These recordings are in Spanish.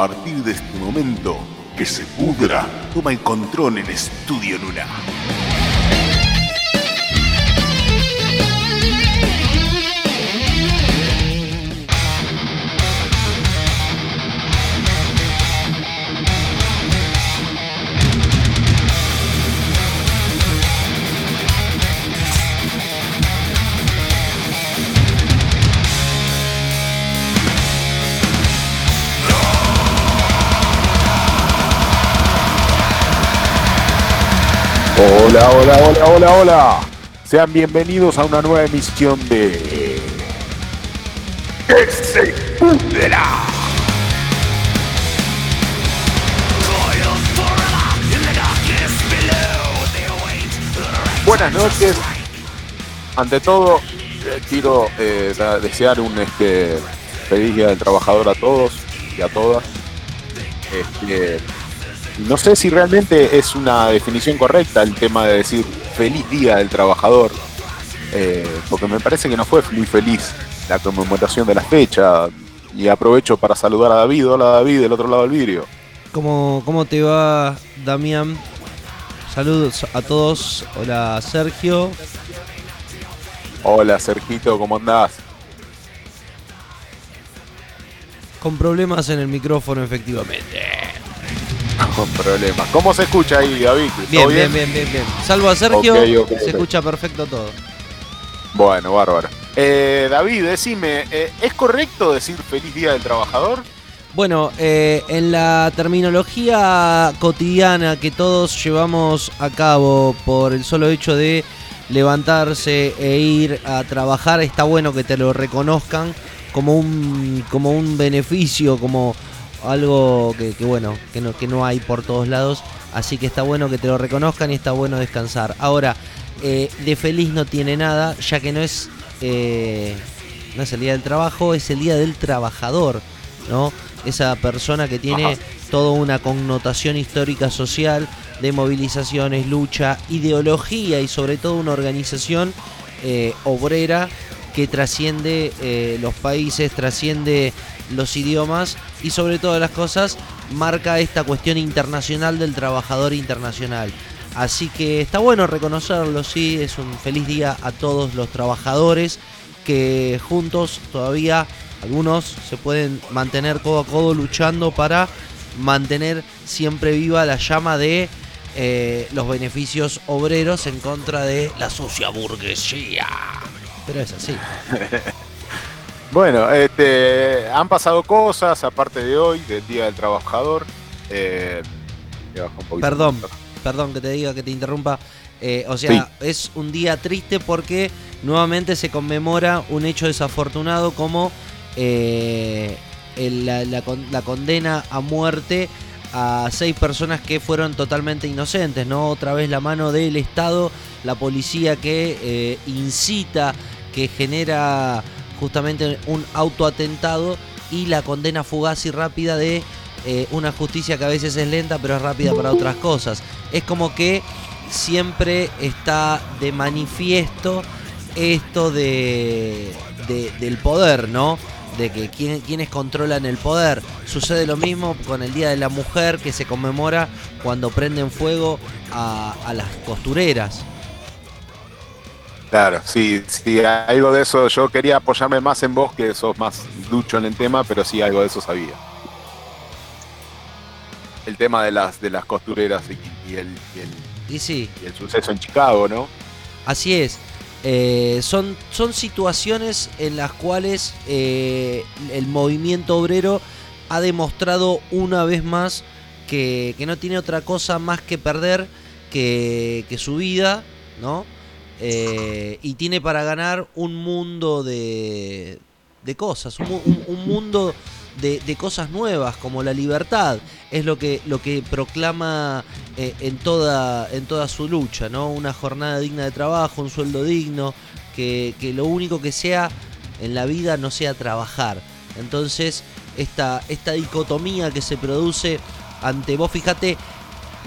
partir de este momento, que se pudra, toma el control en Estudio Luna. Hola, hola, hola, hola, hola. Sean bienvenidos a una nueva emisión de. ¡Que se pudra! Buenas noches. Ante todo, eh, quiero eh, desear un este, feliz día del trabajador a todos y a todas. Este, no sé si realmente es una definición correcta el tema de decir feliz día del trabajador, eh, porque me parece que no fue muy feliz la conmemoración de la fecha. Y aprovecho para saludar a David. Hola David, del otro lado del vidrio. ¿Cómo, ¿Cómo te va, Damián? Saludos a todos. Hola, Sergio. Hola Sergito, ¿cómo andás? Con problemas en el micrófono, efectivamente. Con problemas. ¿Cómo se escucha ahí, David? ¿Todo Bien, bien, bien, bien, bien. Salvo a Sergio, se escucha perfecto todo. Bueno, bárbaro. Eh, David, decime, eh, ¿es correcto decir feliz día del trabajador? Bueno, eh, en la terminología cotidiana que todos llevamos a cabo por el solo hecho de levantarse e ir a trabajar, está bueno que te lo reconozcan como un, como un beneficio, como algo que, que bueno, que no, que no hay por todos lados. Así que está bueno que te lo reconozcan y está bueno descansar. Ahora, eh, de feliz no tiene nada, ya que no es, eh, no es el día del trabajo, es el día del trabajador, ¿no? Esa persona que tiene Ajá. toda una connotación histórica social de movilizaciones, lucha, ideología y sobre todo una organización eh, obrera que trasciende eh, los países, trasciende los idiomas y sobre todas las cosas marca esta cuestión internacional del trabajador internacional. Así que está bueno reconocerlo, sí, es un feliz día a todos los trabajadores que juntos todavía algunos se pueden mantener codo a codo luchando para mantener siempre viva la llama de eh, los beneficios obreros en contra de la sucia burguesía. Pero es así. Bueno, este, han pasado cosas aparte de hoy, del Día del Trabajador. Eh, un. Perdón, perdón que te diga, que te interrumpa. Eh, o sea, es un día triste porque nuevamente se conmemora un hecho desafortunado como eh, el- la, la con- la condena a muerte a seis personas que fueron totalmente inocentes, ¿no? Otra vez la mano del Estado, la policía que eh, incita, que genera justamente un autoatentado y la condena fugaz y rápida de eh, una justicia que a veces es lenta pero es rápida para otras cosas. Es como que siempre está de manifiesto esto de, de- del poder, ¿no? De que quien- quienes controlan el poder. Sucede lo mismo con el Día de la Mujer que se conmemora cuando prenden fuego a, a las costureras. Claro, sí, sí, algo de eso. Yo quería apoyarme más en vos, que sos más ducho en el tema, pero sí, algo de eso sabía. El tema de las, de las costureras y, y el, y el- Y sí, y el suceso en Chicago, ¿no? Así es. Eh, son, son situaciones en las cuales eh, el movimiento obrero ha demostrado una vez más que, que no tiene otra cosa más que perder que, que su vida, ¿no? Eh, y tiene para ganar un mundo de, de cosas, un, mu- un- un mundo de, de cosas nuevas como la libertad. Es lo que, lo que proclama eh, en, toda, en toda su lucha, ¿no? Una jornada digna de trabajo, un sueldo digno, que, que lo único que sea en la vida no sea trabajar. Entonces, esta, esta dicotomía que se produce ante vos, fíjate,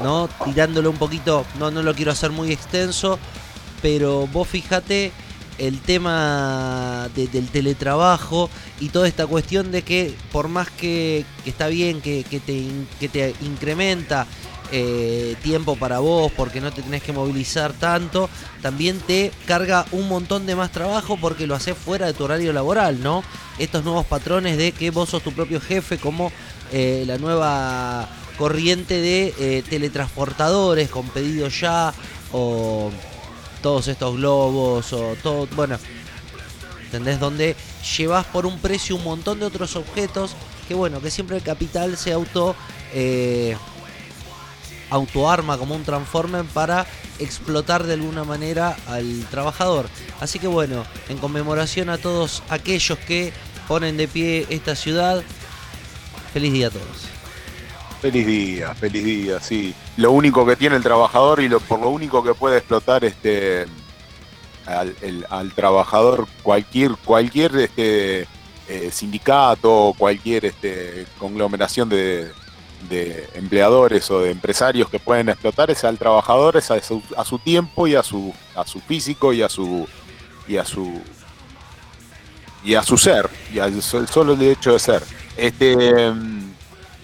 ¿no? Tirándolo un poquito, no, no lo quiero hacer muy extenso, pero vos fíjate el tema del teletrabajo y toda esta cuestión de que por más que, está bien que, te, que te incrementa eh, tiempo para vos porque no te tenés que movilizar tanto, también te carga un montón de más trabajo porque lo haces fuera de tu horario laboral, ¿no? Estos nuevos patrones de que vos sos tu propio jefe, como eh, la nueva corriente de eh, teletransportadores con pedido ya o todos estos globos o todo, bueno, ¿entendés? Donde llevas por un precio un montón de otros objetos que bueno, que siempre el capital se auto autoarma como un transformer para explotar de alguna manera al trabajador. Así que bueno, en conmemoración a todos aquellos que ponen de pie esta ciudad, feliz día a todos. Feliz día, feliz día, sí. Lo único que tiene el trabajador y lo, por lo único que puede explotar este al, trabajador cualquier cualquier este eh, sindicato, cualquier este conglomeración de, empleadores o de empresarios que pueden explotar es al trabajador, es a su, tiempo y a su, a su físico y a su y a su y a su ser, y al solo el hecho de ser. Este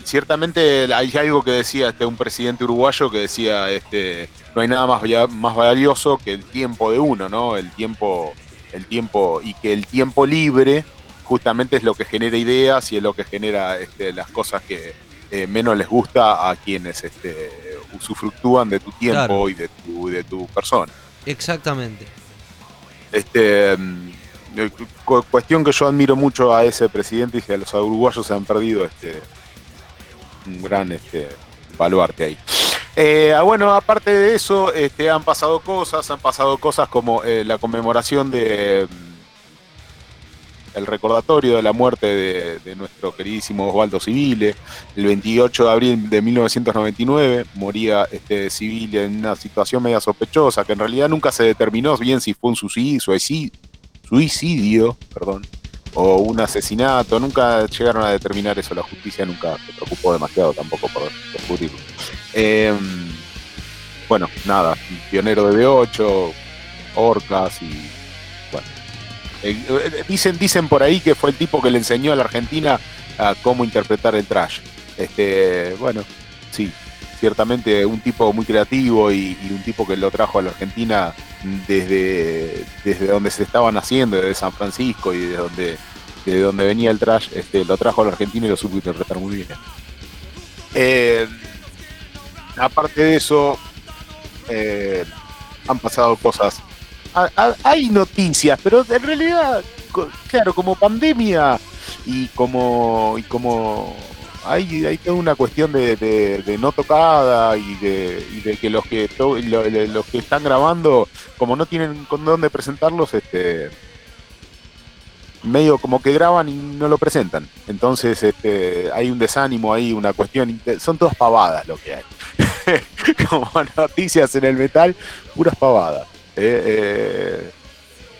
ciertamente hay algo que decía este, un presidente uruguayo que decía este no hay nada más, más valioso que el tiempo de uno, ¿no? El tiempo, el tiempo, y que el tiempo libre justamente es lo que genera ideas y es lo que genera este, las cosas que, eh, menos les gusta a quienes este, usufructúan de tu tiempo y de tu, de tu persona. Exactamente. Este, mm, eh, cuestión que yo admiro mucho a ese presidente y que los uruguayos se han perdido este, un gran este, baluarte ahí. Eh, ah, bueno, aparte de eso, este, han pasado cosas, han pasado cosas como la conmemoración de el recordatorio de la muerte de, nuestro queridísimo Osvaldo Civile. El 28 de abril de 1999 moría este Civile en una situación media sospechosa, que en realidad nunca se determinó bien si fue un suicidio, suicidio perdón, o un asesinato. Nunca llegaron a determinar eso. La justicia nunca se preocupó demasiado tampoco por descubrirlo. Em, bueno, nada, pionero de B8, orcas y eh, eh, dicen, dicen por ahí que fue el tipo que le enseñó a la Argentina a cómo interpretar el trash. Este, bueno, sí, ciertamente un tipo muy creativo y, un tipo que lo trajo a la Argentina desde, desde donde se estaban haciendo, desde San Francisco y de donde, de donde venía el trash, este, lo trajo a la Argentina y lo supo interpretar muy bien. Eh, aparte de eso, han pasado cosas hay noticias, pero en realidad, claro, como pandemia y como, y como hay, hay toda una cuestión de, no tocada y de, que los que los que están grabando, como no tienen con dónde presentarlos, este medio como que graban y no lo presentan. Entonces este, hay un desánimo ahí, una cuestión, son todas pavadas lo que hay. como noticias en el metal, puras pavadas. Eh, eh,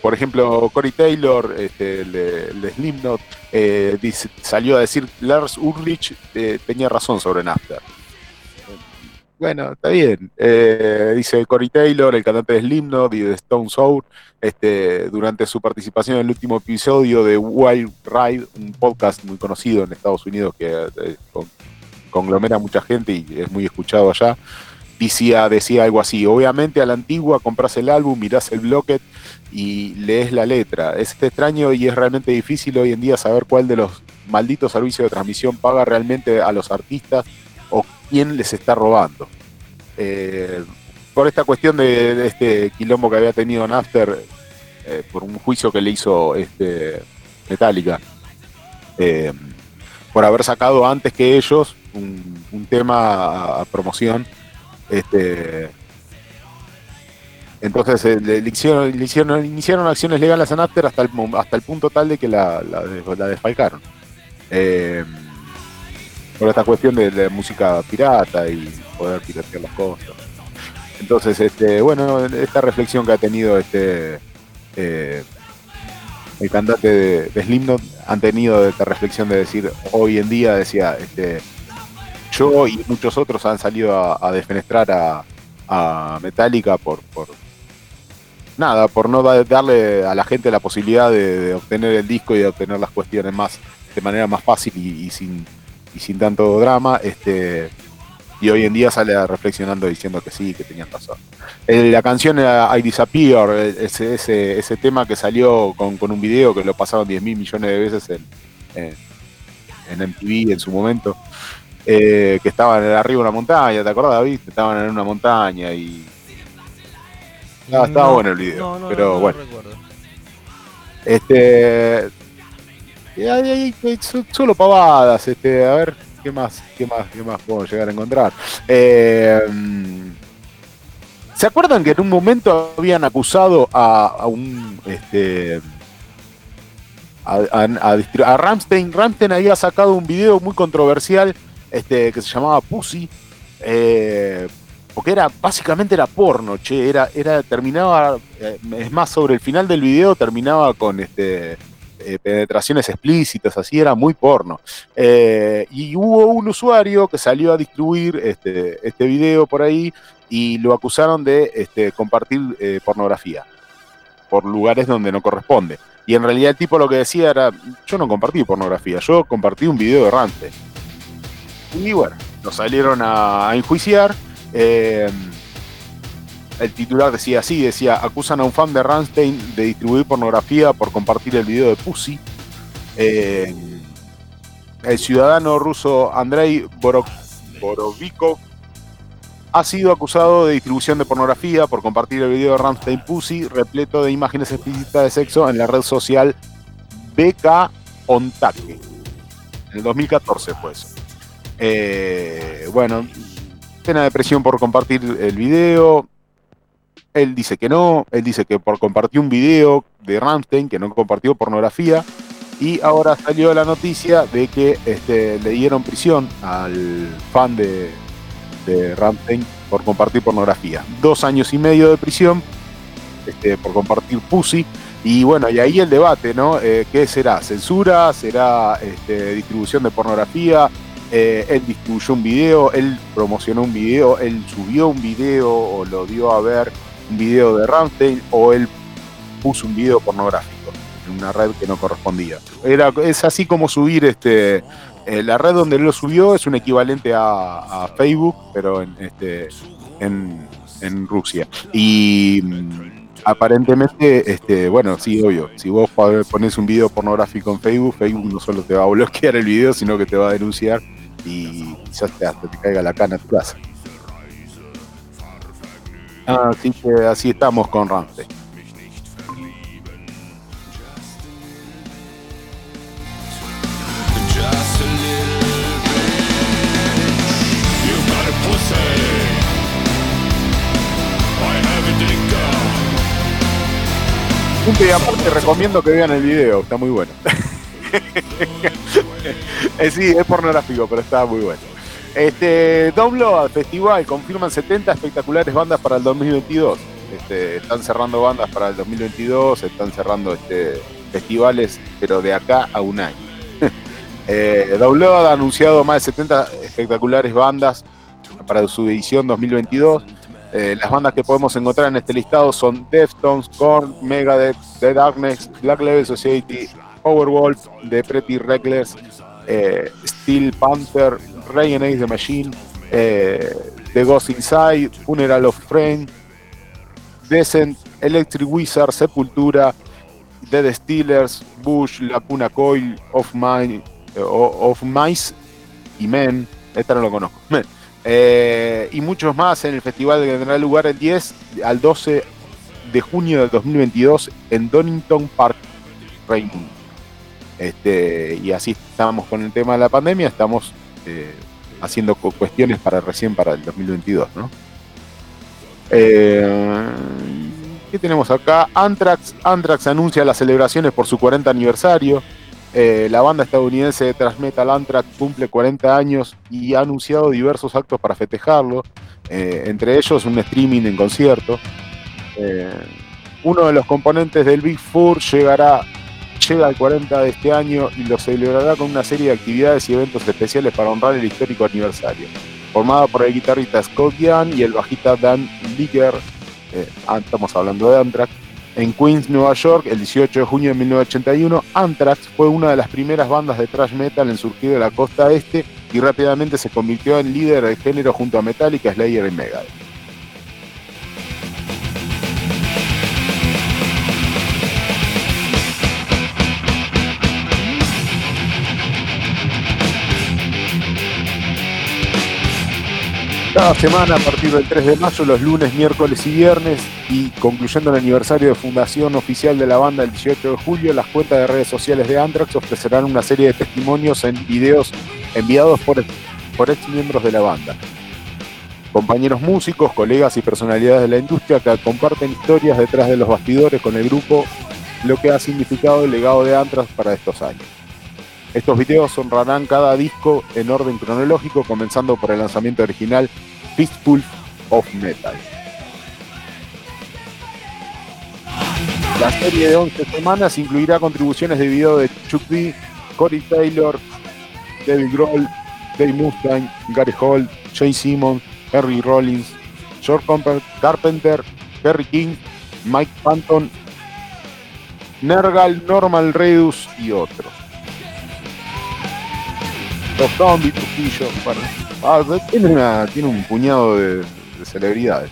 por ejemplo, Cory Taylor, este, el, de, Slipknot, eh, salió a decir Lars Ulrich tenía razón sobre Napster. Bueno, está bien. dice Cory Taylor, el cantante de Slipknot y de Stone Sour, este, durante su participación en el último episodio de Wild Ride, un podcast muy conocido en Estados Unidos que conglomera mucha gente y es muy escuchado allá decía, decía algo así, obviamente a la antigua compras el álbum, mirás el bloque y lees la letra. Es extraño y es realmente difícil hoy en día saber cuál de los malditos servicios de transmisión paga realmente a los artistas o quién les está robando. Eh, por esta cuestión de, este quilombo que había tenido Nafter eh, por un juicio que le hizo este, Metallica, eh, por haber sacado antes que ellos un, tema a promoción este, entonces eh, iniciaron acciones legales a Napster hasta el, punto tal de que la, desfalcaron. Eh, por esta cuestión de, música pirata y poder piratear las cosas. Entonces, este, bueno, esta reflexión que ha tenido este eh, el cantante de, de han tenido esta reflexión de decir, hoy en día decía, este, yo y muchos otros han salido a, defenestrar a, Metallica por, nada, por no darle a la gente la posibilidad de, obtener el disco y de obtener las cuestiones más de manera más fácil y, sin, y sin tanto drama, este, y hoy en día sale reflexionando diciendo que sí, que tenían razón. la canción era I Disappear, ese, ese, tema que salió con, un video que lo pasaron 10 mil millones de veces en, MTV en su momento, eh, que estaban arriba de una montaña, ¿te acuerdas David? Estaban en una montaña y... Estaba, bueno el video, pero bueno. Este... solo pavadas, este, a ver, ¿Qué más? ¿Qué más? ¿Qué más puedo llegar a encontrar? Eh, ¿Se acuerdan que en un momento habían acusado a, un este a, Ramstein? Ramstein había sacado un video muy controversial este, que se llamaba Pussy. Eh, porque era básicamente era porno, che, era, era, terminaba, eh, es más, sobre el final del video terminaba con este eh, penetraciones explícitas, así era muy porno. Y hubo un usuario que salió a distribuir este, este video por ahí y lo acusaron de este, compartir pornografía por lugares donde no corresponde. Y en realidad el tipo lo que decía era, yo no compartí pornografía, yo compartí un video de Rante. Y bueno, lo salieron a, enjuiciar el titular decía así, decía, acusan a un fan de Rammstein de distribuir pornografía por compartir el video de Pussy. Eh, el ciudadano ruso Andrei Borovikov ha sido acusado de distribución de pornografía por compartir el video de Rammstein Pussy, repleto de imágenes explícitas de sexo en la red social BK. En el 2014 pues. bueno, pena de presión por compartir el video. Él dice que no, él dice que por compartir un video de Ramstein, que no compartió pornografía, y ahora salió la noticia de que este, le dieron prisión al fan de, de Ramstein por compartir pornografía. Dos años y medio de prisión este, por compartir pussy. Y bueno, y ahí el debate, ¿no? Eh, ¿Qué será? ¿Censura? ¿Será este, distribución de pornografía? Eh, él distribuyó un video, él promocionó un video, él subió un video o lo dio a ver un video de Ramstein o él puso un video pornográfico en una red que no correspondía. Era, es así como subir este. Eh, la red donde él lo subió es un equivalente a, Facebook, pero en, este, en, Rusia. Y mm, aparentemente, este, bueno, sí, obvio, si vos pones un video pornográfico en Facebook, Facebook no solo te va a bloquear el video, sino que te va a denunciar y quizás te, hasta te caiga la cana a tu casa. Así que así estamos con Ramsey. Un y aparte recomiendo que vean el video, está muy bueno. Eh, sí, es pornográfico, pero está muy bueno. Este, Download Festival confirman 70 espectaculares bandas para el 2022. Este, están cerrando bandas para el 2022, están cerrando este, festivales, pero de acá a un año. eh, Download ha anunciado más de 70 espectaculares bandas para su edición 2022. Eh, las bandas que podemos encontrar en este listado son Deftones, Korn, Megadeth, The Darkness, Black Level Society, Powerwolf, The Pretty Reckless, eh, Steel Panther, Rey Against the Machine, eh, The Ghost Inside, Funeral of Friend, Descent, Electric Wizard, Sepultura, Dead Steelers, Bush, Lacuna Coil, Of, My, eh, of Mice y Men, esta no lo conozco, y muchos más en el festival que tendrá lugar el 10 al 12 de junio del 2022 en Donington Park, Raymond. Este, y así estamos con el tema de la pandemia, estamos eh, haciendo cuestiones para recién para el 2022. ¿no? Eh, ¿Qué tenemos acá? Anthrax, Anthrax anuncia las celebraciones por su 40 aniversario. Eh, la banda estadounidense de thrash metal Anthrax cumple 40 años y ha anunciado diversos actos para festejarlo, entre ellos un streaming en concierto. uno de los componentes del Big Four llegará llega al 40 de este año y lo celebrará con una serie de actividades y eventos especiales para honrar el histórico aniversario. Formada por el guitarrista Scott Young y el bajista Dan Liger, eh, ah, estamos hablando de Anthrax, En Queens, Nueva York, el 18 de junio de 1981, Anthrax fue una de las primeras bandas de thrash metal en surgir de la costa este y rápidamente se convirtió en líder del género junto a Metallica, Slayer y Megadeth. Cada semana a partir del 3 de mayo, los lunes, miércoles y viernes, y concluyendo el aniversario de fundación oficial de la banda el 18 de julio, las cuentas de redes sociales de Anthrax ofrecerán una serie de testimonios en videos enviados por, por ex miembros de la banda. Compañeros músicos, colegas y personalidades de la industria que comparten historias detrás de los bastidores con el grupo, lo que ha significado el legado de Anthrax para estos años. Estos videos honrarán cada disco en orden cronológico, comenzando por el lanzamiento original Fistful of Metal. La serie de 11 semanas incluirá contribuciones de video de Chuck D, Corey Taylor, David Grohl, Dave Mustaine, Gary Holt, Jay Simmons, Harry Rollins, George Carpenter, Terry King, Mike Panton, Nergal, Normal Redus y otros los zombies, Trujillo. Bueno, tiene, tiene un puñado de, celebridades.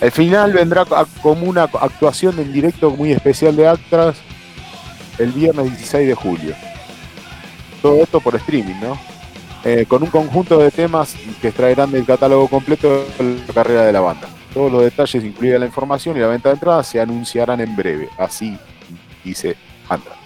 El final vendrá como una actuación en directo muy especial de Actras el viernes 16 de julio. Todo esto por streaming, ¿no? Eh, con un conjunto de temas que extraerán del catálogo completo de la carrera de la banda. Todos los detalles, incluida la información y la venta de entradas, se anunciarán en breve. Así dice Andra.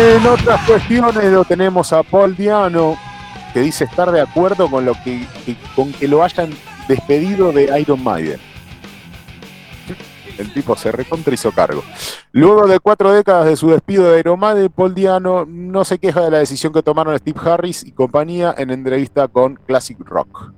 En otras cuestiones lo tenemos a Paul Diano, que dice estar de acuerdo con lo que, con que lo hayan despedido de Iron Maiden. El tipo se recontra hizo cargo. Luego de cuatro décadas de su despido de Iron Maiden, Paul Diano no se queja de la decisión que tomaron Steve Harris y compañía en entrevista con Classic Rock.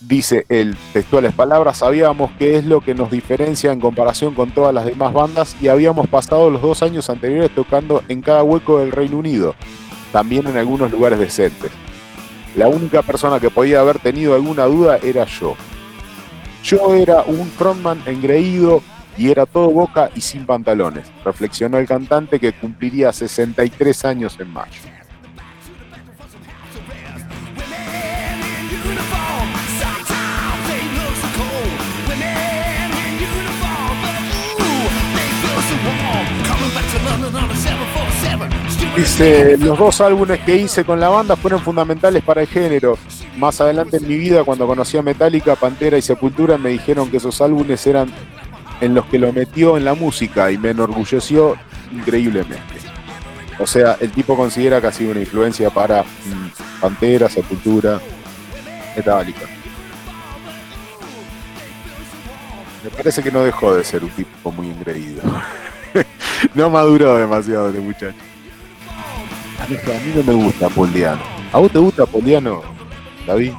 Dice el textuales palabras, sabíamos qué es lo que nos diferencia en comparación con todas las demás bandas y habíamos pasado los dos años anteriores tocando en cada hueco del Reino Unido, también en algunos lugares decentes. La única persona que podía haber tenido alguna duda era yo. Yo era un frontman engreído y era todo boca y sin pantalones, reflexionó el cantante que cumpliría 63 años en mayo. Dice, los dos álbumes que hice con la banda fueron fundamentales para el género. Más adelante en mi vida, cuando conocí a Metallica, Pantera y Sepultura, me dijeron que esos álbumes eran en los que lo metió en la música y me enorgulleció increíblemente. O sea, el tipo considera que ha sido una influencia para mm, Pantera, Sepultura, Metallica. Me parece que no dejó de ser un tipo muy engreído. no maduró demasiado este muchacho. A mí, no me gusta Poliano. ¿A vos te gusta Poliano, David?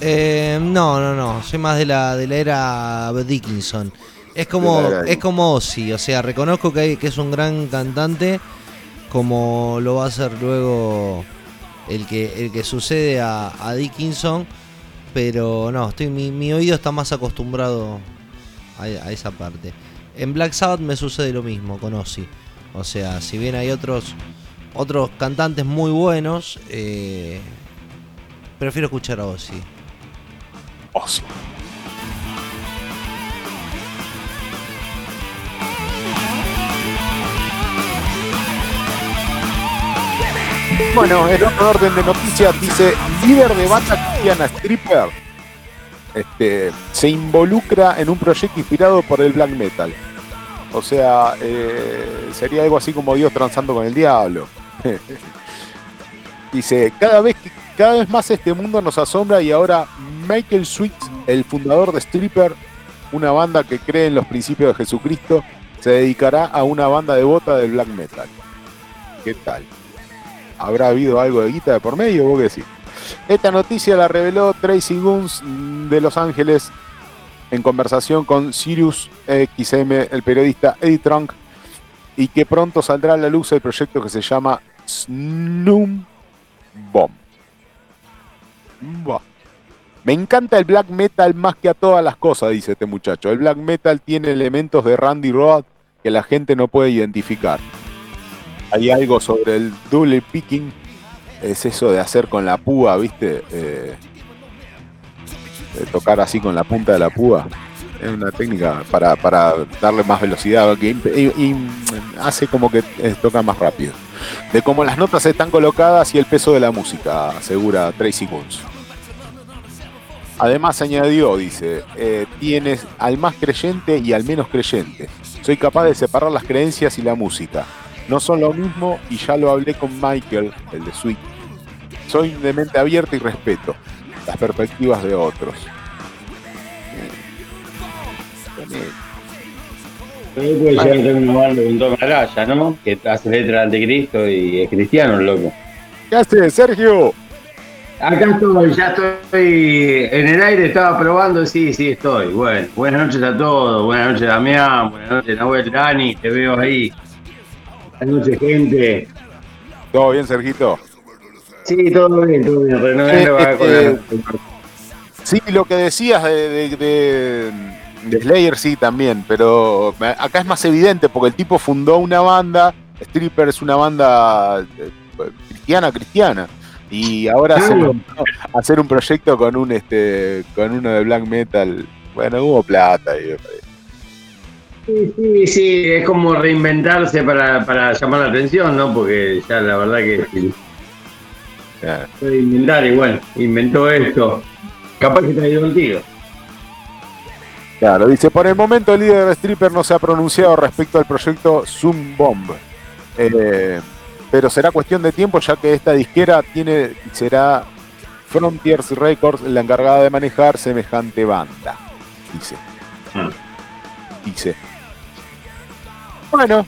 Eh, no, no, no. Soy más de la, de la era Dickinson. Es como, es como Ozzy, o sea, reconozco que, que es un gran cantante, como lo va a hacer luego el que, el que sucede a, Dickinson, pero no, estoy, mi, oído está más acostumbrado a, a, esa parte. En Black Sabbath me sucede lo mismo con Ozzy. O sea, si bien hay otros otros cantantes muy buenos, eh, prefiero escuchar a Ozzy. Ozzy. Bueno, en otro orden de noticias dice, líder de banda cristiana stripper este, se involucra en un proyecto inspirado por el black metal. O sea, eh, sería algo así como Dios transando con el diablo. Dice, cada vez, cada vez más este mundo nos asombra y ahora Michael Sweet, el fundador de Stripper, una banda que cree en los principios de Jesucristo, se dedicará a una banda devota del black metal. ¿Qué tal? ¿Habrá habido algo de guita de por medio? ¿Vos qué decís? Esta noticia la reveló Tracy Guns de Los Ángeles en conversación con Sirius XM, el periodista Eddie Trunk, y que pronto saldrá a la luz el proyecto que se llama Snoom Bomb. Me encanta el black metal más que a todas las cosas, dice este muchacho. El black metal tiene elementos de Randy Roth que la gente no puede identificar. Hay algo sobre el double picking, es eso de hacer con la púa, ¿viste? Eh, de tocar así con la punta de la púa. Es una técnica para, darle más velocidad y, hace como que eh, toca más rápido. De cómo las notas están colocadas y el peso de la música, asegura Tracy Guns. Además añadió, dice, eh, tienes al más creyente y al menos creyente. Soy capaz de separar las creencias y la música. No son lo mismo y ya lo hablé con Michael, el de Sweet. Soy de mente abierta y respeto las perspectivas de otros. Puede llegar a tener una banda con Tom ¿no? Que hace letra de anticristo y es cristiano, loco. ¿Qué hace, Sergio? Acá estoy, ya estoy en el aire, estaba probando, sí, sí, estoy. Bueno, buenas noches a todos, buenas noches Damián, buenas noches Nahuel Dani, te veo ahí. Buenas noches, gente. ¿Todo bien, Sergito? Sí, todo bien, todo bien. Eh, eh, sí, lo que decías de, de, Slayer, sí, también, pero acá es más evidente porque el tipo fundó una banda, Stripper es una banda eh, cristiana, cristiana y ahora hacer, un proyecto con un este con uno de black metal, bueno, hubo plata. Sí, sí, sí, es como reinventarse para, para llamar la atención, ¿no? Porque ya la verdad que puede inventar igual, inventó esto. Capaz que está divertido. Claro, dice, por el momento el líder de Stripper no se ha pronunciado respecto al proyecto Zoom Bomb. Eh, pero será cuestión de tiempo ya que esta disquera tiene será Frontiers Records la encargada de manejar semejante banda. Dice. Ah. Dice. Bueno.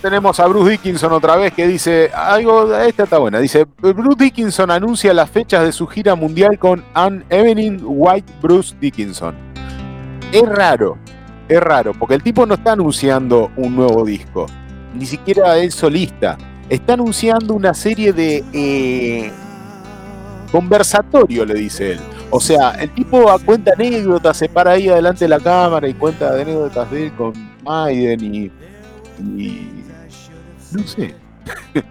Tenemos a Bruce Dickinson otra vez que dice algo, esta está buena, dice Bruce Dickinson anuncia las fechas de su gira mundial con Anne Evening White Bruce Dickinson. Es raro, es raro, porque el tipo no está anunciando un nuevo disco, ni siquiera es solista. Está anunciando una serie de eh, conversatorio, le dice él. O sea, el tipo cuenta anécdotas, se para ahí adelante de la cámara y cuenta anécdotas de él con Maiden y, no sé.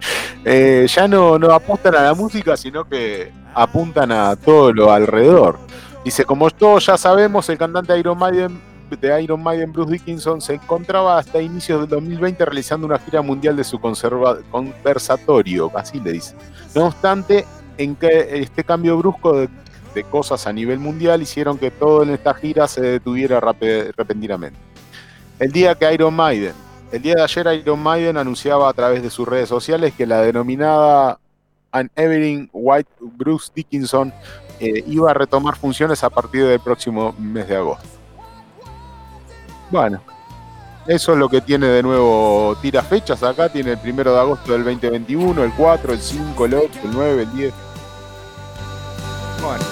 Eh, ya no, no apuntan a la música, sino que apuntan a todo lo alrededor. Dice, como todos ya sabemos, el cantante Iron Maiden de Iron Maiden, Bruce Dickinson, se encontraba hasta inicios del 2020 realizando una gira mundial de su conversatorio, así le dice. No obstante, en que este cambio brusco de, cosas a nivel mundial hicieron que todo en esta gira se detuviera repentinamente. El día que Iron Maiden, el día de ayer Iron Maiden anunciaba a través de sus redes sociales que la denominada An Everything White Bruce Dickinson eh, iba a retomar funciones a partir del próximo mes de agosto. Bueno, eso es lo que tiene de nuevo. Tira fechas acá, tiene el primero de agosto del 2021, el 4, el 5, el 8, el 9, el 10. Bueno.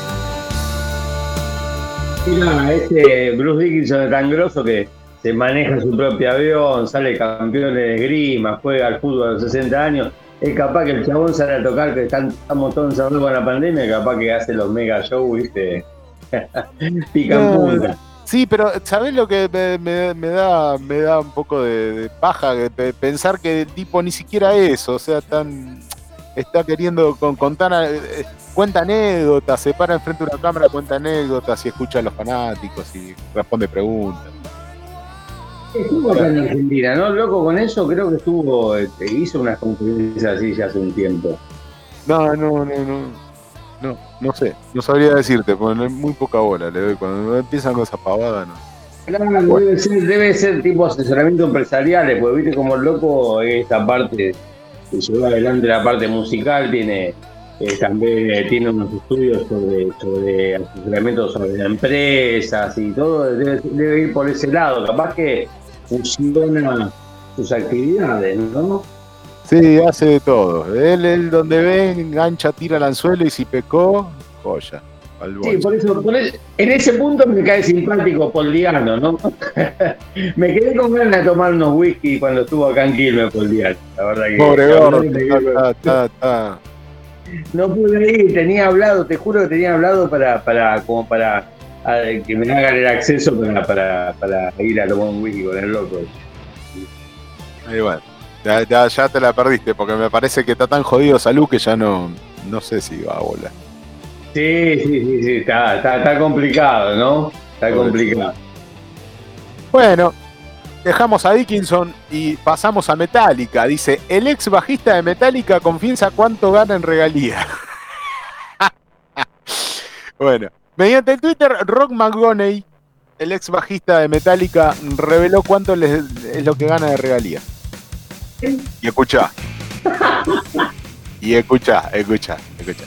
Mira, este Bruce Dickinson es tan grosso que se maneja su propio avión, sale campeón de esgrima, juega al fútbol a los 60 años. Es capaz que el chabón sale a tocar, que están, estamos todos encerrados con la pandemia, capaz que hace los mega shows, ¿viste? Pican punta. Sí, pero ¿sabés lo que me, da, me da un poco de, paja? pensar que el tipo ni siquiera eso, o sea, tan, está queriendo contar, eh, cuenta anécdotas, se para enfrente de una cámara, cuenta anécdotas y escucha a los fanáticos y responde preguntas. Estuvo acá en Argentina, ¿no? Loco, con eso creo que estuvo, este, hizo unas conferencias así ya hace un tiempo. No, no, no, no. No, no sé, no sabría decirte, porque muy poca bola le doy. Cuando empiezan con esa pavada, no. Claro, debe ser, debe ser tipo asesoramiento empresarial, porque viste como loco esta parte que lleva adelante la parte musical, tiene eh, también tiene unos estudios sobre, sobre asesoramiento sobre empresas y todo, debe, ir por ese lado, capaz que funciona sus actividades, ¿no? Sí, hace de todo. Él, él donde ve, engancha, tira el anzuelo y si pecó, joya. Sí, por eso, en ese punto me cae simpático Poldiano, ¿no? me quedé con ganas de tomar unos whisky cuando estuvo acá en Quilmes Poldiano, la verdad que... Pobre gordo, No pude ir, tenía hablado, te juro que tenía hablado para, para, como para que me hagan el acceso para, para, para ir a tomar un whisky con el loco. Ahí bueno, ya, ya, te la perdiste, porque me parece que está tan jodido salud que ya no, no sé si va a volar. Sí, sí, sí, sí, está, está, complicado, ¿no? Está complicado. Bueno, dejamos a Dickinson y pasamos a Metallica. Dice, el ex bajista de Metallica confiesa cuánto gana en regalía. bueno, mediante el Twitter, Rock McGoney, el ex bajista de Metallica, reveló cuánto es lo que gana de regalía. Y escucha. y escucha, escucha, escucha.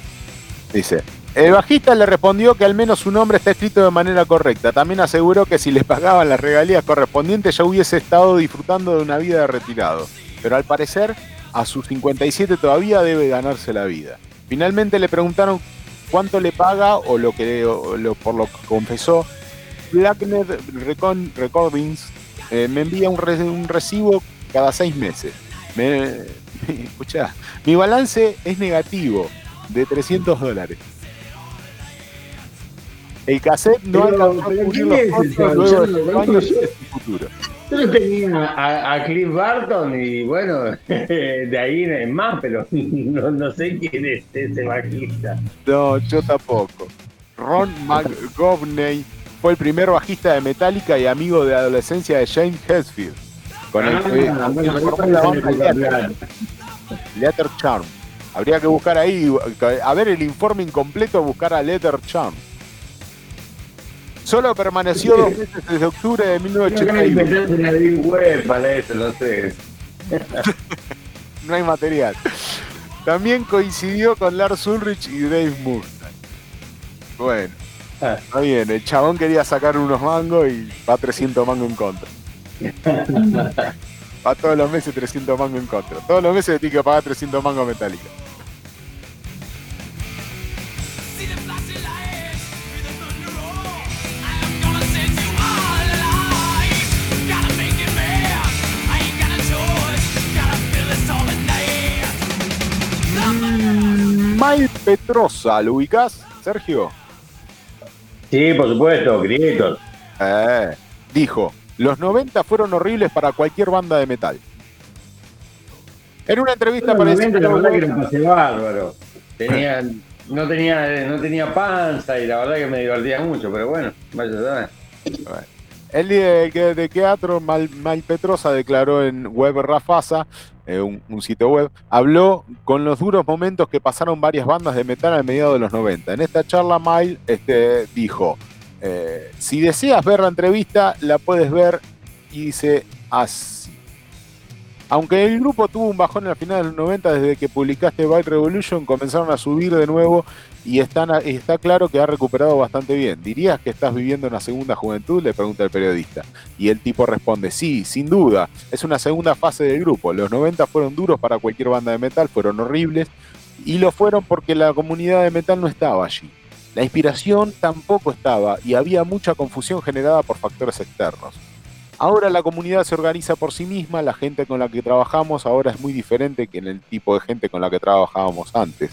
Dice, el bajista le respondió que al menos su nombre está escrito de manera correcta. También aseguró que si les pagaban las regalías correspondientes ya hubiese estado disfrutando de una vida de retirado. Pero al parecer, a sus 57 todavía debe ganarse la vida. Finalmente le preguntaron cuánto le paga o lo que por lo que confesó. Blacknet Recordings eh, me envía un, un, recibo cada seis meses. Me, escuchá, mi balance es negativo de 300 dólares. El cassette no alcanzó a cubrir los costos luego de años futuro. Yo tenía a, a, Cliff Barton y bueno, de ahí en más, pero no, no, sé quién es ese bajista. No, yo tampoco. Ron McGovney fue el primer bajista de Metallica y amigo de adolescencia de James Hetfield. Con el que ah, bueno, Letter Charm. Habría que buscar ahí, a ver el informe incompleto, buscar a Letter Charm. Solo permaneció dos meses desde octubre de 1981. no hay material. También coincidió con Lars Ulrich y Dave Mustaine. Bueno, ah. está bien. El chabón quería sacar unos mangos y va 300 mangos en contra. va todos los meses 300 mangos en contra. Todos los meses tiene que pagar 300 mangos metálicos. Mike Petrosa, ¿lo ubicás, Sergio? Sí, por supuesto, Grietos. Eh, dijo, los 90 fueron horribles para cualquier banda de metal. En una entrevista para ese la verdad que era un pase bárbaro. Tenía, no, tenía, no tenía panza y la verdad que me divertía mucho, pero bueno, vaya a El de, de teatro, Mal, Mal, Petrosa declaró en Web Rafasa eh, un, sitio web, habló con los duros momentos que pasaron varias bandas de metal a mediados de los 90. En esta charla, Mile este, dijo, eh, si deseas ver la entrevista, la puedes ver y dice así. Aunque el grupo tuvo un bajón en la final de los 90 desde que publicaste Byte Revolution, comenzaron a subir de nuevo y está claro que ha recuperado bastante bien. ¿Dirías que estás viviendo una segunda juventud? Le pregunta el periodista. Y el tipo responde, sí, sin duda, es una segunda fase del grupo. Los 90 fueron duros para cualquier banda de metal, fueron horribles y lo fueron porque la comunidad de metal no estaba allí. La inspiración tampoco estaba y había mucha confusión generada por factores externos. Ahora la comunidad se organiza por sí misma, la gente con la que trabajamos ahora es muy diferente que en el tipo de gente con la que trabajábamos antes.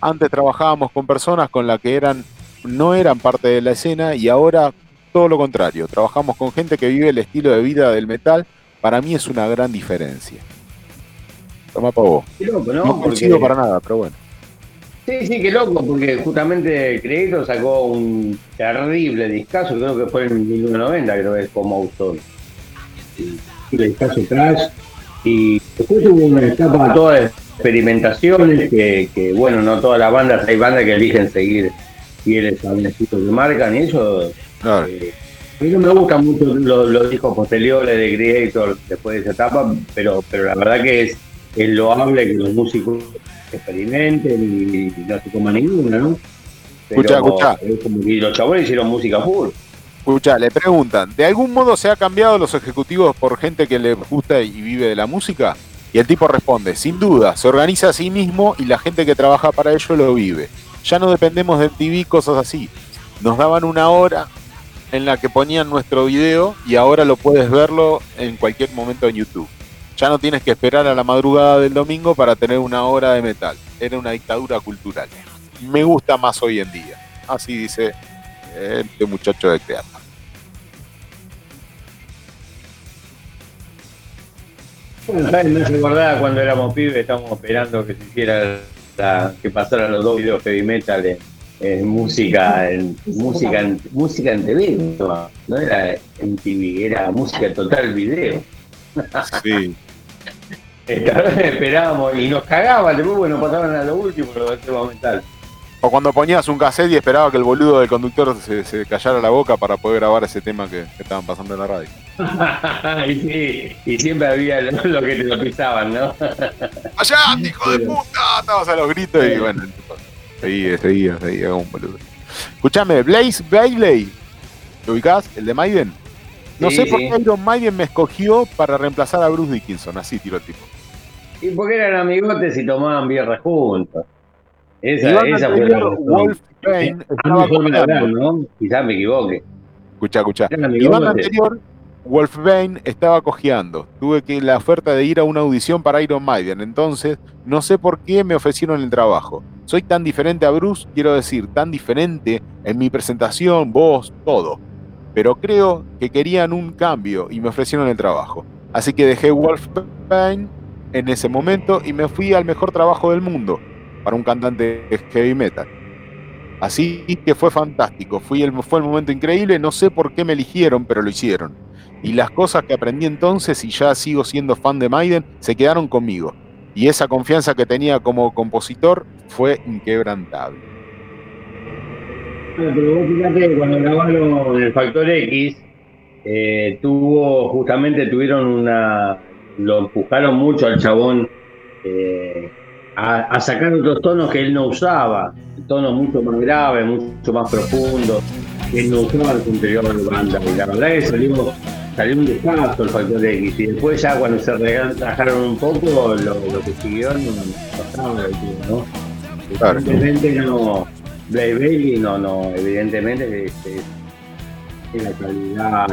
Antes trabajábamos con personas con las que eran, no eran parte de la escena y ahora todo lo contrario, trabajamos con gente que vive el estilo de vida del metal, para mí es una gran diferencia. Toma para vos. no, no coincido para nada, pero bueno. Sí, sí, qué loco, porque justamente Crédito sacó un terrible discazo, creo que fue en 1990, creo que es como autor. El discazo Crash. Y después hubo una etapa toda de experimentaciones, que, bueno, no todas las bandas, hay bandas que eligen seguir fieles a que marcan y eso. Eh, a mí no me gustan mucho los, discos posteriores de Creator después de esa etapa, pero, pero la verdad que es, es loable que los músicos experimenten y, no se coma ninguna, ¿no? escucha, escucha. Y los chavales hicieron música full. Escucha, le preguntan, ¿de algún modo se ha cambiado los ejecutivos por gente que le gusta y vive de la música? Y el tipo responde, sin duda, se organiza a sí mismo y la gente que trabaja para ello lo vive. Ya no dependemos de TV, cosas así. Nos daban una hora en la que ponían nuestro video y ahora lo puedes verlo en cualquier momento en YouTube. Ya no tienes que esperar a la madrugada del domingo para tener una hora de metal. Era una dictadura cultural. Me gusta más hoy en día. Así dice este muchacho de teatro. me recordaba cuando éramos pibes, estábamos esperando que se hiciera que pasaran los dos videos heavy metal en, música, en música, en, música en TV, no, era en TV, era música total video. Sí. esperábamos y nos cagaban, después bueno pasaban a lo último, lo de metal. O cuando ponías un cassette y esperaba que el boludo del conductor se, callara la boca para poder grabar ese tema que, estaban pasando en la radio. y, sí, y siempre había lo, que te lo pisaban, ¿no? ¡Allá, hijo de puta! Estabas a los gritos y bueno, seguía, seguía, seguía como un boludo. Escuchame, Blaze Bailey, ¿lo ubicás? ¿El de Maiden? No sé por qué Iron Maiden me escogió para reemplazar a Bruce Dickinson, así tiro tipo. Y porque eran amigotes y tomaban birra juntos. Esa, esa fue la Wolf estaba cojeando. ¿no? Quizás me equivoque. Escucha, escucha. Iván anterior, Wolf Bane estaba cojeando. Tuve que la oferta de ir a una audición para Iron Maiden. Entonces, no sé por qué me ofrecieron el trabajo. Soy tan diferente a Bruce, quiero decir, tan diferente en mi presentación, voz, todo. Pero creo que querían un cambio y me ofrecieron el trabajo. Así que dejé Wolf Bane en ese momento y me fui al mejor trabajo del mundo, para un cantante de heavy metal. Así que fue fantástico, fue el, fue el momento increíble, no sé por qué me eligieron, pero lo hicieron. Y las cosas que aprendí entonces, y ya sigo siendo fan de Maiden, se quedaron conmigo. Y esa confianza que tenía como compositor fue inquebrantable. pero vos fíjate, cuando grabaron el Factor X, eh, tuvo, justamente tuvieron una, lo empujaron mucho al chabón eh, a, sacar otros tonos que él no usaba, tonos mucho más graves, mucho más profundos, que él no usaba en su interior de banda. Y la verdad es que salió, salió un desastre el Factor X. Y después ya cuando se relajaron un poco, lo, que siguió no, pasaba ¿no? Evidentemente no, Blade Bailey no, no, evidentemente es, es, la calidad.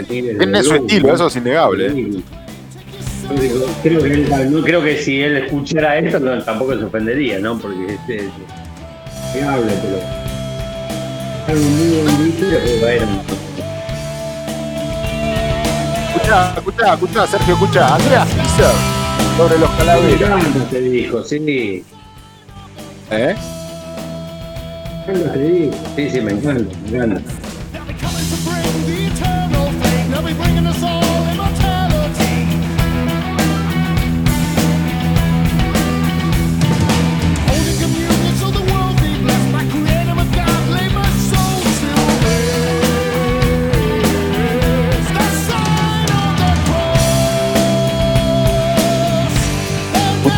Tiene su estilo, eso es innegable. creo que no creo que si él escuchara esto tampoco se ofendería, ¿no? Porque este es que hable, pero. Escucha, escucha, escucha, Sergio, escucha, Andrea Fischer sobre los calaveras. Me te dijo, sí. ¿Eh? te dijo, sí, sí, me encanta, me encanta.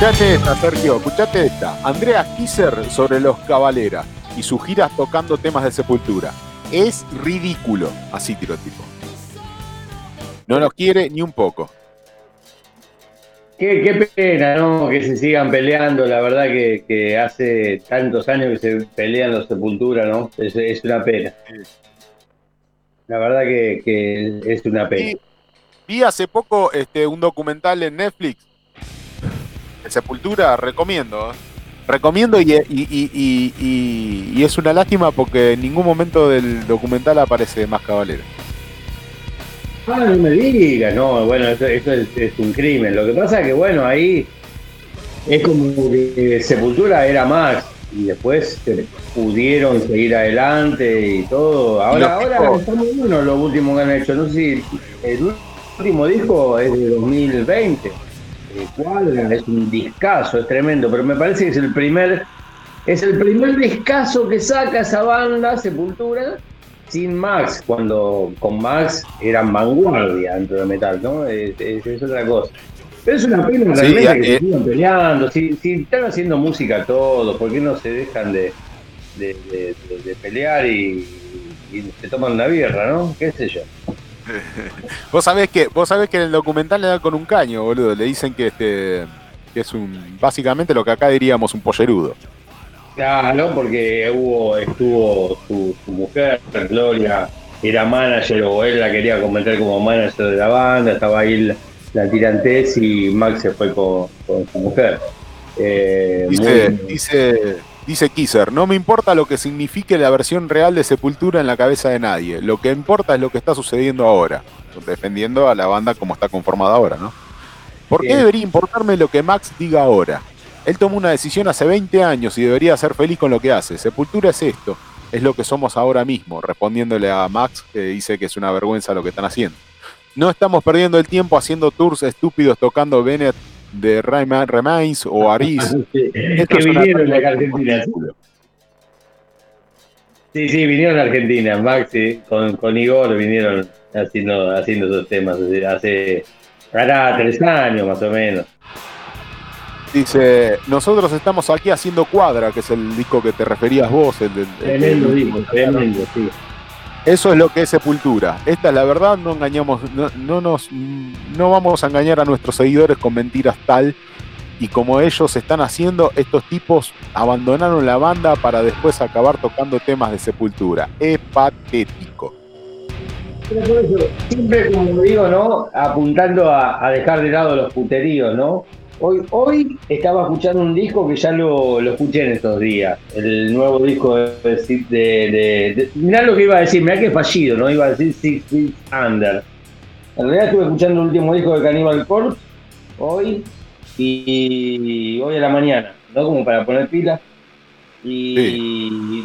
Escuchate esta, Sergio, escuchate esta. Andrea Kisser sobre los Caballeras y sus giras tocando temas de sepultura. Es ridículo, así tiro tipo. No nos quiere ni un poco. Qué, pena, ¿no? Que se sigan peleando. La verdad que, hace tantos años que se pelean los sepultura, ¿no? Es, una pena. La verdad que, es una pena. vi hace poco este, un documental en Netflix Sepultura, recomiendo. ¿eh? Recomiendo y, y, es una lástima porque en ningún momento del documental aparece más Cabalera. Ah, no me digas, no, bueno, eso, es, un crimen. Lo que pasa es que, bueno, ahí es como que Sepultura era más y después pudieron seguir adelante y todo. Ahora, ahora está muy bueno lo último que han hecho. No sé si el último disco es de 2020 cuadra, es un discazo, es tremendo, pero me parece que es el primer, es el primer discazo que saca esa banda, Sepultura, sin Max, cuando con Max eran vanguardia dentro de metal, ¿no? Es, otra cosa. Pero es una pena realmente que eh, sigan peleando, si, están haciendo música todos, ¿por qué no se dejan de, de, pelear y, y se toman una birra, ¿no? ¿Qué sé yo? vos sabés que vos sabés que en el documental le dan con un caño, boludo. Le dicen que este que es un básicamente lo que acá diríamos un pollerudo. Claro, porque hubo, estuvo su, mujer, Gloria, era manager o él la quería convertir como manager de la banda, estaba ahí la, la tirantez y Max se fue con, su mujer. Eh, dice, dice, dice Kisser, no me importa lo que signifique la versión real de Sepultura en la cabeza de nadie, lo que importa es lo que está sucediendo ahora, defendiendo a la banda como está conformada ahora, ¿no? ¿Por qué debería importarme lo que Max diga ahora? Él tomó una decisión hace 20 años y debería ser feliz con lo que hace. Sepultura es esto, es lo que somos ahora mismo, respondiéndole a Max que dice que es una vergüenza lo que están haciendo. No estamos perdiendo el tiempo haciendo tours estúpidos tocando Bennett de Remains o Aris. que vinieron de Argentina. Sí, sí, vinieron a Argentina, Max, con, con Igor vinieron haciendo, haciendo esos temas hace, hace tres años más o menos. Dice, nosotros estamos aquí haciendo Cuadra, que es el disco que te referías vos. El, tremendo disco, tremendo, sí. Eso es lo que es Sepultura. Esta es la verdad, no engañamos, no, nos, no vamos a engañar a nuestros seguidores con mentiras tal y como ellos están haciendo, estos tipos abandonaron la banda para después acabar tocando temas de Sepultura. Es patético. Siempre, como digo, ¿no? Apuntando a, a dejar de lado los puteríos, ¿no? Hoy, hoy estaba escuchando un disco que ya lo, escuché en estos días. El nuevo disco de, de, Mirá lo que iba a decir, mirá que fallido, ¿no? Iba a decir Six Feet Under. En realidad estuve escuchando el último disco de Cannibal Corpse hoy y, hoy a la mañana, ¿no? Como para poner pila. Y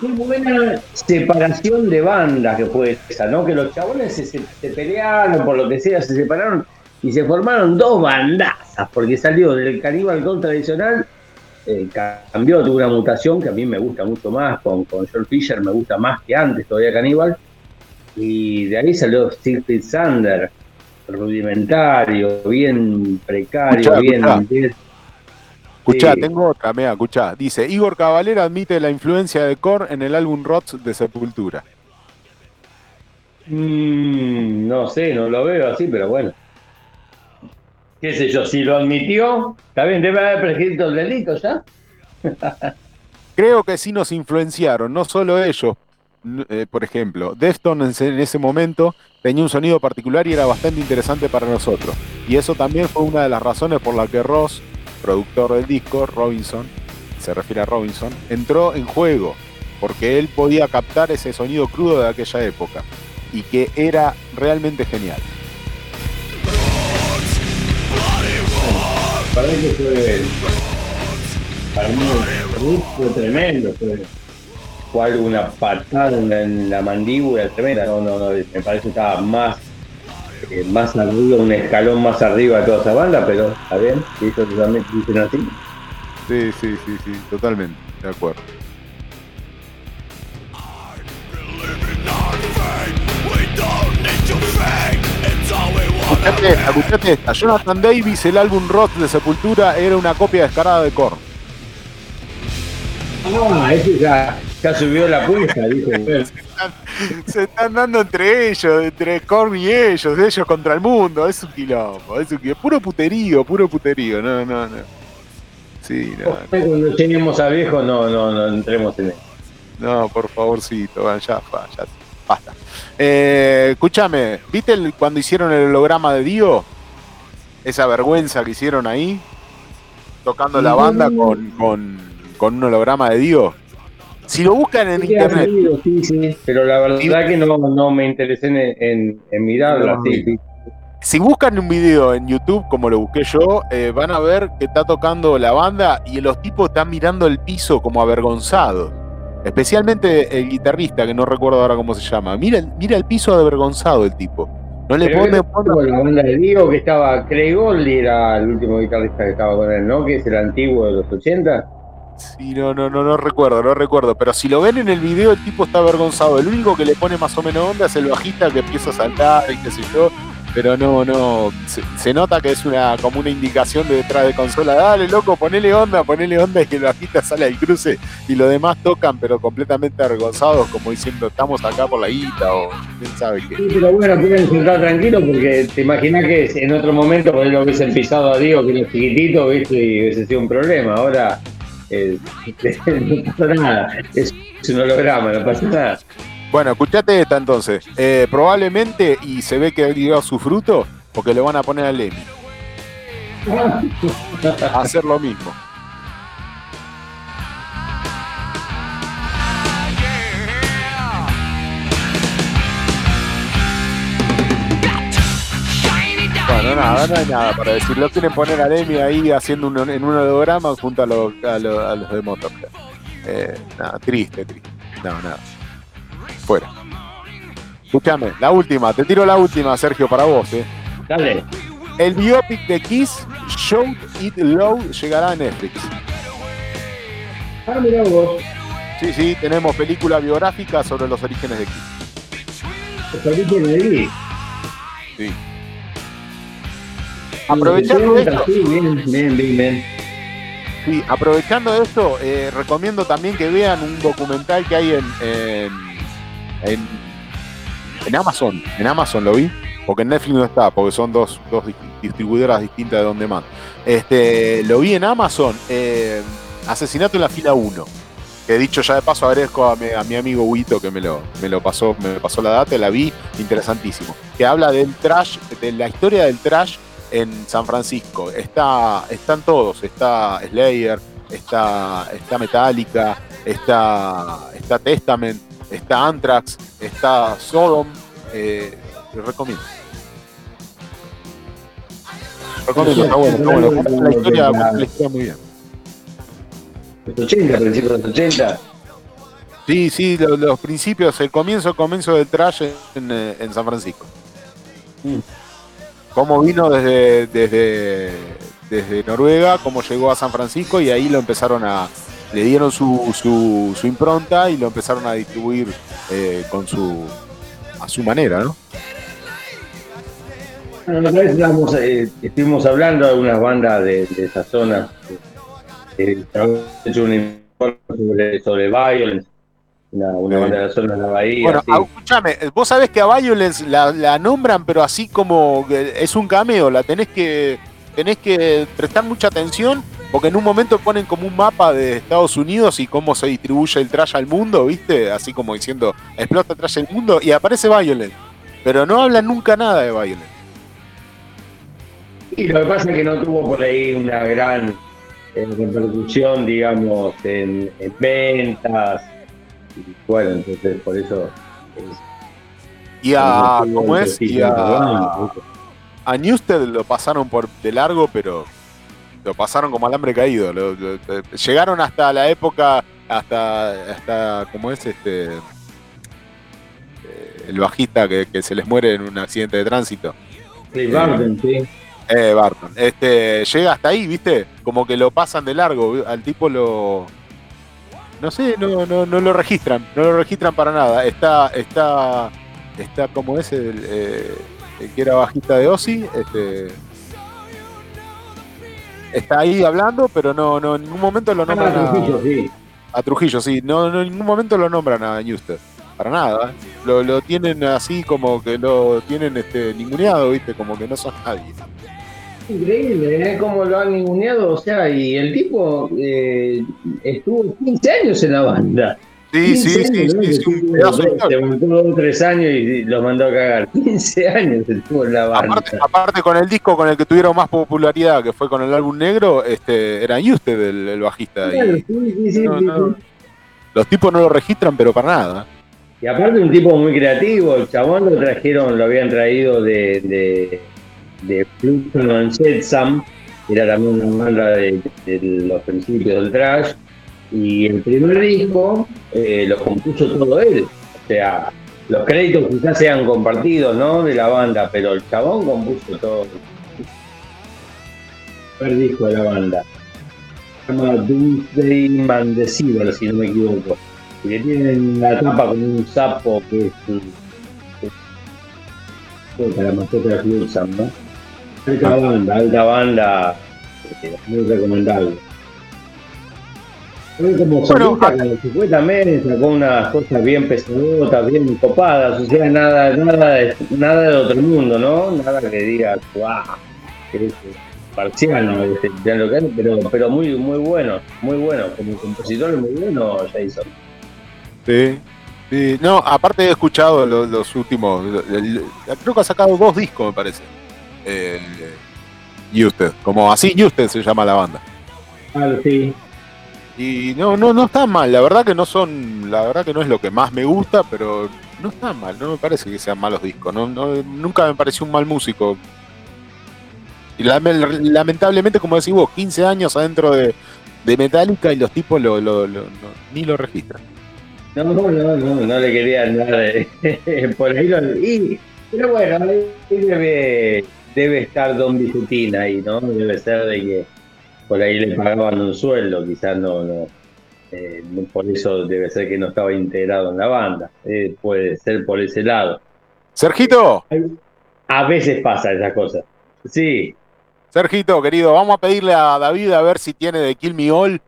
qué buena separación de bandas que fue esa, ¿no? Que los chabones se, se pelearon por lo que sea, se separaron y se formaron dos bandazas, porque salió del Caníbal Con tradicional, eh, cambió, tuvo una mutación que a mí me gusta mucho más, con, con George Fisher me gusta más que antes todavía Caníbal, y de ahí salió Steve Sander, rudimentario, bien precario, bien... Escuchá, tengo otra, mea, escuchá. Dice, Igor Cavalera admite la influencia de Korn en el álbum Rots de Sepultura. Mm, no sé, no lo veo así, pero bueno qué sé yo, si lo admitió, también debe haber prescrito el delito ya. Creo que sí nos influenciaron, no solo ellos. Eh, por ejemplo, Deftones en ese momento tenía un sonido particular y era bastante interesante para nosotros. Y eso también fue una de las razones por la que Ross, productor del disco, Robinson, se refiere a Robinson, entró en juego, porque él podía captar ese sonido crudo de aquella época y que era realmente genial. Para mí fue. Para mí fue tremendo. Fue, fue una patada en la, mandíbula tremenda. No, no, no, me parece que estaba más, eh, más arriba, un escalón más arriba de toda esa banda, pero está bien, eso totalmente dicen así. Sí, sí, sí, sí, totalmente, de acuerdo. Escuchate esta, escuchate esta. Jonathan Davis, el álbum Rock de Sepultura, era una copia descarada de Korn. Ah, ese ya, ya subió la apuesta, dice. Se están dando entre ellos, entre Korn y ellos, ellos contra el mundo. Es un quilombo, es un quilombo. Puro puterío, puro puterío. No, no, no. Sí, no. Cuando lleguemos a viejo, no, no, no entremos en eso. No, por favorcito, ya, ya, basta. Eh, escúchame, ¿viste cuando hicieron el holograma de Dio? Esa vergüenza que hicieron ahí, tocando la banda con, con, un holograma de Dio. Si lo buscan en internet. sí, sí, pero la verdad que no, no me interesé en, en, mirarla. Si buscan un video en YouTube, como lo busqué yo, eh, van a ver que está tocando la banda y los tipos están mirando el piso como avergonzados. Especialmente el guitarrista, que no recuerdo ahora cómo se llama. Mira, mira el piso avergonzado el tipo. No le pone. La banda de Diego que estaba. Craig Goldie era el último guitarrista que estaba con él, ¿no? Que es el antiguo de los 80. Sí, no, no, no, no recuerdo, no recuerdo. Pero si lo ven en el video, el tipo está avergonzado. El único que le pone más o menos onda es el bajista que empieza a saltar y qué sé yo pero no, no, se, nota que es una como una indicación de detrás de consola, dale loco, ponele onda, ponele onda y que el bajista sale al cruce y los demás tocan pero completamente avergonzados como diciendo estamos acá por la guita o quién sabe qué. Sí, pero bueno, pueden sentar tranquilos porque te imaginas que en otro momento por lo que es el pisado a Dios que es chiquitito, viste, y hubiese sido un problema, ahora eh, no pasa nada. Es, un holograma, no pasa nada. Bueno, escuchate esta entonces. Eh, probablemente, y se ve que ha llegado su fruto, porque le van a poner a Lemmy. a hacer lo mismo. Bueno, nada, no hay nada para decir. Lo quieren poner a Lemmy ahí haciendo un, en un holograma junto a, los, a, los, de Motorhead. Eh, nada, triste, triste. No, nada. Fuera. Escúchame, la última, te tiro la última, Sergio, para vos, eh. Dale. El biopic de Kiss, Show It Low, llegará a Netflix. Ah, mira vos. Sí, sí, tenemos película biográfica sobre los orígenes de Kiss. ¿Los orígenes de Kiss? Sí. Aprovechando esto. Sí, bien, bien, bien, Sí, aprovechando esto, eh, recomiendo también que vean un documental que hay en, en, en, Amazon. En Amazon lo vi, porque en Netflix no está, porque son dos, distribuidoras distintas de donde más. Este, lo vi en Amazon, eh, Asesinato en la fila 1. Que dicho ya de paso agradezco a mi, a mi amigo Huito que me lo, me lo pasó, me pasó la data, la vi, interesantísimo. Que habla del trash, de la historia del trash en San Francisco. Está, están todos, está Slayer, está, está Metallica, está, está Testament, está Anthrax, está Sodom. Eh, recomiendo. Recomiendo, está bueno, está bueno. La historia, la historia muy bien. Los 80, principios de los 80. Sí, sí, los, los, principios, el comienzo, el comienzo del trash en, eh, en San Francisco. Mm cómo vino desde, desde, desde Noruega, cómo llegó a San Francisco y ahí lo empezaron a, le dieron su, su, impronta y lo empezaron a distribuir eh, con su, a su manera, ¿no? Bueno, una vez eh, estuvimos hablando de unas bandas de, de esa zona, eh, hecho un informe sobre, sobre Violence, una, banda de la de la bahía. Bueno, escúchame, vos sabés que a Violence la, nombran, pero así como es un cameo, la tenés que, tenés que prestar mucha atención, porque en un momento ponen como un mapa de Estados Unidos y cómo se distribuye el trash al mundo, ¿viste? Así como diciendo, explota trash el mundo, y aparece Violence. Pero no hablan nunca nada de Violence. Y lo que pasa es que no tuvo por ahí una gran eh, repercusión, digamos, en ventas bueno, entonces por eso. y a, ¿cómo es? Y a, a Newsted lo pasaron por de largo, pero lo pasaron como alambre caído. llegaron hasta la época, hasta, hasta ¿cómo es? Este, eh, el bajista que, se les muere en un accidente de tránsito. Sí, Barton, sí. Eh, Barton. Este, llega hasta ahí, ¿viste? Como que lo pasan de largo. Al tipo lo, no sé, no, no, no lo registran, no lo registran para nada. Está, está, está como es el, eh, que era bajista de Ozzy, este, está ahí hablando, pero no, no en ningún momento lo ah, nombran a, Trujillo, sí. a Trujillo, sí, no, no, en ningún momento lo nombran a Newster, para nada. Lo, lo tienen así como que lo tienen este ninguneado, viste, como que no son nadie. Increíble, ¿eh? Cómo lo han ninguneado. O sea, y el tipo eh, estuvo 15 años en la banda. Sí, sí, sí, sí, Se montó tres años y los mandó a cagar. 15 años estuvo en la banda. Aparte, con el disco con el que tuvieron más popularidad, que fue con el álbum negro, este, era usted el, el bajista. Claro, sí, sí, Los tipos no lo registran, pero para nada. Y aparte un tipo muy creativo, el chabón lo trajeron, lo habían traído de de Fluxon and Jetsam, era también una banda de, los principios del trash, y el primer disco eh, lo compuso todo él. O sea, los créditos quizás sean compartidos, ¿no? De la banda, pero el chabón compuso todo. El primer disco de la banda. Se llama Doomsday Mandecible, si no me equivoco. Y que tienen la tapa con un sapo que es, la mascota de Fluxam, ¿no? Alta banda, alta banda, eh, muy recomendable. Como bueno, supuestamente sacó unas cosas bien pesadotas, bien copadas, o sea, nada, nada, nada de otro mundo, ¿no? Nada que diga, wow, parcial, ¿no? Este, pero, pero muy, muy bueno, muy bueno. Como compositor es muy bueno Jason. Sí. Sí, no, aparte he escuchado los, últimos, creo que ha sacado dos discos, me parece. Eh, usted, como así usted se llama la banda. Ah, sí. Y no, no, no están mal, la verdad que no son, la verdad que no es lo que más me gusta, pero no están mal, no me parece que sean malos discos, no, nunca me pareció un mal músico. Y lamentablemente, como decís vos, 15 años adentro de, de Metallica y los tipos lo, ni lo registran. No, no, no, no le quería andar por ahí. y, pero bueno, debe, debe estar Don Bisutina ahí, ¿no? Debe ser de que por ahí le pagaban un sueldo, quizás no, no, eh, por eso debe ser que no estaba integrado en la banda, eh, puede ser por ese lado. Sergito. A veces pasa esa cosa. Sí. Sergito, querido, vamos a pedirle a David a ver si tiene de Kill Me All.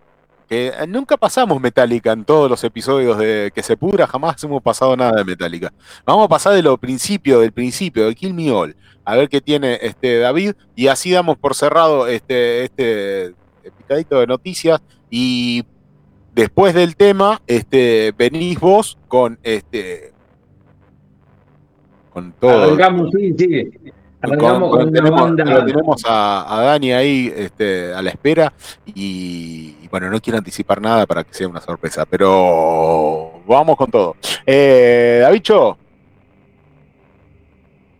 Que eh, nunca pasamos Metallica en todos los episodios de Que se pudra, jamás hemos pasado nada de Metallica. Vamos a pasar de lo principio, del principio, de Kill Me All a ver qué tiene este David y así damos por cerrado este, este picadito de noticias y después del tema este, venís vos con este con todo. Tenemos, a, Dani ahí este, a la espera y, bueno, no quiero anticipar nada para que sea una sorpresa, pero vamos con todo. Eh, Davicho,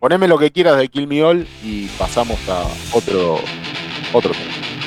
Poneme lo que quieras de Kill Me All y pasamos a otro, otro tema.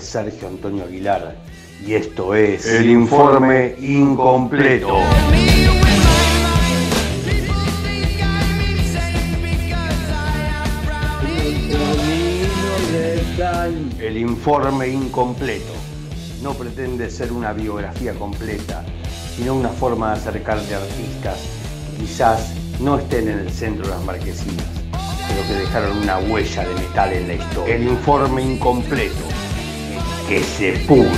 Sergio Antonio Aguilar y esto es el informe incompleto. El informe incompleto no pretende ser una biografía completa, sino una forma de acercarte a artistas que quizás no estén en el centro de las marquesinas, pero que dejaron una huella de metal en la historia. El informe incompleto, que se pudra.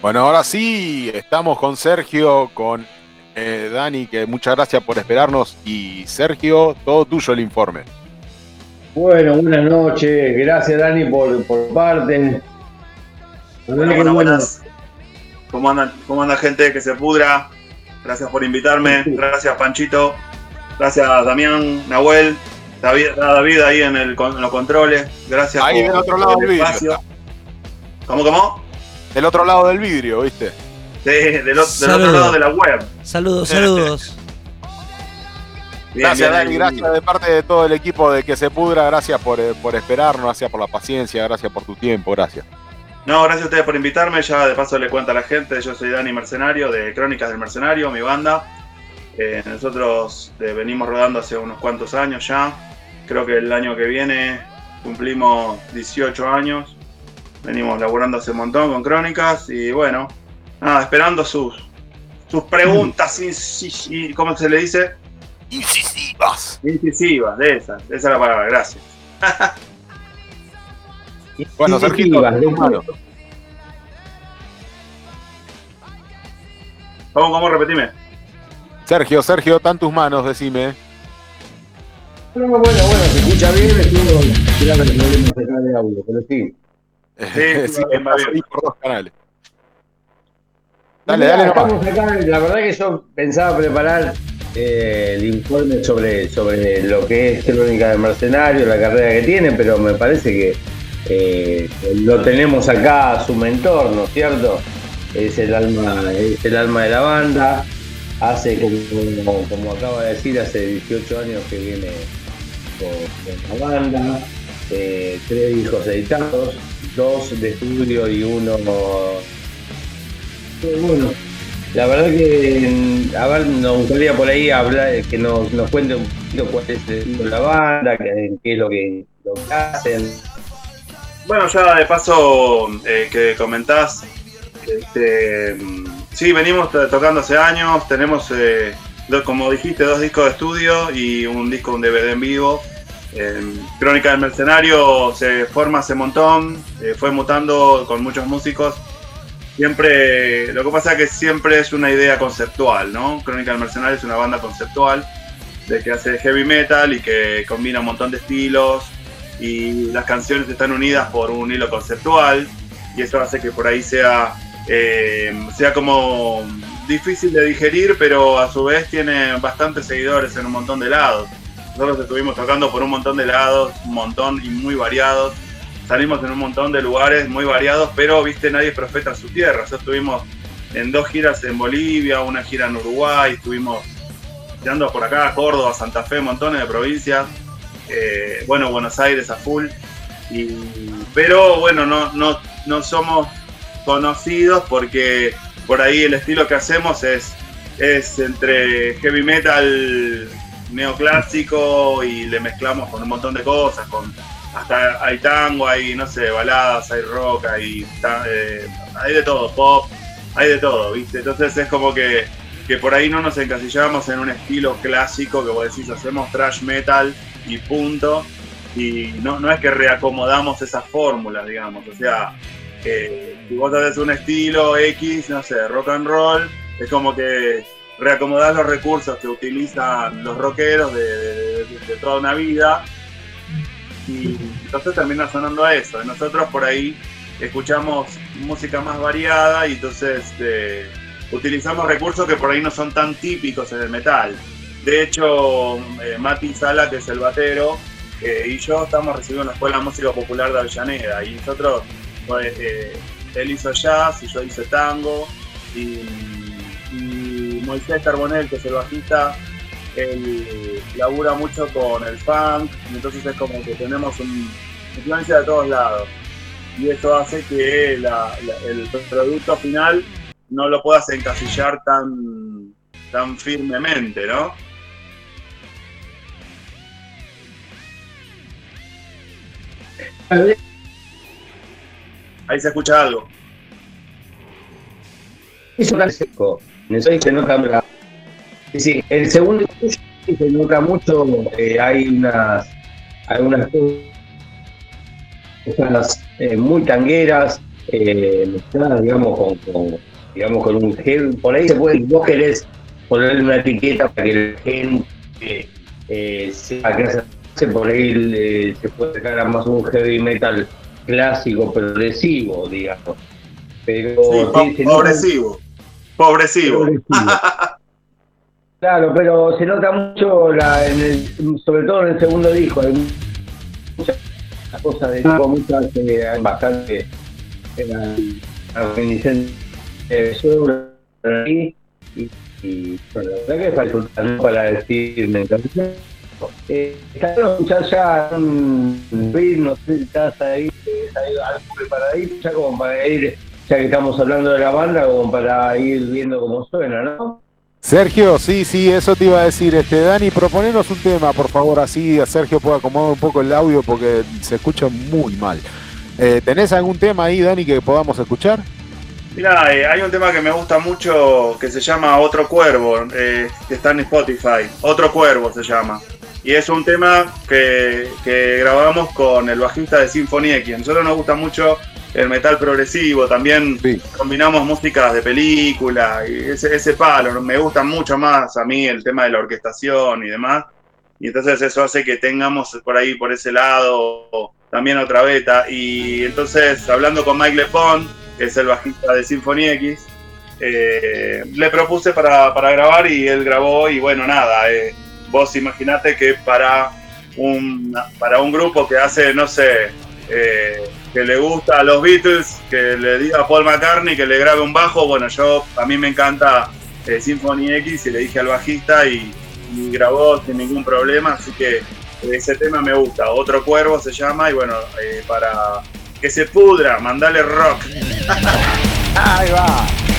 Bueno, ahora sí, estamos con Sergio, con eh, Dani, que muchas gracias por esperarnos. Y Sergio, todo tuyo el informe. Bueno, buenas noches. Gracias, Dani, por, por parte. Bueno, buenas. ¿Cómo andan, ¿Cómo anda gente? Que se pudra. Gracias por invitarme. Gracias, Panchito. Gracias, Damián, Nahuel, David, David ahí en, el, en los controles. Gracias ahí del otro lado del vidrio. ¿Cómo, cómo? Del otro lado del vidrio, ¿viste? Sí, del, otro lado de la web. Saludos, saludos. gracias, Dani, gracias de parte de todo el equipo de Que Se Pudra, gracias por, eh, por esperarnos, gracias por la paciencia, gracias por tu tiempo, gracias. No, gracias a ustedes por invitarme, ya de paso le cuento a la gente, yo soy Dani Mercenario de Crónicas del Mercenario, mi banda. Eh, nosotros eh, venimos rodando hace unos cuantos años ya, creo que el año que viene cumplimos 18 años, venimos laburando hace un montón con Crónicas y bueno, nada, esperando sus, sus preguntas, y ¿cómo se le dice? Incisivas. Incisivas, de esas, esa es la palabra, gracias. bueno, Sergio, ¿Cómo, cómo? Repetime. Sergio, Sergio, está en tus manos, decime. Bueno, bueno, bueno, se escucha bien, estuvo tirando problemas acá de audio, pero sí. Sí, sí, sí por dos canales. Dale, dale, estamos acá, la verdad que yo pensaba preparar eh, el informe sobre, sobre lo que es Crónica de Mercenario, la carrera que tiene, pero me parece que eh, lo tenemos acá a su mentor, ¿no es cierto? Es el alma, es el alma de la banda. Hace, como, como acaba de decir, hace 18 años que viene con, la banda. Tres hijos editados, dos de estudio y uno bueno, la verdad que a ver, nos gustaría por ahí hablar, que nos, nos cuente un poquito cuál es la banda, qué, es lo que, hacen. Bueno, ya de paso eh, que comentás, este, sí, venimos tocando hace años, tenemos, eh, como dijiste, dos discos de estudio y un disco, un DVD en vivo. Crónica del Mercenario se forma hace un montón, eh, fue mutando con muchos músicos siempre, lo que pasa es que siempre es una idea conceptual, ¿no? Crónica del Mercenario es una banda conceptual de que hace heavy metal y que combina un montón de estilos y las canciones están unidas por un hilo conceptual y eso hace que por ahí sea, eh, sea como difícil de digerir, pero a su vez tiene bastantes seguidores en un montón de lados. Nosotros estuvimos tocando por un montón de lados, un montón y muy variados salimos en un montón de lugares muy variados, pero viste, nadie profeta su tierra. Nosotros estuvimos en dos giras en Bolivia, una gira en Uruguay, estuvimos tirando por acá, Córdoba, Santa Fe, montones de provincias. Eh, bueno, Buenos Aires a full. Y, pero bueno, no, no, no somos conocidos porque por ahí el estilo que hacemos es, es entre heavy metal neoclásico y le mezclamos con un montón de cosas, con hasta hay tango, hay, no sé, baladas, hay rock, hay, eh, hay de todo, pop, hay de todo, ¿viste? Entonces es como que, que por ahí no nos encasillamos en un estilo clásico que vos decís, hacemos trash metal y punto. Y no, no es que reacomodamos esas fórmulas, digamos. O sea, si vos haces un estilo X, no sé, rock and roll, es como que reacomodás los recursos que utilizan los rockeros de toda una vida y entonces termina sonando a eso. Nosotros por ahí escuchamos música más variada y entonces este, utilizamos recursos que por ahí no son tan típicos en el metal. De hecho, eh, Mati Sala, que es el batero, eh, y yo estamos recibiendo la Escuela de Música Popular de Avellaneda. Y nosotros, eh, él hizo jazz y yo hice tango. Y, y Moisés Carbonel, que es el bajista, él labura mucho con el funk, entonces es como que tenemos un, influencia de todos lados. Y eso hace que el producto final no lo puedas encasillar tan, tan firmemente, ¿no? Ahí se escucha algo. Se. Sí, el segundo se nota mucho. Eh, hay unas, cosas eh, muy tangueras, eh, digamos, con, con, digamos, con un gel. Por ahí se puede, vos querés ponerle una etiqueta para que la gente eh, sepa que hace, por ahí eh, se puede sacar más un heavy metal clásico, progresivo, digamos. Pero sí. Pobresivo. claro, pero se nota mucho, la, en el, sobre todo en el segundo disco, hay muchas cosas de tipo, muchas, eh, bastante eh, y, y bueno, la verdad que falta ¿no? para decirme eh, está escuchar ya un no sé si estás ahí, algo preparadito como para ir ya que estamos hablando de la banda, como para ir viendo cómo suena, ¿no? Sergio, sí, sí, eso te iba a decir. Este, Dani, proponenos un tema, por favor, así a Sergio pueda acomodar un poco el audio porque se escucha muy mal. Eh, ¿Tenés algún tema ahí, Dani, que podamos escuchar? Mira, eh, hay un tema que me gusta mucho que se llama Otro Cuervo, eh, que está en Spotify. Otro Cuervo se llama. Y es un tema que, que grabamos con el bajista de Symphony X. Nosotros nos gusta mucho el metal progresivo, también combinamos músicas de película y ese, ese palo, me gusta mucho más a mí el tema de la orquestación y demás. Y entonces eso hace que tengamos por ahí, por ese lado, también otra beta. Y entonces, hablando con Mike Lepon, que es el bajista de Symphony X, eh, le propuse para, para, grabar y él grabó y bueno, nada, eh, vos imaginate que para un, para un grupo que hace, no sé, eh, que le gusta a los Beatles, que le diga a Paul McCartney que le grabe un bajo. Bueno, yo a mí me encanta eh, Symphony X y le dije al bajista y, grabó sin ningún problema, así que ese tema me gusta. Otro cuervo se llama y bueno, eh, para que se pudra, mandale rock. Ahí va.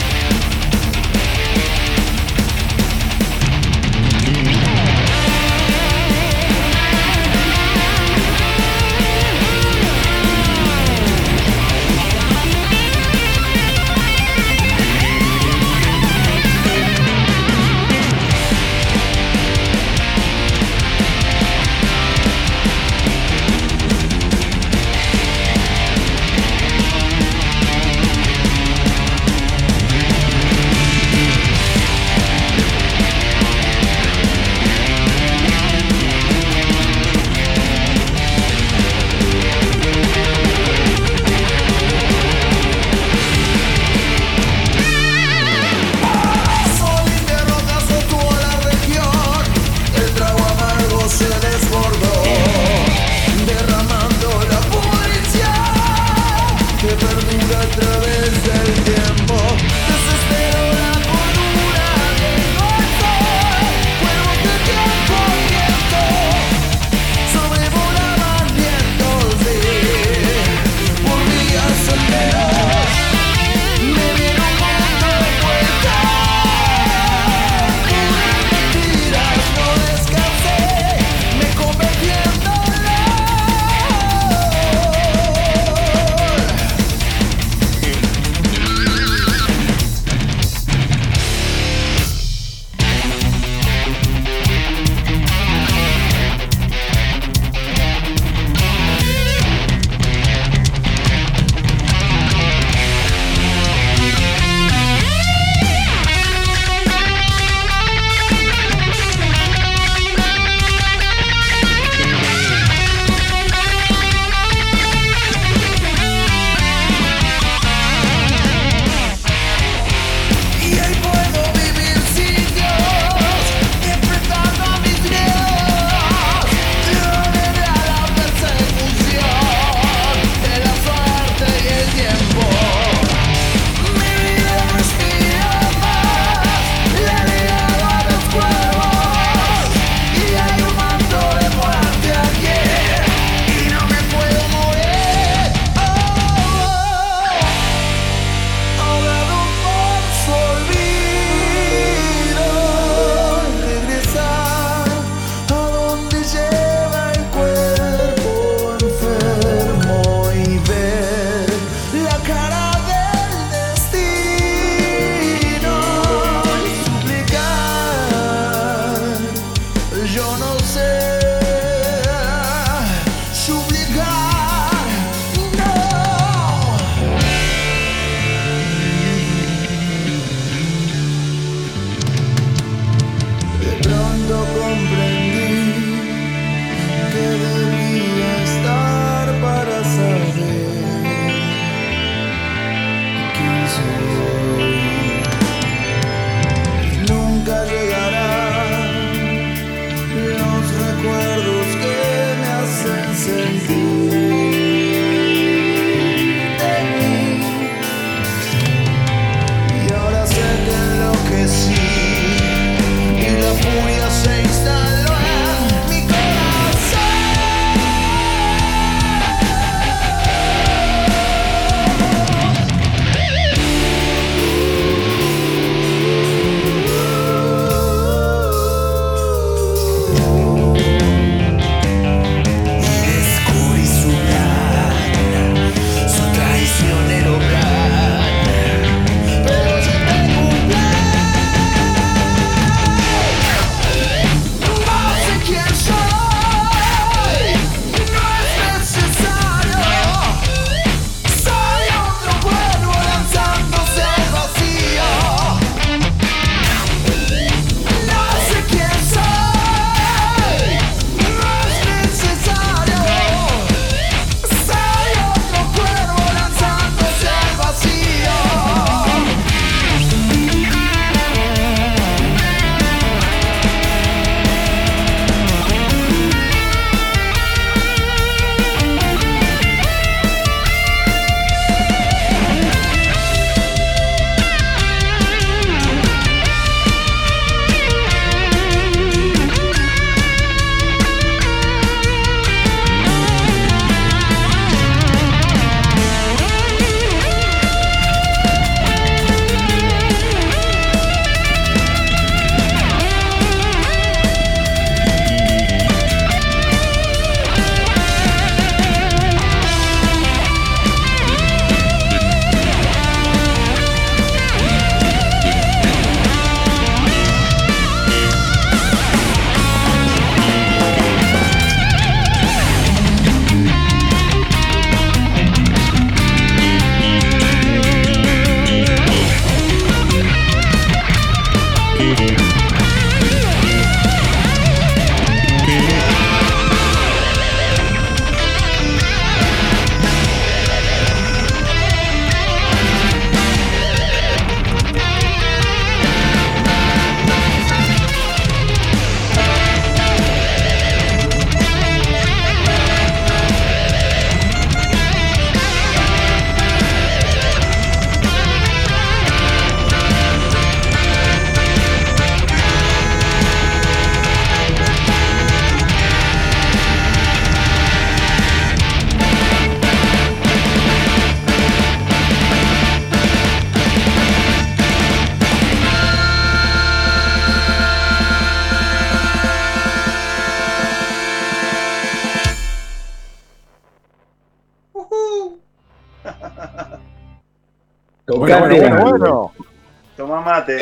Thank you.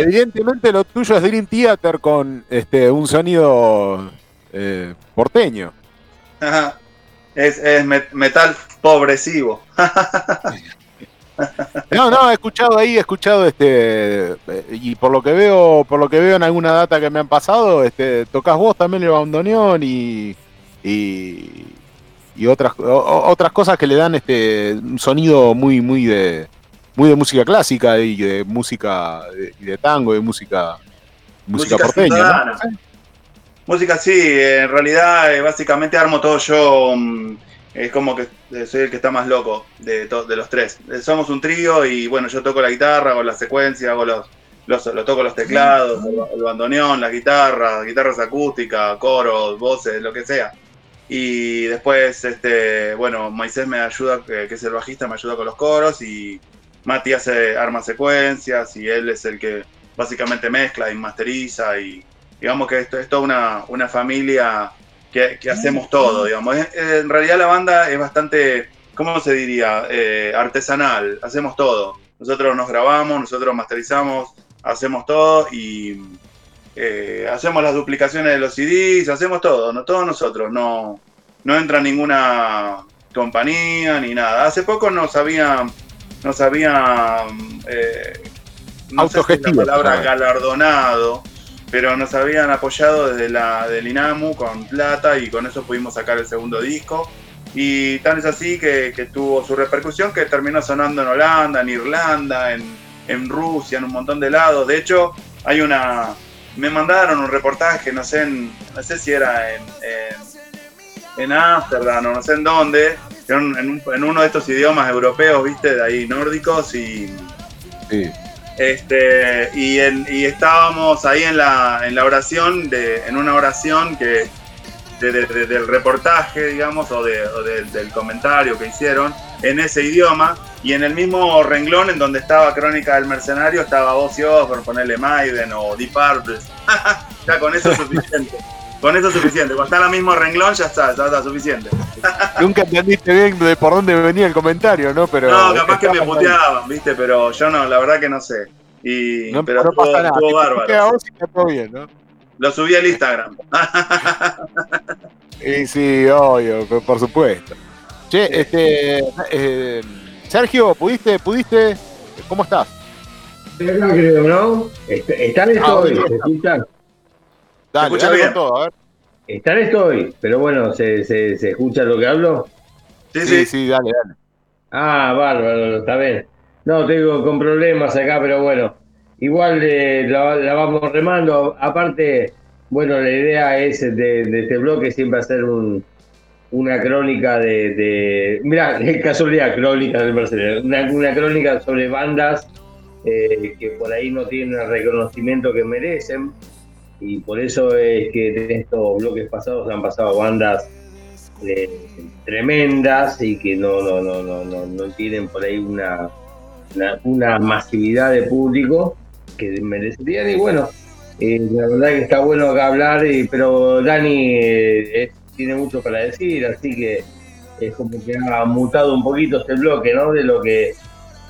Evidentemente lo tuyo es Dream Theater con este un sonido eh, porteño. es, es met- metal pobresivo. No, no, he escuchado ahí, he escuchado este y por lo que veo, por lo que veo en alguna data que me han pasado, este tocas vos también el bandoneón y y, y otras o- otras cosas que le dan este un sonido muy muy de muy de música clásica y de música de, y de tango, de música música, Música porteña. Música sí, en realidad eh, básicamente armo todo yo. mm, Es como que eh, soy el que está más loco de, de los tres. Eh, Somos un trío y bueno, yo toco la guitarra, hago la secuencia, hago los, los lo toco los teclados, el, bandoneón, la guitarra, guitarras acústicas, coros, voces, lo que sea. Y después, este, bueno, Moisés me ayuda, que, que es el bajista, me ayuda con los coros y Mati hace arma secuencias y él es el que básicamente mezcla y masteriza y digamos que esto es toda una, una familia que, que hacemos todo, digamos. En realidad la banda es bastante, ¿cómo se diría? Eh, artesanal, hacemos todo. Nosotros nos grabamos, nosotros masterizamos, hacemos todo y eh, hacemos las duplicaciones de los CDs, hacemos todo, no, todos nosotros, no, no entra ninguna compañía ni nada. Hace poco nos habían, nos habían, eh, no sé si es la palabra galardonado, pero nos habían apoyado desde la del INAMU con plata y con eso pudimos sacar el segundo disco. Y tan es así que, que tuvo su repercusión que terminó sonando en Holanda, en Irlanda, en, en Rusia, en un montón de lados. De hecho, hay una. Me mandaron un reportaje, no sé, en- no sé si era en, en, en Ámsterdam o no sé en dónde, en, un- en un- en uno de estos idiomas europeos, viste, de ahí nórdicos y. Sí. Este, y, en- y estábamos ahí en la, en la oración, de, en una oración que de- de- de- del reportaje, digamos, o, de- o del- comentario que hicieron en ese idioma, y en el mismo renglón en donde estaba Crónica del Mercenario estaba Ozzy Osbourne, ponerle Maiden o Deep Purple. ya con eso es suficiente. Con eso es suficiente. Cuando está en el mismo renglón ya está, ya está suficiente. Nunca entendiste bien de por dónde venía el comentario, ¿no? Pero no, capaz que me puteaban, ¿viste? Pero yo no, la verdad que no sé. Y, No, pero no estuvo, pasa nada. estuvo bárbaro. vos, está todo bien, ¿no? Lo subí al Instagram. Y sí, obvio, por- supuesto. Che, este. eh, Sergio, ¿pudiste, pudiste? ¿Cómo estás? Estoy acá, creo, ¿no? Est- Están Ah, bien. ¿se escuchan? Dale, escucha dale bien. con todo, a ver. Están estoy, pero bueno, ¿se, se, se escucha lo que hablo? Sí, Sí, sí. sí, dale, dale. Ah, bárbaro, está bien. No, tengo con problemas acá, pero bueno, igual eh, la, la vamos remando. Aparte, bueno, la idea es de, de este bloque siempre hacer un, una crónica de, de mira, casualidad, crónica del Mercedes, una, una crónica sobre bandas eh, que por ahí no tienen el reconocimiento que merecen y por eso es que en estos bloques pasados han pasado bandas eh, tremendas y que no, no, no, no, no, no tienen por ahí una, una, masividad de público que merecerían y bueno, eh, la verdad que está bueno acá hablar, y- pero Dani eh, tiene mucho para decir, así que es como que ha mutado un poquito este bloque, ¿no? De lo que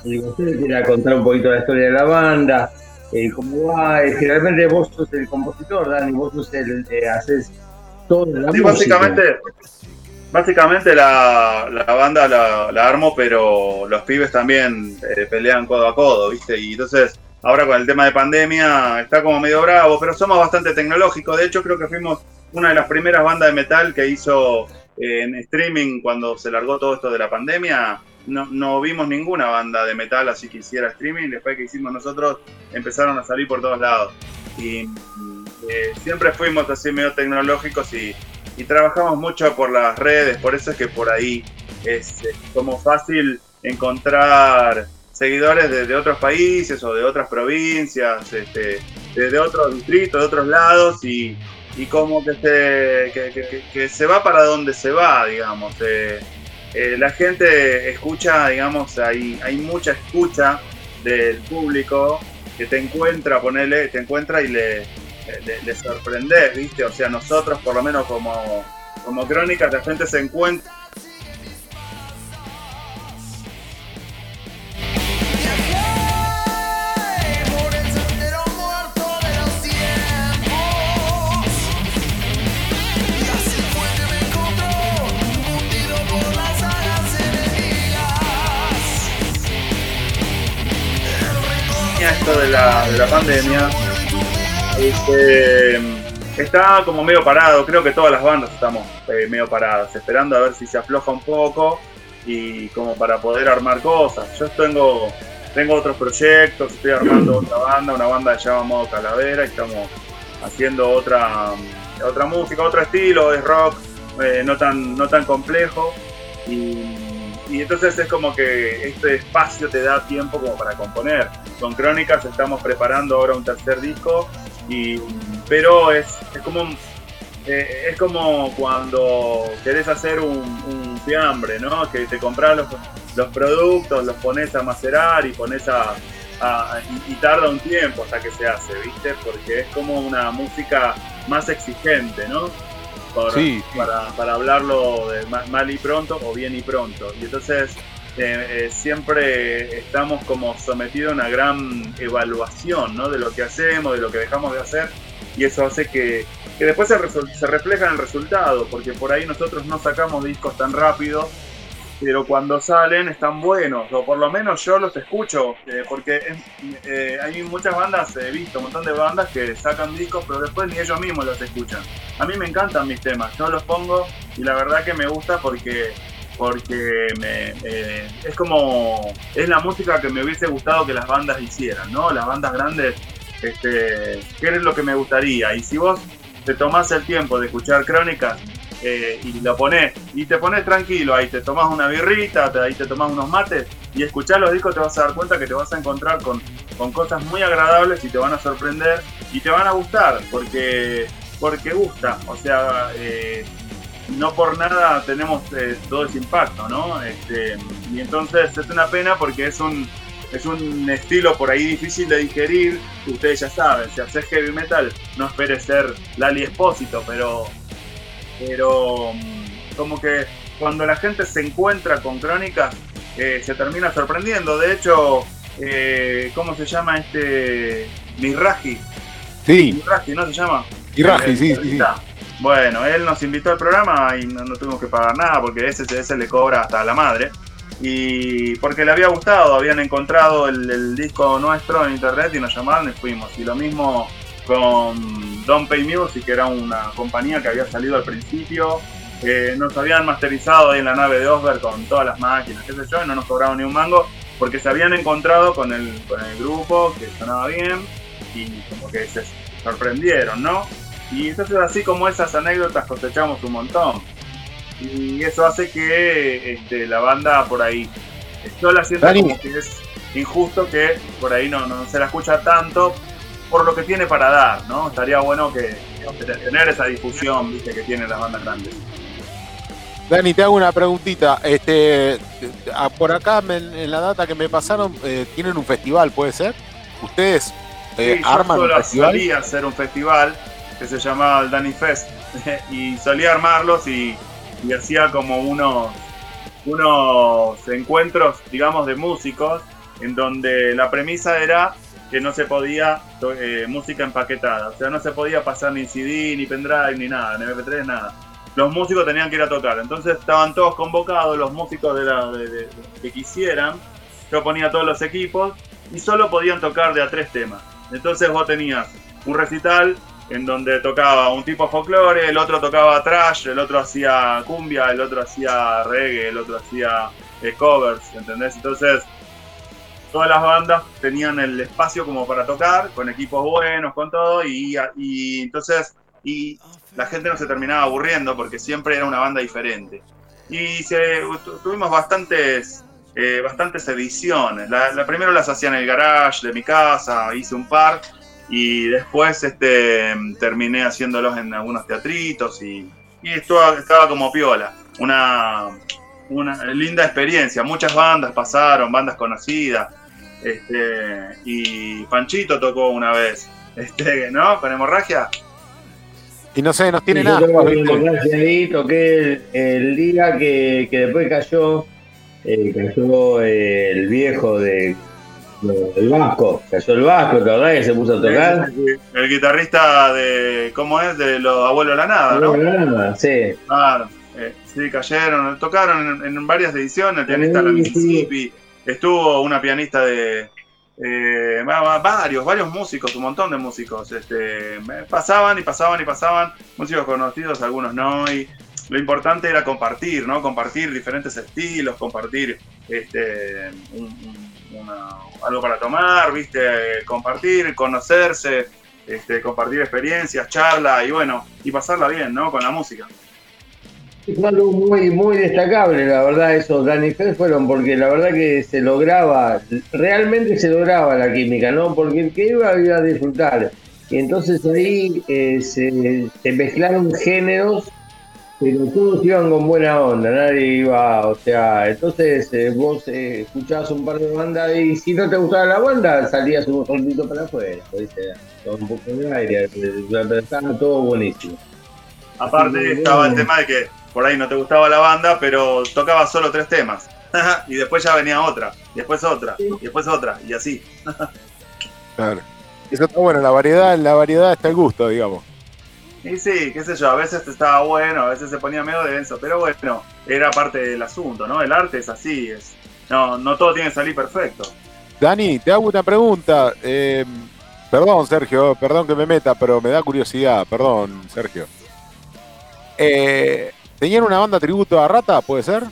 de lo que usted quiera contar un poquito la historia de la banda, eh, cómo va, generalmente vos sos el compositor, Dani, vos sos el, eh, haces toda la Sí, música. básicamente, básicamente la, la banda la, la armo, pero los pibes también eh, pelean codo a codo, ¿viste? Y entonces ahora con el tema de pandemia está como medio bravo, pero somos bastante tecnológicos. De hecho, creo que fuimos una de las primeras bandas de metal que hizo eh, en streaming cuando se largó todo esto de la pandemia. No, no, vimos ninguna banda de metal así que hiciera streaming. Después que hicimos nosotros, empezaron a salir por todos lados. Y eh, siempre fuimos así medio tecnológicos y, y, trabajamos mucho por las redes. Por eso es que por ahí es, es como fácil encontrar seguidores de, de, otros países o de otras provincias, este, de, otros distritos, de otros lados y, y como que se, que, que, que, se va para donde se va, digamos. Eh, eh, la gente escucha, digamos, hay, hay mucha escucha del público que te encuentra, ponele, te encuentra y le, le, le sorprendes, ¿viste? O sea, nosotros por lo menos como, como crónicas, la gente se encuentra de la, de la pandemia, este, está como medio parado. Creo que todas las bandas estamos eh, medio paradas, esperando a ver si se afloja un poco y como para poder armar cosas. Yo tengo, tengo otros proyectos, estoy armando otra banda, una banda que Modo Calavera y estamos haciendo otra, otra música, otro estilo, es rock, eh, no, tan, no tan complejo. Y entonces es como que este espacio te da tiempo como para componer. Con Crónicas estamos preparando ahora un tercer disco, y, pero es, es como eh, es como cuando querés hacer un, un, fiambre, ¿no? Que te compras los, los, productos, los pones a macerar y pones a, y, tarda un tiempo hasta que se hace, ¿viste? Porque es como una música más exigente, ¿no? Por, sí, sí. Para, para, hablarlo de mal y pronto o bien y pronto. Y entonces eh, eh, siempre estamos como sometidos a una gran evaluación ¿no? de lo que hacemos, de lo que dejamos de hacer, y eso hace que, que después se, se refleja en el resultado, porque por ahí nosotros no sacamos discos tan rápido pero cuando salen están buenos, o por lo menos yo los escucho, eh, porque eh, hay muchas bandas, he visto un montón de bandas que sacan discos, pero después ni ellos mismos los escuchan. A mí me encantan mis temas, yo los pongo y la verdad que me gusta porque porque me, eh, es como es la música que me hubiese gustado que las bandas hicieran, ¿no? Las bandas grandes, este, ¿qué es lo que me gustaría? Y si vos te tomás el tiempo de escuchar crónicas eh, y lo pones y te pones tranquilo, ahí te tomas una birrita, ahí te tomas unos mates y escuchar los discos te vas a dar cuenta que te vas a encontrar con, con cosas muy agradables y te van a sorprender y te van a gustar porque, porque gusta, o sea, eh, no por nada tenemos eh, todo ese impacto, ¿no? Este, y entonces es una pena porque es un, es un estilo por ahí difícil de digerir. Ustedes ya saben, si haces heavy metal, no esperes ser Lali Espósito, pero pero mm, como que cuando la gente se encuentra con crónicas eh, se termina sorprendiendo. De hecho, eh, ¿cómo se llama este? Miraji. Sí. Miraji, ¿no se llama? Miraji, sí, sí, sí. Bueno, él nos invitó al programa y no, no, tuvimos que pagar nada porque ese, ese le cobra hasta la madre. Y porque le había gustado, habían encontrado el, el disco nuestro en internet y nos llamaron y fuimos. Y lo mismo con Don't Pay Music, que era una compañía que había salido al principio. Eh, nos habían masterizado ahí en la nave de Osberg con todas las máquinas, qué sé yo, y no nos cobraban ni un mango porque se habían encontrado con el, con el grupo que sonaba bien y como que se sorprendieron, ¿no? Y entonces así como esas anécdotas cosechamos un montón. Y eso hace que este, la banda por ahí, yo la siento como que es injusto que por ahí no, no se la escucha tanto por lo que tiene para dar, ¿no? Estaría bueno que, que tener esa difusión, viste, que tienen las bandas grandes. Dani, te hago una preguntita. Este, por acá en, la data que me pasaron, eh, tienen un festival, ¿puede ser? ¿Ustedes eh, sí, arman yo un festival? solía hacer un festival que se llamaba el Dani Fest y solía armarlos y, y hacía como unos, unos encuentros, digamos, de músicos en donde la premisa era que no se podía eh, música empaquetada, o sea, no se podía pasar ni CD, ni pendrive, ni nada, ni MP3, nada. Los músicos tenían que ir a tocar, entonces estaban todos convocados, los músicos de la, de, que quisieran. Yo ponía todos los equipos y solo podían tocar de a tres temas. Entonces vos tenías un recital en donde tocaba un tipo folclore, el otro tocaba trash, el otro hacía cumbia, el otro hacía reggae, el otro hacía eh, covers, ¿entendés? Entonces, todas las bandas tenían el espacio como para tocar, con equipos buenos, con todo, y, entonces y la gente no se terminaba aburriendo porque siempre era una banda diferente. Y tuvimos bastantes, eh, bastantes ediciones. La, la, primero las hacía en el garage de mi casa, hice un par, y después este, terminé haciéndolos en algunos teatritos y, y esto estaba como piola. Una, una linda experiencia. Muchas bandas pasaron, bandas conocidas. Este, y Panchito tocó una vez, este, ¿no? Con hemorragia. Y no sé, nos tiene Sí, nada. yo hemorragia ahí, toqué el, el día que, que después cayó, eh, cayó el viejo de el Vasco, cayó el Vasco, la verdad que se puso a tocar. El guitarrista de, ¿cómo es? De los abuelos de la nada, ¿no? Nada, sí. Claro, eh, sí, cayeron, tocaron en, en varias ediciones, el pianista de la Sí, Mississippi, estuvo una pianista de eh, va- va- varios, varios músicos, un montón de músicos, este, pasaban y pasaban y pasaban, músicos conocidos, algunos no, y lo importante era compartir, ¿no? Compartir diferentes estilos, compartir este, un- un- una- algo para tomar, viste, compartir, conocerse, este, compartir experiencias, charla y bueno, y pasarla bien, ¿no? Con la música. Fue algo muy, muy destacable, la verdad, esos Danny Fest fueron porque la verdad que se lograba, realmente se lograba la química, ¿no? Porque el que iba iba a disfrutar. Y entonces ahí eh, se, se mezclaron géneros, pero todos iban con buena onda, nadie iba, o sea, entonces eh, vos eh, escuchabas un par de bandas y si no te gustaba la banda, salías un soltito para afuera. Con un poco de aire, eh, estaba todo buenísimo. Aparte estaba el tema de que por ahí no te gustaba la banda, pero tocaba solo tres temas. y después ya venía otra, y después otra, y después otra, y así. Claro. Eso está bueno, la variedad, la variedad está el gusto, digamos. Y sí, qué sé yo, a veces estaba bueno, a veces se ponía medio denso, pero bueno, era parte del asunto, ¿no? El arte es así, es no, no todo tiene que salir perfecto. Dani, te hago una pregunta. eh, perdón, Sergio, perdón que me meta, pero me da curiosidad. Perdón, Sergio. Eh, ¿Tenían una banda tributo a Rata, puede ser?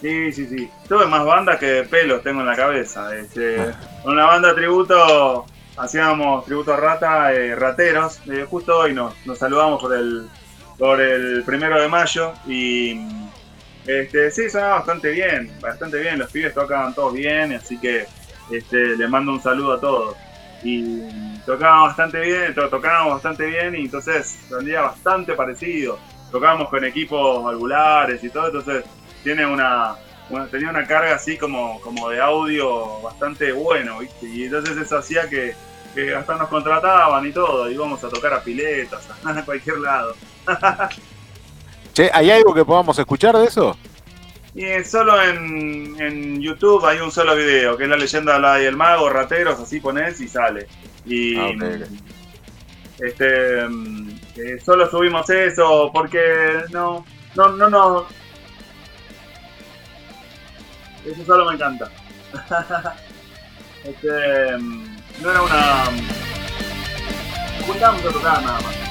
Sí, sí, sí. Tuve más bandas que pelos tengo en la cabeza. Este, una banda tributo, hacíamos tributo a Rata, eh, Rateros. Eh, justo hoy nos, nos saludamos por el, por el primero de mayo y este, sí, sonaba bastante bien, bastante bien. Los pibes tocaban todos bien, así que este, les mando un saludo a todos. Y tocaban bastante bien, to- tocábamos bastante bien y entonces sonía bastante parecido. Tocábamos con equipos valvulares y todo, entonces tiene una, una- tenía una carga así como, como de audio bastante bueno, ¿viste? Y entonces eso hacía que, que hasta nos contrataban y todo, íbamos a tocar a piletas, a cualquier lado. Che, ¿hay algo que podamos escuchar de eso? Y solo en, en YouTube hay un solo video, que es la leyenda de la y el mago, rateros, así pones y sale. Y Ah, ok, ok. este mm, eh, solo subimos eso porque no, no, no, no. Eso solo me encanta. este mm, no era una. Juntábamos a tocar nada más.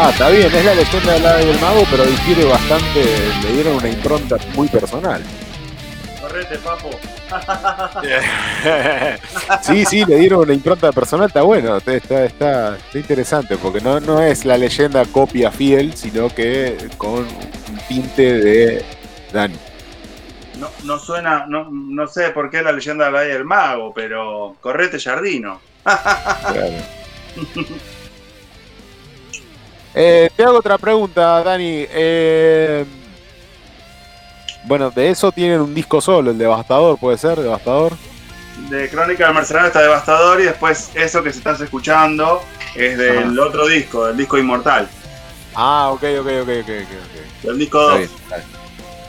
Ah, está bien, es la leyenda del ave y el mago, pero difiere bastante, le dieron una impronta muy personal. correte, papo. sí, sí, le dieron una impronta personal, está bueno, está, está, interesante, porque no, no es la leyenda copia fiel, sino que con un tinte de Dani. No, no suena, no, no sé por qué la leyenda de la del mago, pero correte Jardino. Eh, te hago otra pregunta, Dani. Eh, bueno, de eso tienen un disco solo, el Devastador, ¿puede ser? Devastador. De Crónica del Mercenario está Devastador y después eso que se estás escuchando es del otro disco, del disco Inmortal. Ah, ok, ok, ok, ok, ok. Del disco 2.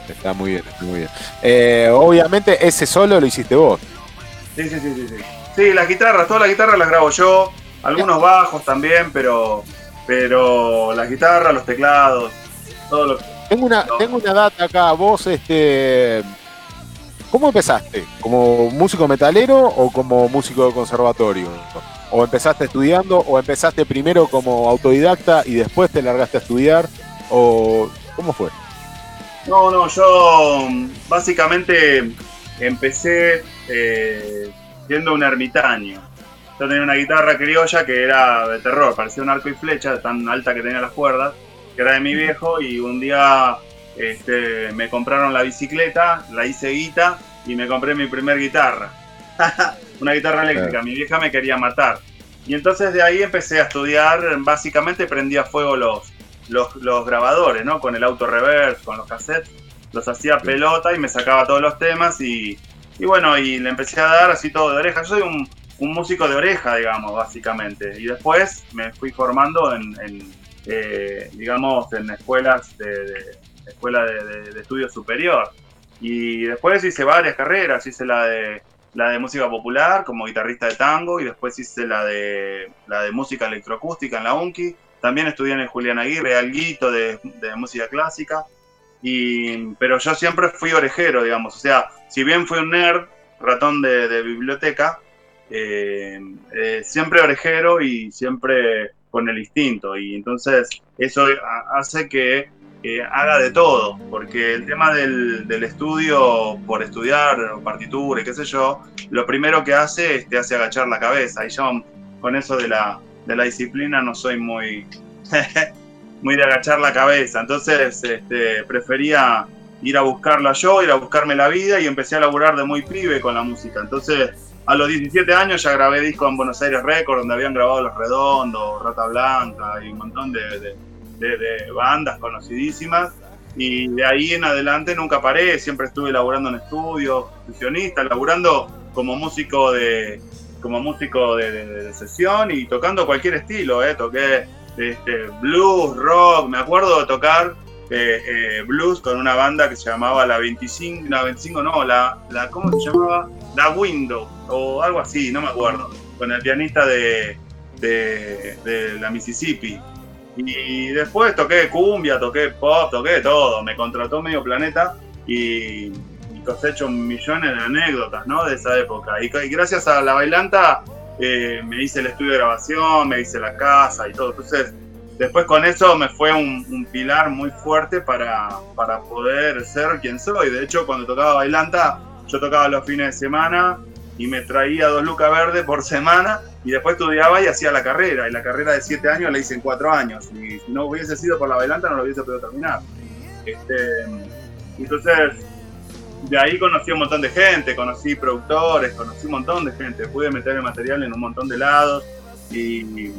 Está, muy bien, está muy bien. Eh, obviamente ese solo lo hiciste vos. Sí, sí, sí, sí, sí. Sí, las guitarras, todas las guitarras las grabo yo, algunos bajos también, pero pero las guitarras, los teclados, todo lo tengo una, tengo una data acá, vos, este. ¿Cómo empezaste? ¿Como músico metalero o como músico de conservatorio? ¿O empezaste estudiando o empezaste primero como autodidacta y después te largaste a estudiar? ¿O cómo fue? No, no, yo básicamente empecé eh, siendo un ermitaño. Yo tenía una guitarra criolla que era de terror, parecía un arco y flecha, tan alta que tenía las cuerdas que era de mi viejo, y un día este, me compraron la bicicleta, la hice guita y me compré mi primer guitarra. Una guitarra eléctrica, mi vieja me quería matar. Y entonces de ahí empecé a estudiar, básicamente prendía fuego los, los, grabadores, ¿no? Con el auto reverse, con los cassettes, los hacía pelota y me sacaba todos los temas y, y bueno, y le empecé a dar así todo de oreja. Yo soy un, un músico de oreja, digamos, básicamente. Y después me fui formando en, eh, digamos, en escuelas de, escuela de, estudio superior. Y después hice varias carreras, hice la de la de música popular como guitarrista de tango y después hice la de la de música electroacústica en la UNCI. También estudié en el Julián Aguirre, algo de, de música clásica. Y, pero yo siempre fui orejero, digamos. O sea, si bien fui un nerd, ratón de, biblioteca, eh, eh, siempre orejero y siempre con el instinto. Y entonces eso hace que haga de todo, porque el tema del, estudio por estudiar partitura y qué sé yo, lo primero que hace es te hace agachar la cabeza. Y yo con eso de la, de la disciplina no soy muy, muy de agachar la cabeza. Entonces este, prefería ir a buscarla yo, ir a buscarme la vida y empecé a laburar de muy pibe con la música. Entonces a los 17 años ya grabé disco en Buenos Aires Records, donde habían grabado Los Redondos, Rata Blanca y un montón de, bandas conocidísimas. Y de ahí en adelante nunca paré, siempre estuve laburando en estudios, sesionista, laburando como músico de como músico de, sesión y tocando cualquier estilo, ¿eh? toqué este, blues, rock, me acuerdo de tocar eh, eh, blues con una banda que se llamaba la 25, la 25 no, la, la ¿cómo se llamaba? La Window o algo así, no me acuerdo, con el pianista de, de, la Mississippi. Y después toqué cumbia, toqué pop, toqué todo. Me contrató Medio Planeta y, cosecho millones de anécdotas ¿no? de esa época. Y, gracias a la bailanta eh, me hice el estudio de grabación, me hice la casa y todo. Entonces, después con eso me fue un, pilar muy fuerte para, para poder ser quien soy. De hecho, cuando tocaba bailanta, yo tocaba los fines de semana y me traía dos lucas verdes por semana y después estudiaba y hacía la carrera. Y la carrera de siete años la hice en cuatro años. Y si no hubiese sido por la bailanta no lo hubiese podido terminar. Este, entonces, de ahí conocí un montón de gente, conocí productores, conocí un montón de gente. Pude meter el material en un montón de lados. Y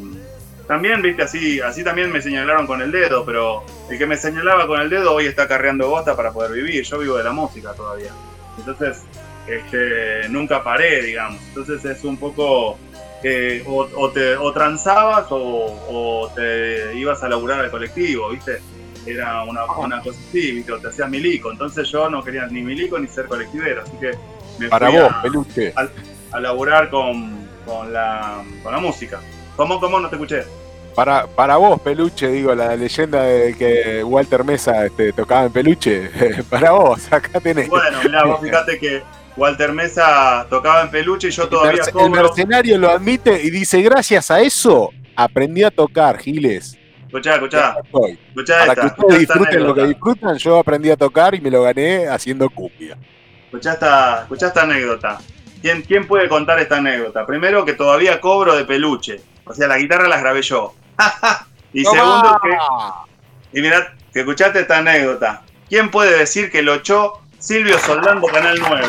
también, viste, así, así también me señalaron con el dedo, pero el que me señalaba con el dedo hoy está carreando bosta para poder vivir. Yo vivo de la música todavía. Entonces, este, nunca paré, digamos. Entonces es un poco, eh, o, te, o transabas o, te ibas a laburar al colectivo, ¿viste? Era una, una cosa así, ¿viste? O te hacías milico. Entonces yo no quería ni milico ni ser colectivero, así que me Para fui vos, a, peluche. A, laburar con, con, la, con la música. ¿Cómo, cómo? No te escuché. Para, para vos, Peluche, digo, la leyenda de que Walter Mesa este, tocaba en Peluche, para vos, acá tenés. Bueno, mirá, vos fíjate que Walter Mesa tocaba en peluche y yo todavía el, el mercenario lo admite y dice, gracias a eso aprendí a tocar, Giles. Escuchá, escuchá. Para que ustedes disfruten lo que disfrutan, yo aprendí a tocar y me lo gané haciendo cumbia. escuchá esta, escuchá esta anécdota. ¿Quién, ¿Quién puede contar esta anécdota? Primero que todavía cobro de peluche. O sea, la guitarra la grabé yo. y segundo que. Y mirá, que escuchaste esta anécdota. ¿Quién puede decir que lo echó Silvio Soldán de Canal 9?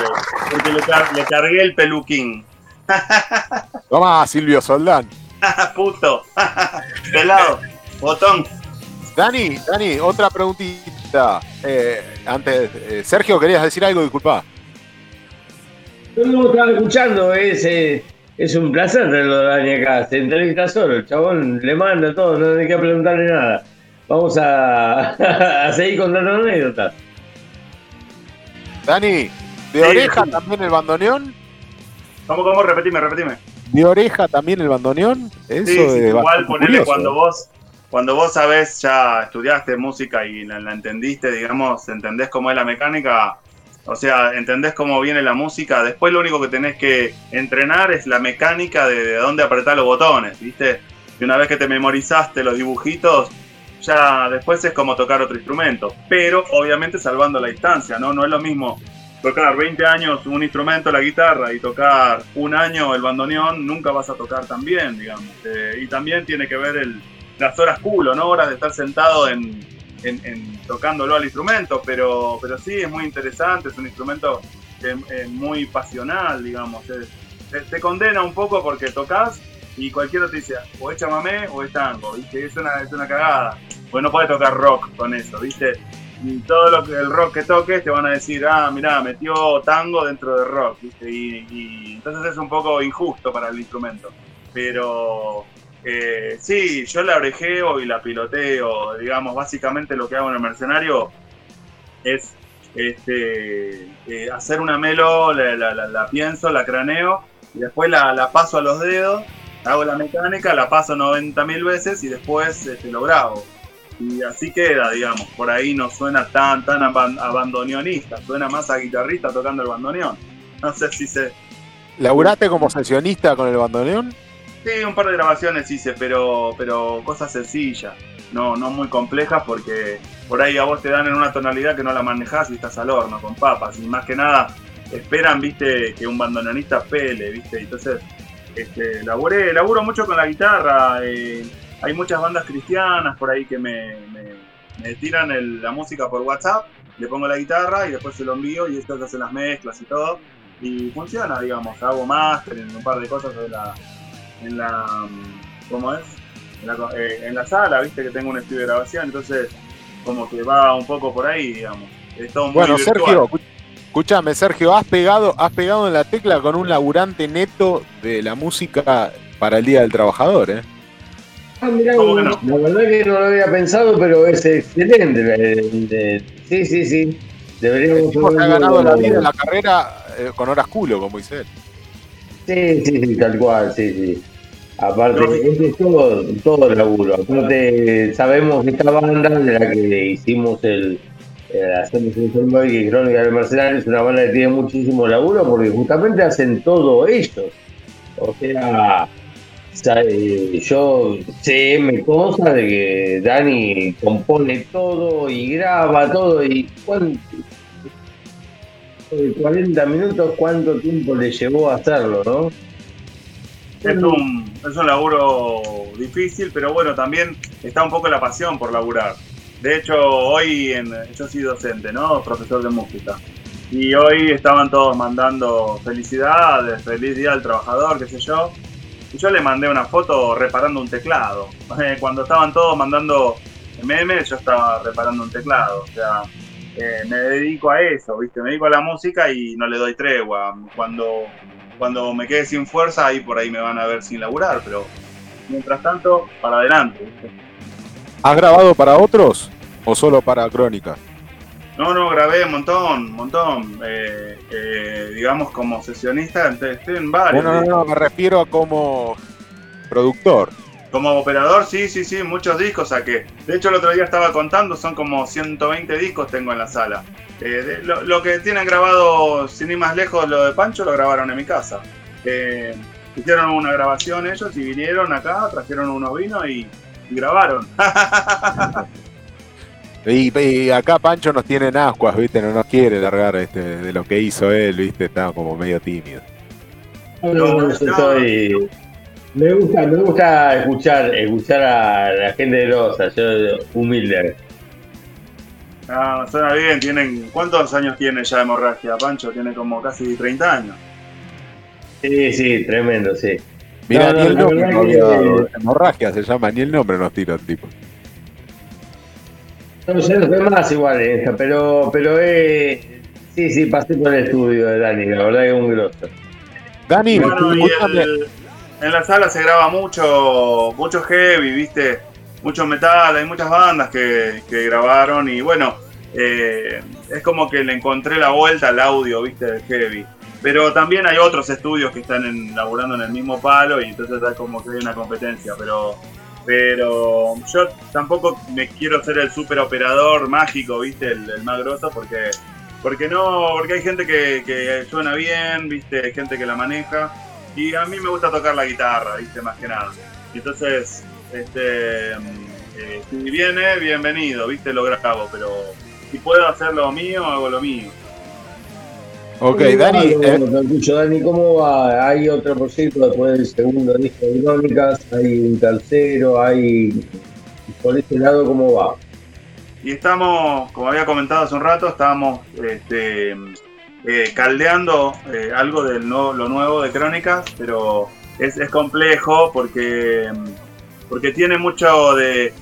Porque le, car- le cargué el peluquín. Toma, Silvio Soldán. Puto. Pelado. Botón. Dani, Dani, otra preguntita. Eh, antes, eh, Sergio, ¿querías decir algo? Disculpa. No, no, estaba escuchando, es, eh, es un placer tenerlo a Dani acá. Se entrevista solo, el chabón le manda todo, no hay que preguntarle nada. Vamos a, a seguir contando anécdotas. Dani, ¿de Sí, oreja sí. también el bandoneón? ¿Cómo, cómo? Repetime, repetime. ¿De oreja también el bandoneón? Eso Sí, sí, es igual curioso. cuando vos, cuando vos sabés, ya estudiaste música y la, la entendiste, digamos, entendés cómo es la mecánica, o sea, entendés cómo viene la música, después lo único que tenés que entrenar es la mecánica de, de dónde apretar los botones, ¿viste? Y una vez que te memorizaste los dibujitos, ya después es como tocar otro instrumento, pero obviamente salvando la distancia, ¿no? No es lo mismo tocar 20 años un instrumento, la guitarra, y tocar un año el bandoneón, nunca vas a tocar tan bien, digamos. Eh, y también tiene que ver el, las horas culo, ¿no? Horas de estar sentado en, en- en tocándolo al instrumento, pero, pero sí, es muy interesante, es un instrumento eh, muy pasional, digamos. Es- te, te condena un poco porque tocas y cualquiera te dice, o es chamamé o es tango, ¿viste? Es una, es una cagada. Pues no puedes tocar rock con eso, ¿viste? y todo lo que el rock que toques te van a decir, ah, mirá, metió tango dentro de rock, ¿viste? Y, y entonces es un poco injusto para el instrumento. Pero eh, sí, yo la orejeo y la piloteo, digamos, básicamente lo que hago en el mercenario es este, eh, hacer una melo, la, la- la- pienso, la craneo, y después la, paso a los dedos, hago la mecánica, la paso 90.000 veces y después este, lo grabo. Y así queda, digamos. Por ahí no suena tan, tan aban- abandoneonista. Suena más a guitarrista tocando el bandoneón. No sé si se. ¿Laburaste como sesionista con el bandoneón? Sí, un par de grabaciones hice, pero, pero cosas sencillas. No, no muy complejas porque por ahí a vos te dan en una tonalidad que no la manejás y estás al horno con papas. Y más que nada esperan, viste, que un bandoneonista pele, viste. Entonces, este, laburé, laburo mucho con la guitarra. eh, hay muchas bandas cristianas por ahí que me, tiran la música por WhatsApp, le pongo la guitarra y después se lo envío y ellos hacen las mezclas y todo. Y funciona, digamos. Hago máster en un par de cosas de la, en la. ¿Cómo es? En la, co- eh, en la sala, viste que tengo un estudio de grabación, entonces como que va un poco por ahí, digamos. Es todo muy Bueno, virtual. Sergio, escúchame, Sergio, has pegado, has pegado en la tecla con un laburante neto de la música para el Día del Trabajador, ¿eh? Ah, mirá, ¿Cómo que no? La verdad que no lo había pensado, pero es excelente. eh, Sí, sí, sí. El Deberíamos tipo se ha ganado la vida en la carrera eh, con horas culo, como dice él. Sí, sí, sí, tal cual, sí, sí. Aparte, es todo, todo laburo. Aparte, sabemos que esta banda de la que hicimos el. eh, hacemos el y Crónica del Mercenario es una banda que tiene muchísimo laburo porque justamente hacen todo ellos. O sea, eh, yo sé, me consta de que Dani compone todo y graba todo y cuánto. de 40 minutos, ¿cuánto tiempo le llevó a hacerlo, no? Es un, es un laburo difícil, pero bueno, también está un poco la pasión por laburar. De hecho, hoy en, yo soy docente, ¿no? Profesor de música. Y hoy estaban todos mandando felicidades, feliz día al trabajador, qué sé yo. Y yo le mandé una foto reparando un teclado. Cuando estaban todos mandando memes, yo estaba reparando un teclado. O sea, eh, me dedico a eso, ¿viste? Me dedico a la música y no le doy tregua. Cuando cuando me quede sin fuerza, ahí por ahí me van a ver sin laburar, pero mientras tanto, para adelante. ¿Has grabado para otros o solo para Crónica? No, no, grabé un montón, un montón. Eh, eh, digamos, como sesionista, estoy en varios. No, no, no, me refiero a como productor. Como operador, sí, sí, sí, muchos discos saqué. De hecho, el otro día estaba contando, son como 120 discos tengo en la sala. Eh, de- lo, lo que tienen grabado, sin ir más lejos, lo de Pancho, lo grabaron en mi casa. Eh, hicieron una grabación ellos y vinieron acá, trajeron unos vinos y, y grabaron. Y, acá Pancho nos tiene en ascuas, ¿viste? No nos quiere largar este, de lo que hizo él, ¿viste? Está como medio tímido. No, Me gusta, me gusta escuchar, escuchar a la gente de Rosa, yo humilde. Ah, suena bien, tienen. ¿Cuántos años tiene ya de hemorragia, Pancho? Tiene como casi 30 años. Sí, sí, tremendo, sí. Mira, ni el nombre hemorragia se llama, ni el nombre nos tira el tipo. No, sé no sé más igual, eh, pero, pero eh, sí, sí, pasé por el estudio de Dani, la verdad que es un grosso. Dani, en la sala se graba mucho, mucho heavy, viste, mucho metal, hay muchas bandas que, que grabaron y bueno, eh, es como que le encontré la vuelta al audio, viste, de heavy. Pero también hay otros estudios que están en, laburando en el mismo palo y entonces es como que hay una competencia, pero pero yo tampoco me quiero ser el super operador mágico, viste, el, más grosso, porque porque no, porque hay gente que, suena bien, viste, hay gente que la maneja, y a mí me gusta tocar la guitarra, viste, más que nada. Entonces, este eh, si viene, bienvenido, viste, lo grabo, pero si puedo hacer lo mío, hago lo mío. Ok, Dani. Eh. Dani, ¿cómo va? ¿Hay otro proyecto después del segundo disco de Crónicas? ¿Hay un tercero? ¿Hay. Por ese lado, cómo va? Y estamos, como había comentado hace un rato, estábamos este, eh, caldeando eh, algo de lo nuevo de Crónicas, pero es, es, complejo porque, porque tiene mucho de.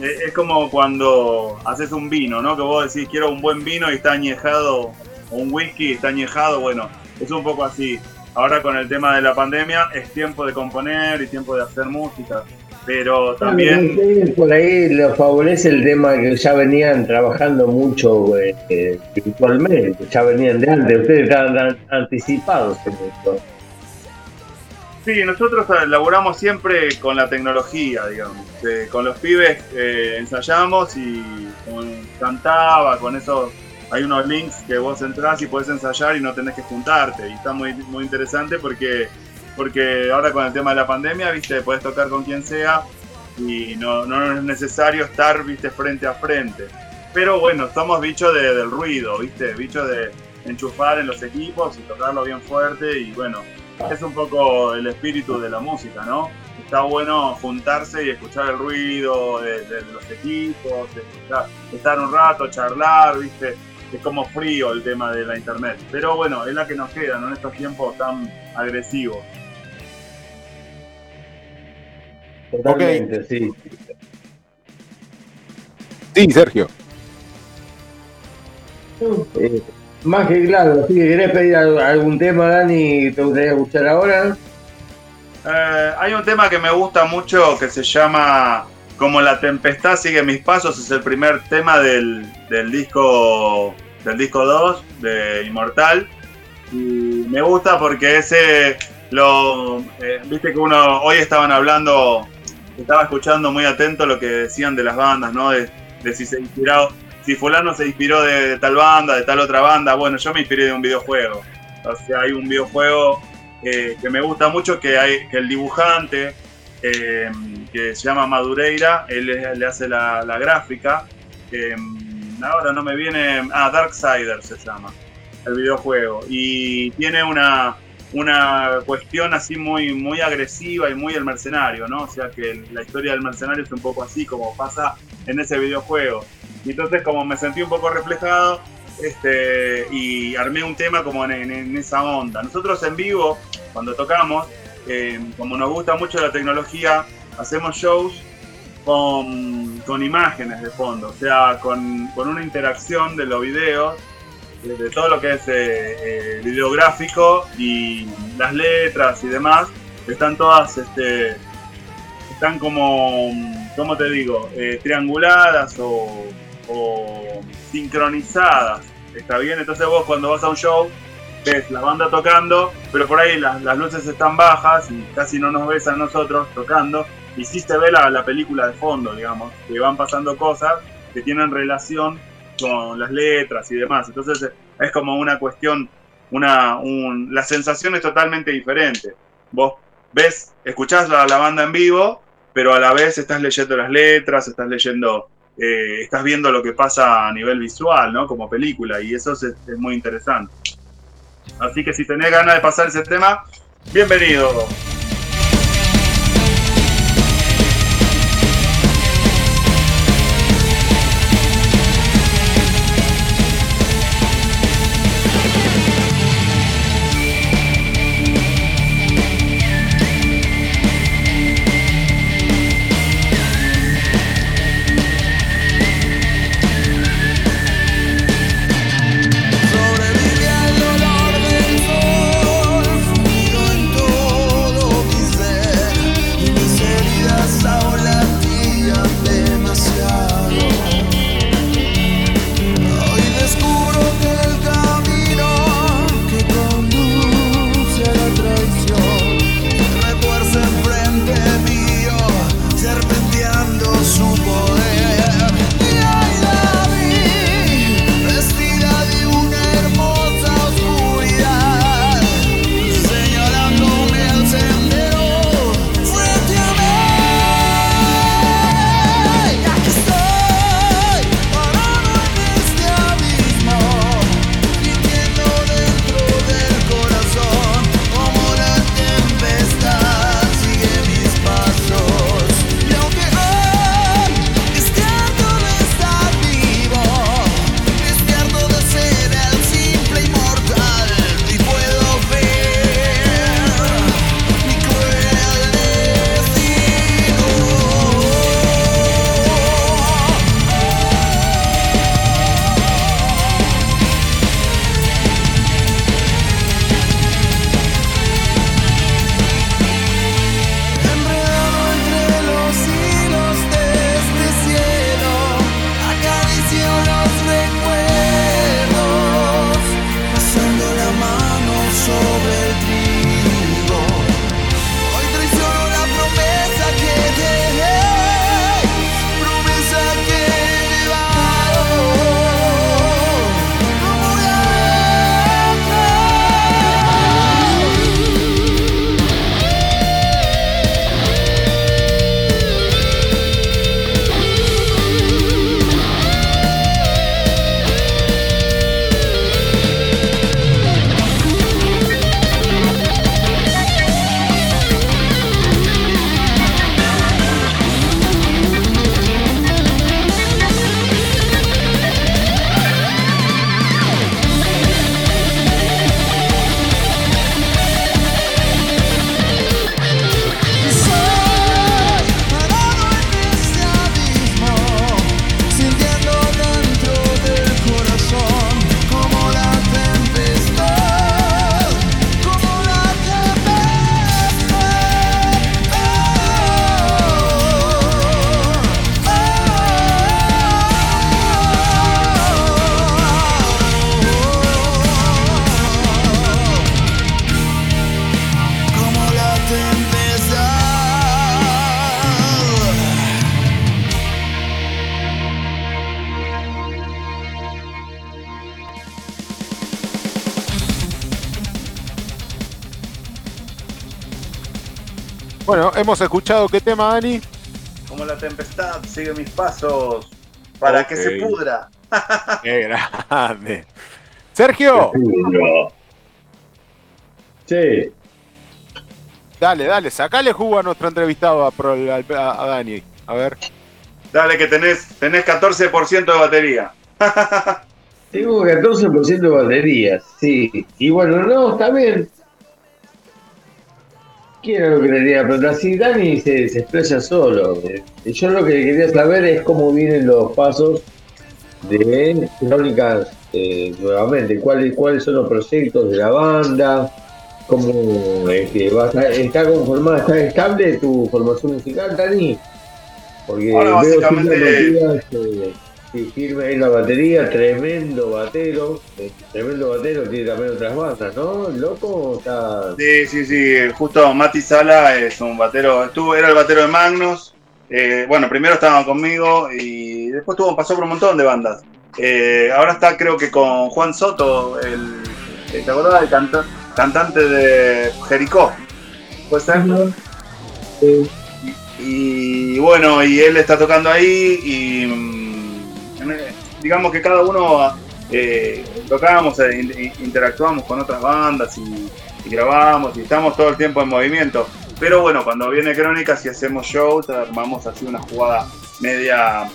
Es como cuando haces un vino, ¿no? Que vos decís, quiero un buen vino y está añejado un whisky está añejado, bueno, es un poco así. Ahora con el tema de la pandemia es tiempo de componer y tiempo de hacer música, pero también... Por ahí lo favorece el tema que ya venían trabajando mucho eh, virtualmente, ya venían de antes, ustedes estaban anticipados en esto. Sí, nosotros laburamos siempre con la tecnología, digamos. Eh, con los pibes eh, ensayamos y con, cantaba con esos hay unos links que vos entras y puedes ensayar y no tenés que juntarte. Y está muy, muy interesante porque, porque ahora con el tema de la pandemia, viste, puedes tocar con quien sea y no, no es necesario estar, viste, frente a frente. Pero bueno, somos bichos de, del ruido, viste, bichos de enchufar en los equipos y tocarlo bien fuerte y bueno, es un poco el espíritu de la música, ¿no? Está bueno juntarse y escuchar el ruido de, los equipos, estar un rato, charlar, ¿viste? es como frío el tema de la internet. Pero bueno, es la que nos queda en estos tiempos tan agresivos. Totalmente, sí. Sí, Sergio. Eh, más que claro, si querés pedir algún tema, Dani, te gustaría escuchar ahora. Eh, hay un tema que me gusta mucho que se llama Como la tempestad sigue mis pasos, es el primer tema del, del disco del disco 2 de Inmortal. Y me gusta porque ese lo. Eh, viste que uno. Hoy estaban hablando. Estaba escuchando muy atento lo que decían de las bandas, ¿no? De, si se inspiró. Si Fulano se inspiró de, tal banda, de tal otra banda. Bueno, yo me inspiré de un videojuego. O sea, hay un videojuego eh, que me gusta mucho que, hay, que el dibujante. Eh, que se llama Madureira, él le, hace la, gráfica ahora no me viene. Ah, Darksider se llama el videojuego. Y tiene una, una cuestión así muy, muy agresiva y muy el mercenario, ¿no? O sea que la historia del mercenario es un poco así como pasa en ese videojuego. Y entonces como me sentí un poco reflejado, este, y armé un tema como en, esa onda. Nosotros en vivo, cuando tocamos, eh, como nos gusta mucho la tecnología, hacemos shows con, imágenes de fondo, o sea, con, una interacción de los videos, de, todo lo que es eh, eh, videográfico y las letras y demás, están todas, este, están como, ¿cómo te digo?, eh, trianguladas o, sincronizadas, ¿está bien? Entonces vos cuando vas a un show, ves la banda tocando, pero por ahí las, las luces están bajas y casi no nos ves a nosotros tocando, y sí se ve la, película de fondo, digamos, que van pasando cosas que tienen relación con las letras y demás. Entonces es como una cuestión, una, la sensación es totalmente diferente. Vos ves, escuchás la, banda en vivo, pero a la vez estás leyendo las letras, estás leyendo eh, estás viendo lo que pasa a nivel visual, ¿no? Como película, y eso es, es muy interesante. Así que si tenés ganas de pasar ese tema, bienvenido. Bueno, hemos escuchado qué tema, Dani. Como la tempestad sigue mis pasos para que se pudra. Qué grande. Sergio, Sí, dale, dale, sacale jugo a nuestro entrevistado, a, Pro- a- a Dani. A ver. Dale que tenés, tenés 14% de batería. tengo 14% de baterías, sí. Y bueno, no, está bien. ¿Qué era lo que le quería preguntar? Si Dani se, se expresa solo. eh, Yo lo que quería saber es cómo vienen los pasos de Crónicas eh, nuevamente. ¿Cuáles, ¿Cuáles son los proyectos de la banda? ¿Cómo a está conformada, está estable tu formación musical, Dani? Porque Ahora, veo básicamente- sí, firme en la batería, tremendo batero, eh, tremendo batero, tiene también otras bandas, ¿no? ¿El loco está Sí, sí, sí. Justo Mati Sala es un batero. Estuvo, era el batero de Magnus. Eh, bueno, primero estaba conmigo y después tuvo, pasó por un montón de bandas. Eh, ahora está creo que con Juan Soto, el, eh, ¿te acordás del canta- cantante de Jericó? ¿Puede ser? Y, y bueno, y él está tocando ahí y, mm, digamos que cada uno eh, tocábamos, e in- interactuamos con otras bandas y, y grabamos y estamos todo el tiempo en movimiento. Pero bueno, cuando viene Crónicas y hacemos shows, armamos así una jugada media,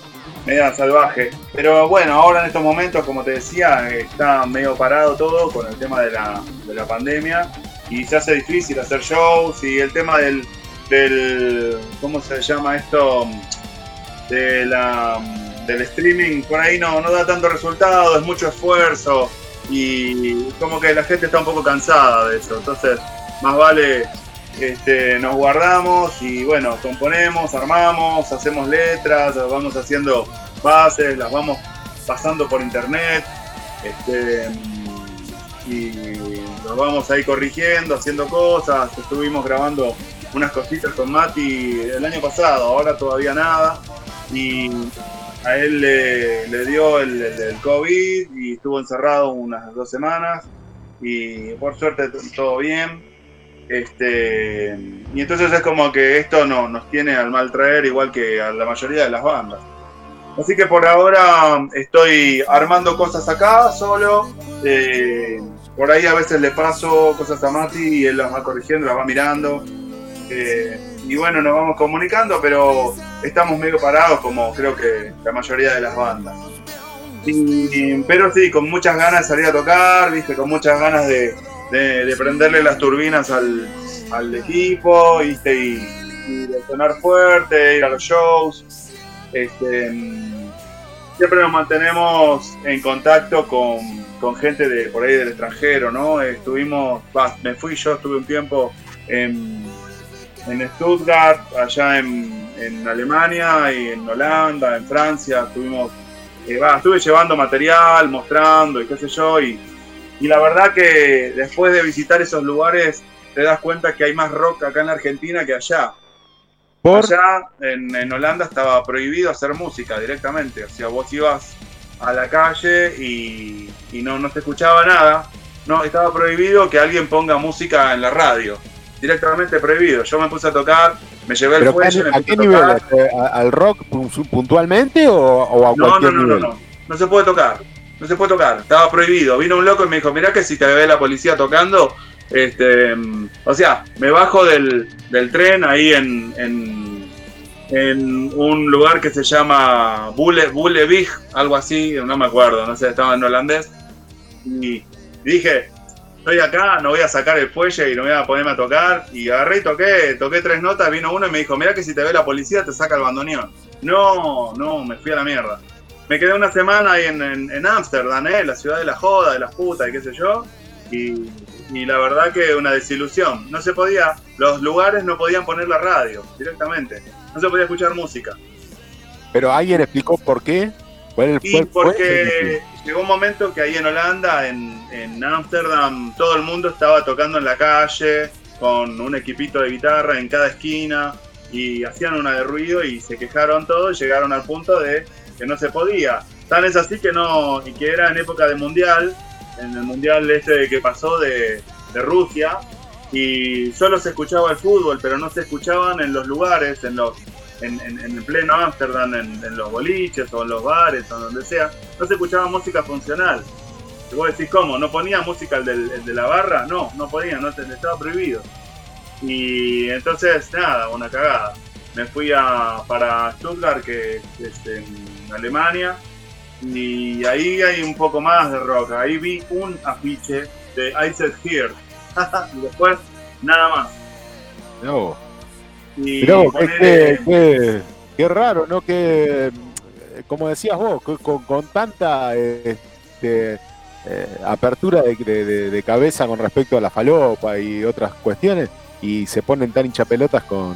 media salvaje. Pero bueno, ahora en estos momentos, como te decía, eh, está medio parado todo con el tema de la, de la pandemia y se hace difícil hacer shows y el tema del, del ¿cómo se llama esto? De la, del streaming por ahí no, no da tanto resultado, es mucho esfuerzo y como que la gente está un poco cansada de eso. Entonces, más vale este, nos guardamos y bueno, componemos, armamos, hacemos letras, vamos haciendo bases, las vamos pasando por internet este, y nos vamos ahí corrigiendo, haciendo cosas. Estuvimos grabando unas cositas con Mati el año pasado, ahora todavía nada. Y a él le, dio el, COVID y estuvo encerrado unas dos semanas y por suerte todo bien. Este, y entonces es como que esto no, nos tiene al mal traer igual que a la mayoría de las bandas. Así que por ahora estoy armando cosas acá solo. eh, por ahí a veces le paso cosas a Mati y él las va corrigiendo, las va mirando. eh, y bueno, nos vamos comunicando, pero estamos medio parados como creo que la mayoría de las bandas. Y- pero sí, con muchas ganas de salir a tocar, viste, con muchas ganas de, de- de prenderle las turbinas al, al equipo, viste, y, de sonar fuerte, ir a los shows. Este, siempre nos mantenemos en contacto con, con gente de por ahí del extranjero, ¿no? Estuvimos, me fui yo, estuve un tiempo en, en Stuttgart, allá en, en Alemania y en Holanda, en Francia, estuvimos, eh, estuve llevando material, mostrando y qué sé yo, y, y la verdad que después de visitar esos lugares te das cuenta que hay más rock acá en Argentina que allá. Por, Allá en, en Holanda estaba prohibido hacer música directamente. O sea, vos ibas a la calle y, y no, no se escuchaba nada. No, estaba prohibido que alguien ponga música en la radio. Directamente prohibido. Yo me puse a tocar, me llevé el fuelle, me ¿a qué ¿Al rock pu- puntualmente o, o a No, no, cualquier no, no, nivel? no. No se puede tocar. No se puede tocar. Estaba prohibido. Vino un loco y me dijo, mirá que si te ve la policía tocando, este, mm, o sea, me bajo del, del tren ahí en, en, en un lugar que se llama Bule, Bulevig, algo así, no me acuerdo, no sé, estaba en holandés. Y dije, estoy acá, no voy a sacar el fuelle y no voy a ponerme a tocar. Y agarré y toqué, toqué tres notas, vino uno y me dijo, mirá que si te ve la policía te saca el bandoneón. No, no, me fui a la mierda. Me quedé una semana ahí en en- en Ámsterdam, ¿eh? la ciudad de la joda, de las putas y qué sé yo. Y, y la verdad que una desilusión. No se podía, los lugares no podían poner la radio directamente. No se podía escuchar música. Pero alguien explicó por qué. ¿Cuál Y fue- fue- porque llegó un momento que ahí en Holanda, en en Ámsterdam, todo el mundo estaba tocando en la calle con un equipito de guitarra en cada esquina y hacían una de ruido y se quejaron todos y llegaron al punto de que no se podía. Tan es así que no, y que era en época de mundial, en el mundial este que pasó de, de Rusia, y solo se escuchaba el fútbol, pero no se escuchaban en los lugares, en los en, en- pleno Ámsterdam, en, los boliches o en los bares o donde sea, no se escuchaba música funcional. Y vos decís, ¿cómo? ¿No ponía música el, del, el de la barra? No, no podía, no estaba prohibido. Y entonces, nada, una cagada. Me fui a, para Stuttgart, que es en Alemania, y ahí hay un poco más de rock. Ahí vi un afiche de I Said Here. y después, nada más. No. Y vos, qué, qué- raro, ¿no? Que, como decías vos, con, con- tanta este, eh, apertura de, de- de- cabeza con respecto a la falopa y otras cuestiones, y se ponen tan hinchapelotas con,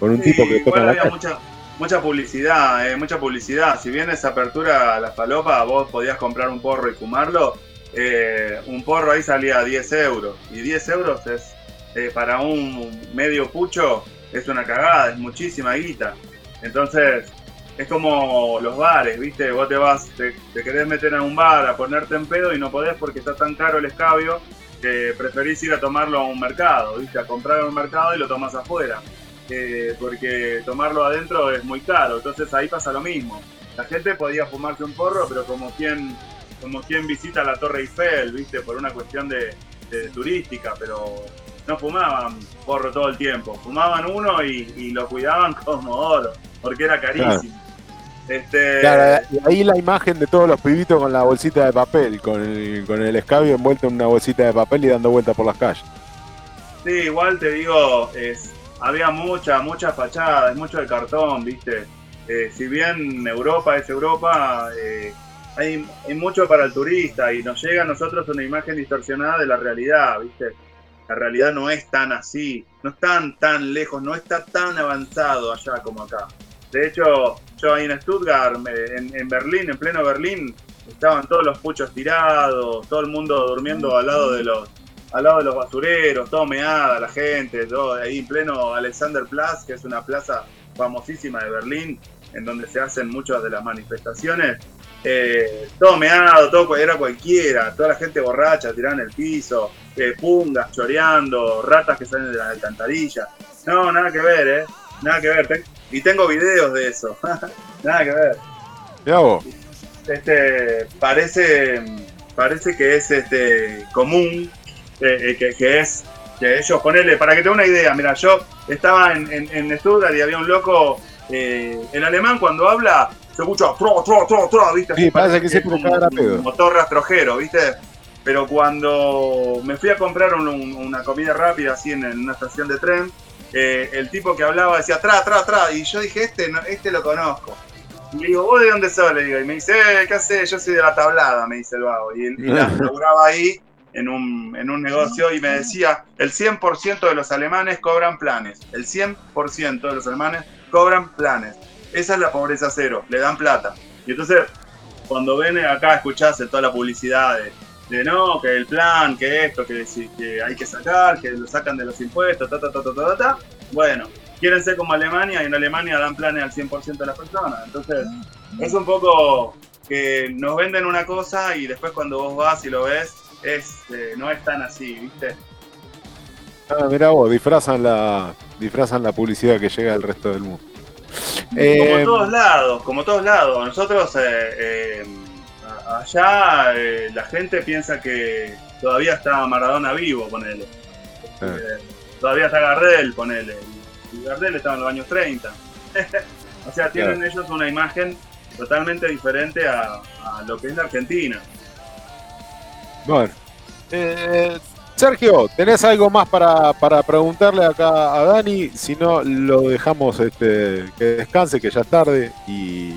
con un Sí, tipo que toca en la mucha, mucha publicidad, eh, mucha publicidad. Si bien esa apertura a la falopa, vos podías comprar un porro y fumarlo, eh, un porro ahí salía a 10 euros. Y 10 euros es, eh, para un medio pucho, es una cagada, es muchísima guita. Entonces, es como los bares, ¿viste? Vos te vas, te, te querés meter a un bar a ponerte en pedo y no podés porque está tan caro el escabio que preferís ir a tomarlo a un mercado, ¿viste? A comprar a un mercado y lo tomás afuera eh, porque tomarlo adentro es muy caro. Entonces ahí pasa lo mismo. la gente podía fumarse un porro, pero como quien, como quien visita la Torre Eiffel, ¿viste? Por una cuestión de, de turística, pero no fumaban porro todo el tiempo. Fumaban uno y, y lo cuidaban como oro, porque era carísimo. Este, Claro, y ahí la imagen de todos los pibitos con la bolsita de papel, con el, con el escabio envuelto en una bolsita de papel y dando vueltas por las calles. Sí, igual te digo, es, había mucha, mucha fachada, es mucho de cartón, ¿viste? Eh, si bien Europa es Europa, eh, hay, hay mucho para el turista y nos llega a nosotros una imagen distorsionada de la realidad, ¿viste? La realidad no es tan así, no están tan lejos, no está tan avanzado allá como acá. De hecho, yo ahí en Stuttgart, en, en Berlín, en pleno Berlín, estaban todos los puchos tirados, todo el mundo durmiendo al lado de los, al lado de los basureros, todo meada la gente, todo ahí en pleno Alexanderplatz, que es una plaza famosísima de Berlín, en donde se hacen muchas de las manifestaciones. Eh, todo meado, todo era cualquiera, toda la gente borracha tirada en el piso, eh, pungas choreando, ratas que salen de la alcantarilla. No, nada que ver, ¿eh? Nada que ver. Ten- y tengo videos de eso. nada que ver Mirá vos. este parece parece que es este común eh, eh, que, que es que ellos ponerle para que te dé una idea mira yo estaba en, en, en Stuttgart y había un loco eh, el alemán cuando habla se escucha tro tro tro tro viste Sí, parece que es siempre un- un motor rastrojero viste pero cuando me fui a comprar un- un- una comida rápida así en, en una estación de tren eh, el tipo que hablaba decía tra tra tra y yo dije este no- este lo conozco y le digo, ¿vos de dónde sos? Le digo, y me dice, eh, ¿qué haces? Yo soy de la tablada, me dice el vago. Y él laburaba ahí en un, en un negocio y me decía, el 100% de los alemanes cobran planes. El 100% de los alemanes cobran planes. Esa es la pobreza cero, le dan plata. Y entonces, cuando ven acá, escuchás toda la publicidad de, de no, que el plan, que esto, que, que hay que sacar, que lo sacan de los impuestos, ta, ta, ta, ta, ta, ta, ta. Bueno, quieren ser como Alemania y en Alemania dan planes al 100% de las personas. Entonces, es un poco que nos venden una cosa y después cuando vos vas y lo ves, es, eh, no es tan así, ¿viste? Ah, mirá vos, disfrazan la, disfrazan la publicidad que llega al resto del mundo. Como Eh, todos lados, como todos lados. Nosotros eh, eh, allá eh, la gente piensa que todavía está Maradona vivo, ponele. Eh, todavía está Gardel, ponele. Y Gardel estaba en los años 30. o sea, tienen ellos una imagen totalmente diferente a, a lo que es la Argentina. Bueno. Eh, Sergio, ¿tenés algo más para, para preguntarle acá a Dani? Si no, lo dejamos este, que descanse, que ya es tarde y,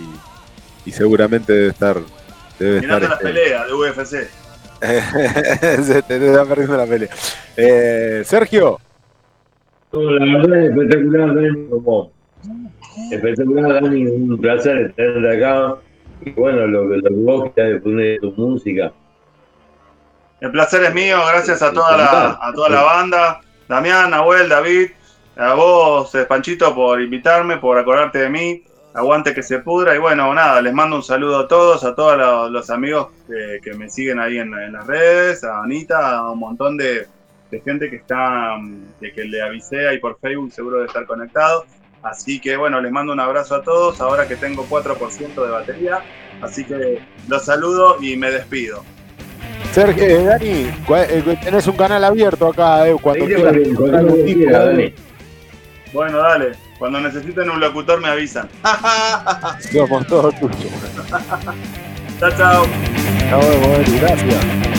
y seguramente debe estar. Debe estar las este, peleas de UFC. se te está perdiendo la pelea. Eh, Sergio, No, la verdad es espectacular, Dani, como espectacular, Dani, un placer tenerte acá. Y bueno, lo, que- lo que vos quieras poner tu música. El placer es mío, gracias a toda la, a toda la banda. Damián, Nahuel, David, a vos, eh, Panchito, por invitarme, por acordarte de mí. Aguante que se pudra. Y bueno, nada, les mando un saludo a todos, a todos los, los amigos que, que me siguen ahí en, en las redes, a Anita, a un montón de, de gente que está, mm, de que le avisé ahí por Facebook, seguro de estar conectado. Así que bueno, les mando un abrazo a todos, ahora que tengo 4% de batería. Así que los saludo y me despido. Sergio, eh, Dani, eh, tenés un canal abierto acá, eh, cuando quieras. Bueno, dale. Cuando necesiten un locutor me avisan. somos todos tuyos. chao, chao. Dani, gracias.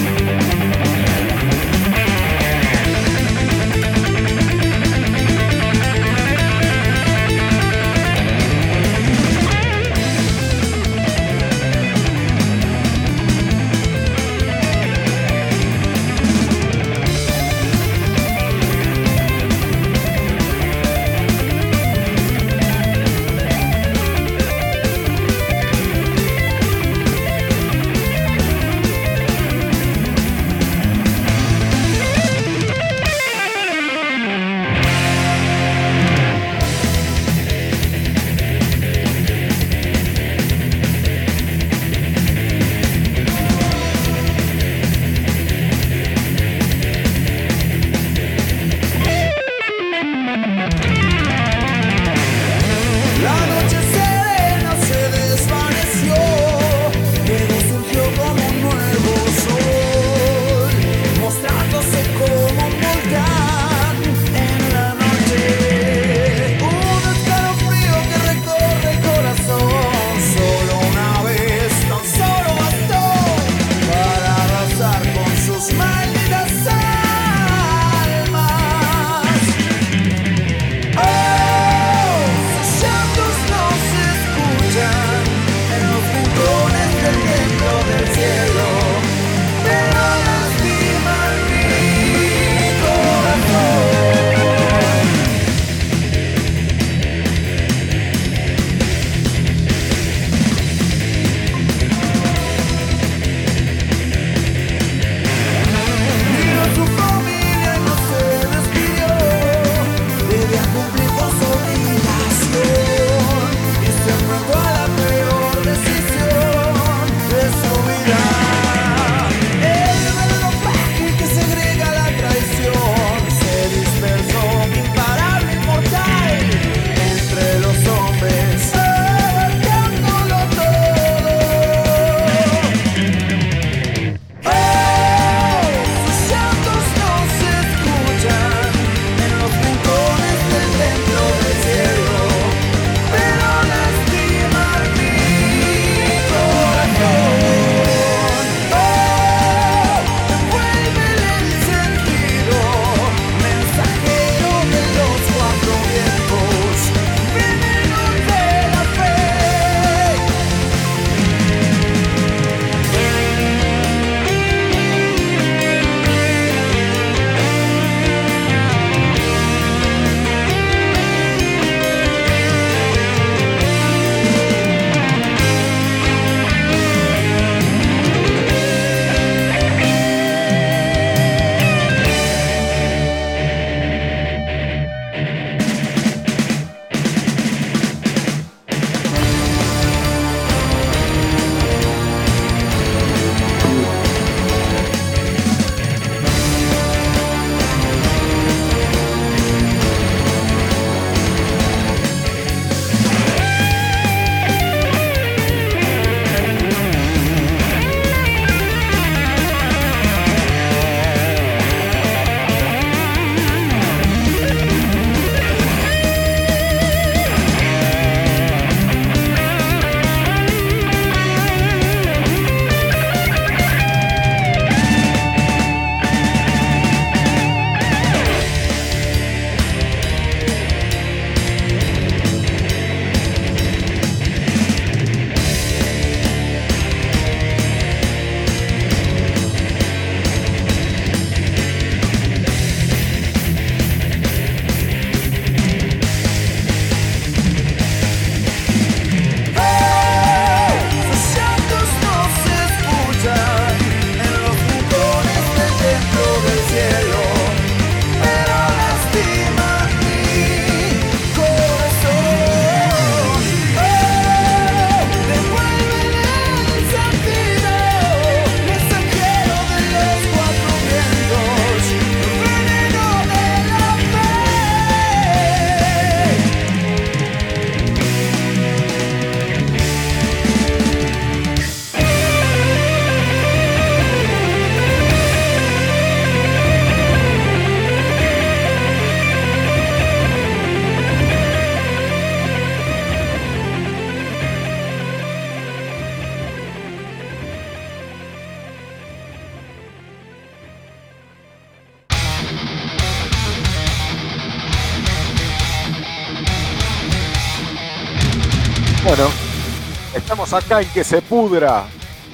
Acá en que se pudra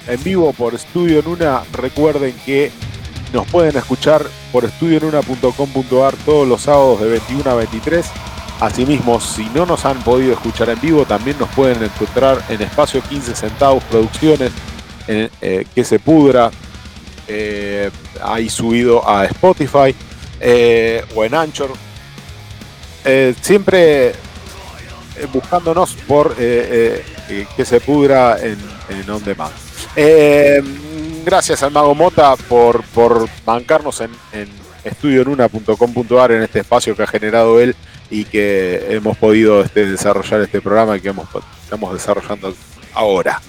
en vivo por Estudio Nuna. Recuerden que nos pueden escuchar por estudionuna.com.ar todos los sábados de 21 a 23. Asimismo, si no nos han podido escuchar en vivo, también nos pueden encontrar en Espacio 15 Centavos Producciones, en, eh, que se pudra, eh, ahí subido a Spotify eh, o en Anchor. Eh, siempre buscándonos por eh, eh, que se pudra en, en On Demand. Eh, gracias al Mago Mota por, por bancarnos en, en estudionuna.com.ar en este espacio que ha generado él y que hemos podido este, desarrollar este programa que hemos, estamos desarrollando ahora.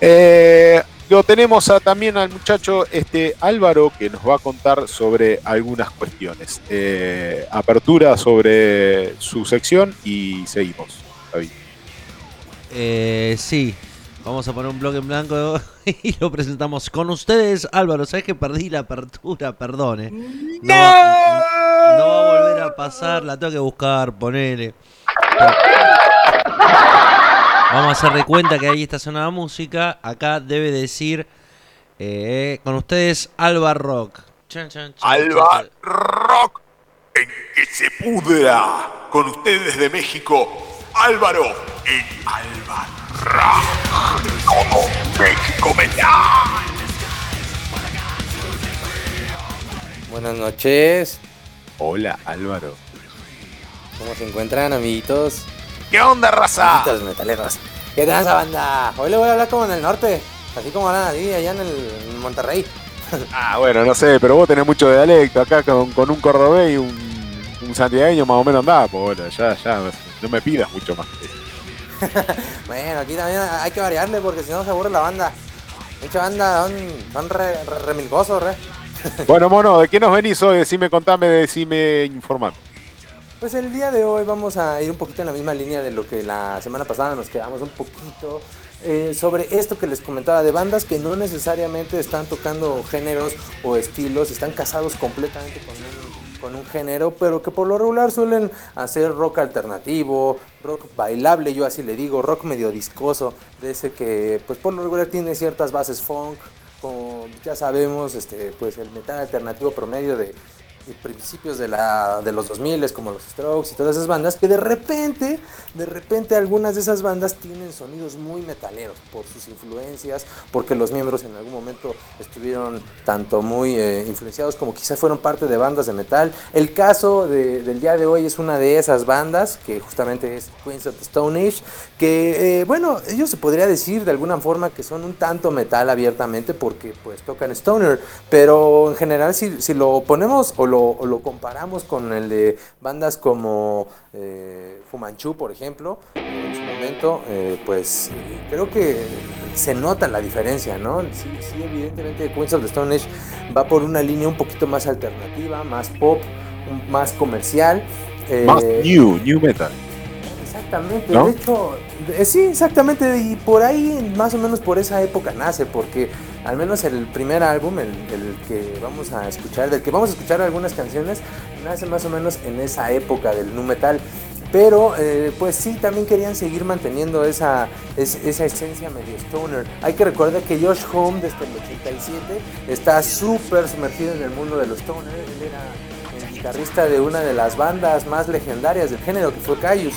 Eh, lo tenemos a- también al muchacho este Álvaro que nos va a contar sobre algunas cuestiones. Eh, apertura sobre su sección y seguimos. Eh, sí, vamos a poner un blog en blanco y lo presentamos con ustedes. Álvaro, ¿sabes que perdí la apertura? Perdone. No, va- no va a volver a pasar, la tengo que buscar, ponele. Vamos a hacer de cuenta que ahí está sonando música. Acá debe decir eh, con ustedes Alba Rock. Chan, chan, chan, Alba. Rock, en que se pudra. Con ustedes de México, Álvaro en Alba Rock. Todo México vendrá. Buenas noches. Hola Álvaro. ¿Cómo se encuentran, amiguitos? ¿Qué onda, raza? Amiguitos metaleros. ¿Qué tal esa banda? Hoy le voy a hablar como en el norte. Así como hablan ahí, allá en, el, en Monterrey. Ah, bueno, no sé, pero vos tenés mucho dialecto acá con, con un cordobés y un, un santiagueño más o menos andá, pues bueno, ya, ya, no me pidas mucho más. Bueno, aquí también hay que variarle porque si no se aburre la banda. Mucha banda son, son re, re-. Bueno, mono, ¿de qué nos venís hoy? Decime, contame, decime, informar. Pues el día de hoy vamos a ir un poquito en la misma línea de lo que la semana pasada nos quedamos un poquito eh, sobre esto que les comentaba de bandas que no necesariamente están tocando géneros o estilos, están casados completamente con un, con un género, pero que por lo regular suelen hacer rock alternativo, rock bailable, yo así le digo, rock medio discoso, de ese que pues por lo regular tiene ciertas bases funk, como ya sabemos, este, pues el metal alternativo promedio de, principios de, la, de los 2000 como los Strokes y todas esas bandas, que de repente, de repente algunas de esas bandas tienen sonidos muy metaleros por sus influencias, porque los miembros en algún momento estuvieron tanto muy eh, influenciados como quizás fueron parte de bandas de metal. El caso de- del día de hoy es una de esas bandas, que justamente es Queens of the Stone Age, que eh, bueno, ellos se podría decir de alguna forma que son un tanto metal abiertamente porque pues tocan stoner, pero en general si, si lo ponemos o lo, lo comparamos con el de bandas como eh, Fumanchu, por ejemplo, en su momento, eh, pues eh, creo que se nota la diferencia, ¿no? Sí, sí, evidentemente Queens of the Stone Age va por una línea un poquito más alternativa, más pop, más comercial. eh, Más new, new metal. Exactamente, ¿No? de hecho, sí, exactamente, y por ahí, más o menos por esa época nace, porque al menos el primer álbum, el, el que vamos a escuchar, del que vamos a escuchar algunas canciones, nace más o menos en esa época del nu metal. Pero, eh, pues sí, también querían seguir manteniendo esa, es- esa esencia medio stoner. Hay que recordar que Josh Home, desde el 87, está súper sumergido en el mundo de los stoner. Él era el guitarrista de una de las bandas más legendarias del género, que fue Caius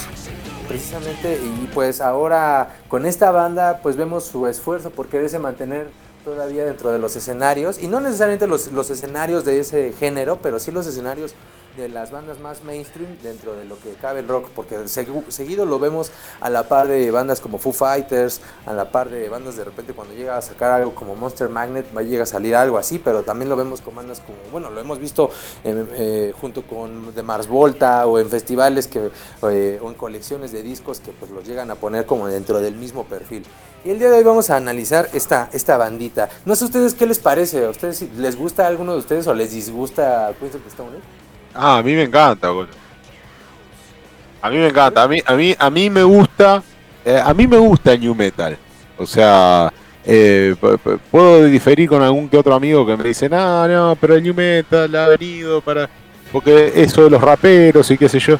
precisamente y pues ahora con esta banda pues vemos su esfuerzo por quererse mantener todavía dentro de los escenarios y no necesariamente los, los escenarios de ese género pero sí los escenarios de las bandas más mainstream dentro de lo que cabe el rock porque segu- seguido lo vemos a la par de bandas como Foo Fighters a la par de bandas de repente cuando llega a sacar algo como Monster Magnet va a llegar a salir algo así pero también lo vemos con bandas como bueno lo hemos visto en, eh, junto con The Mars Volta o en festivales que eh, o en colecciones de discos que pues los llegan a poner como dentro del mismo perfil. Y el día de hoy vamos a analizar esta, esta bandita. No sé ustedes qué les parece a ustedes les gusta a alguno de ustedes o les disgusta Queens of the Stone? Ah, a mí me encanta, boludo. A mí me encanta, a mí, a mí, a mí me gusta, eh, a mí me gusta el new metal. O sea, eh, puedo diferir con algún que otro amigo que me dice, no, no, pero el new metal ha venido para, porque eso de los raperos y qué sé yo.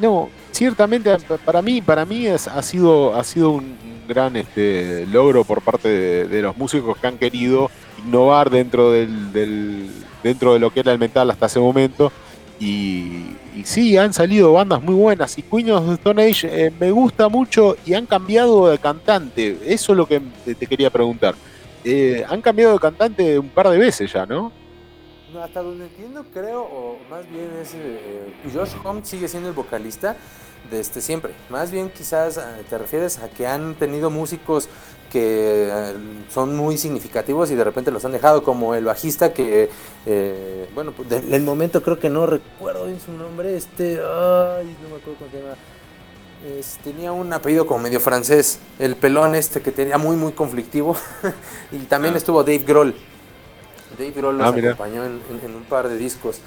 No, ciertamente para mí, para mí es, ha sido, ha sido un gran este, logro por parte de, los músicos que han querido innovar dentro del, del- dentro de lo que era el metal hasta ese momento. Y, y sí, han salido bandas muy buenas. Y Queen of the Stone Age eh, me gusta mucho y han cambiado de cantante. Eso es lo que te te quería preguntar. Eh, han cambiado de cantante un par de veces ya, ¿no? No, hasta donde entiendo, creo, o más bien es. eh, Josh Homme sigue siendo el vocalista desde siempre. Más bien, quizás eh, te refieres a que han tenido músicos que eh, son muy significativos y de repente los han dejado, como el bajista que, eh, bueno, pues, del momento creo que no recuerdo bien su nombre, este, ay, no me acuerdo cómo se llama. Es- tenía un apellido como medio francés, el pelón este que tenía muy muy conflictivo y también Ah. estuvo Dave Grohl. Dave Grohl nos Ah, acompañó en, en- en un par de discos.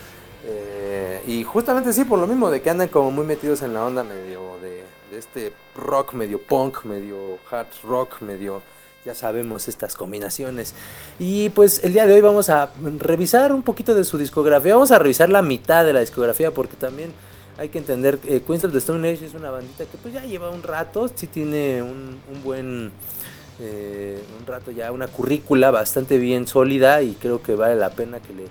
Eh, y justamente sí, por lo mismo, de que andan como muy metidos en la onda medio de, de este rock, medio punk, medio hard rock, medio, ya sabemos, estas combinaciones. Y pues el día de hoy vamos a revisar un poquito de su discografía, vamos a revisar la mitad de la discografía porque también hay que entender que eh, Queens of the Stone Age es una bandita que pues ya lleva un rato, sí tiene un, un buen... eh, un rato ya, una currícula bastante bien sólida y creo que vale la pena que le,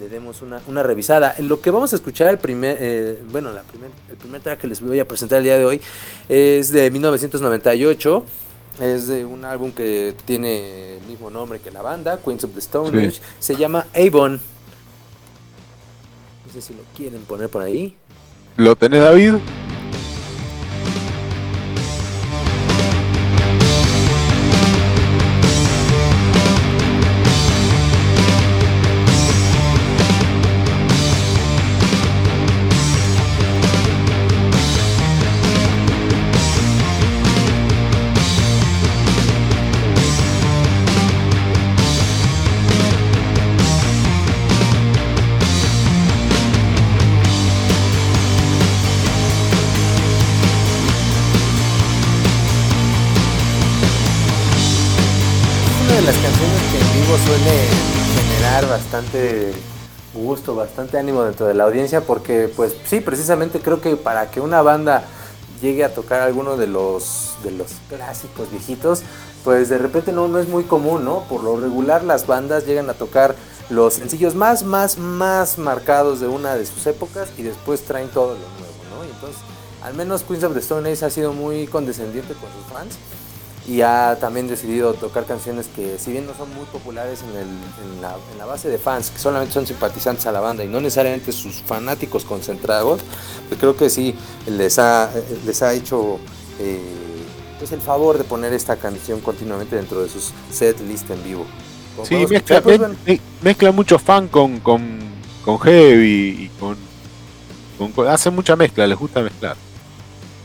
le demos una, una revisada. Lo que vamos a escuchar, el primer, eh, bueno, la primer, el primer track que les voy a presentar el día de hoy es de 1998. Es de un álbum que tiene el mismo nombre que la banda, Queens of the Stone Sí. Age. Se llama Avon. No sé si lo quieren poner por ahí. ¿Lo tenés, David? Bastante ánimo dentro de la audiencia porque pues sí, precisamente creo que para que una banda llegue a tocar alguno de los de los clásicos viejitos, pues de repente no, no es muy común, ¿no? Por lo regular las bandas llegan a tocar los sencillos más, más, más marcados de una de sus épocas y después traen todo lo nuevo, ¿no? Y entonces, al menos Queens of the Stone Age ha sido muy condescendiente con sus fans y ha también decidido tocar canciones que si bien no son muy populares en, el- en la, en la base de fans, que solamente son simpatizantes a la banda y no necesariamente sus fanáticos concentrados, pues creo que sí les ha, les ha hecho eh, pues el favor de poner esta canción continuamente dentro de sus set list en vivo. Sí, mezcla, pues, me- bueno, me- mezcla mucho fan con, con, con heavy y con- Hace mucha mezcla, les gusta mezclar.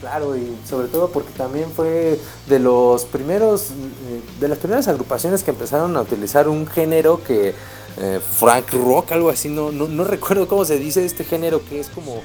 Claro, y sobre todo porque también fue de los primeros, eh, de las primeras agrupaciones que empezaron a utilizar un género que eh, frank rock, algo así, no, no, recuerdo cómo se dice este género que es como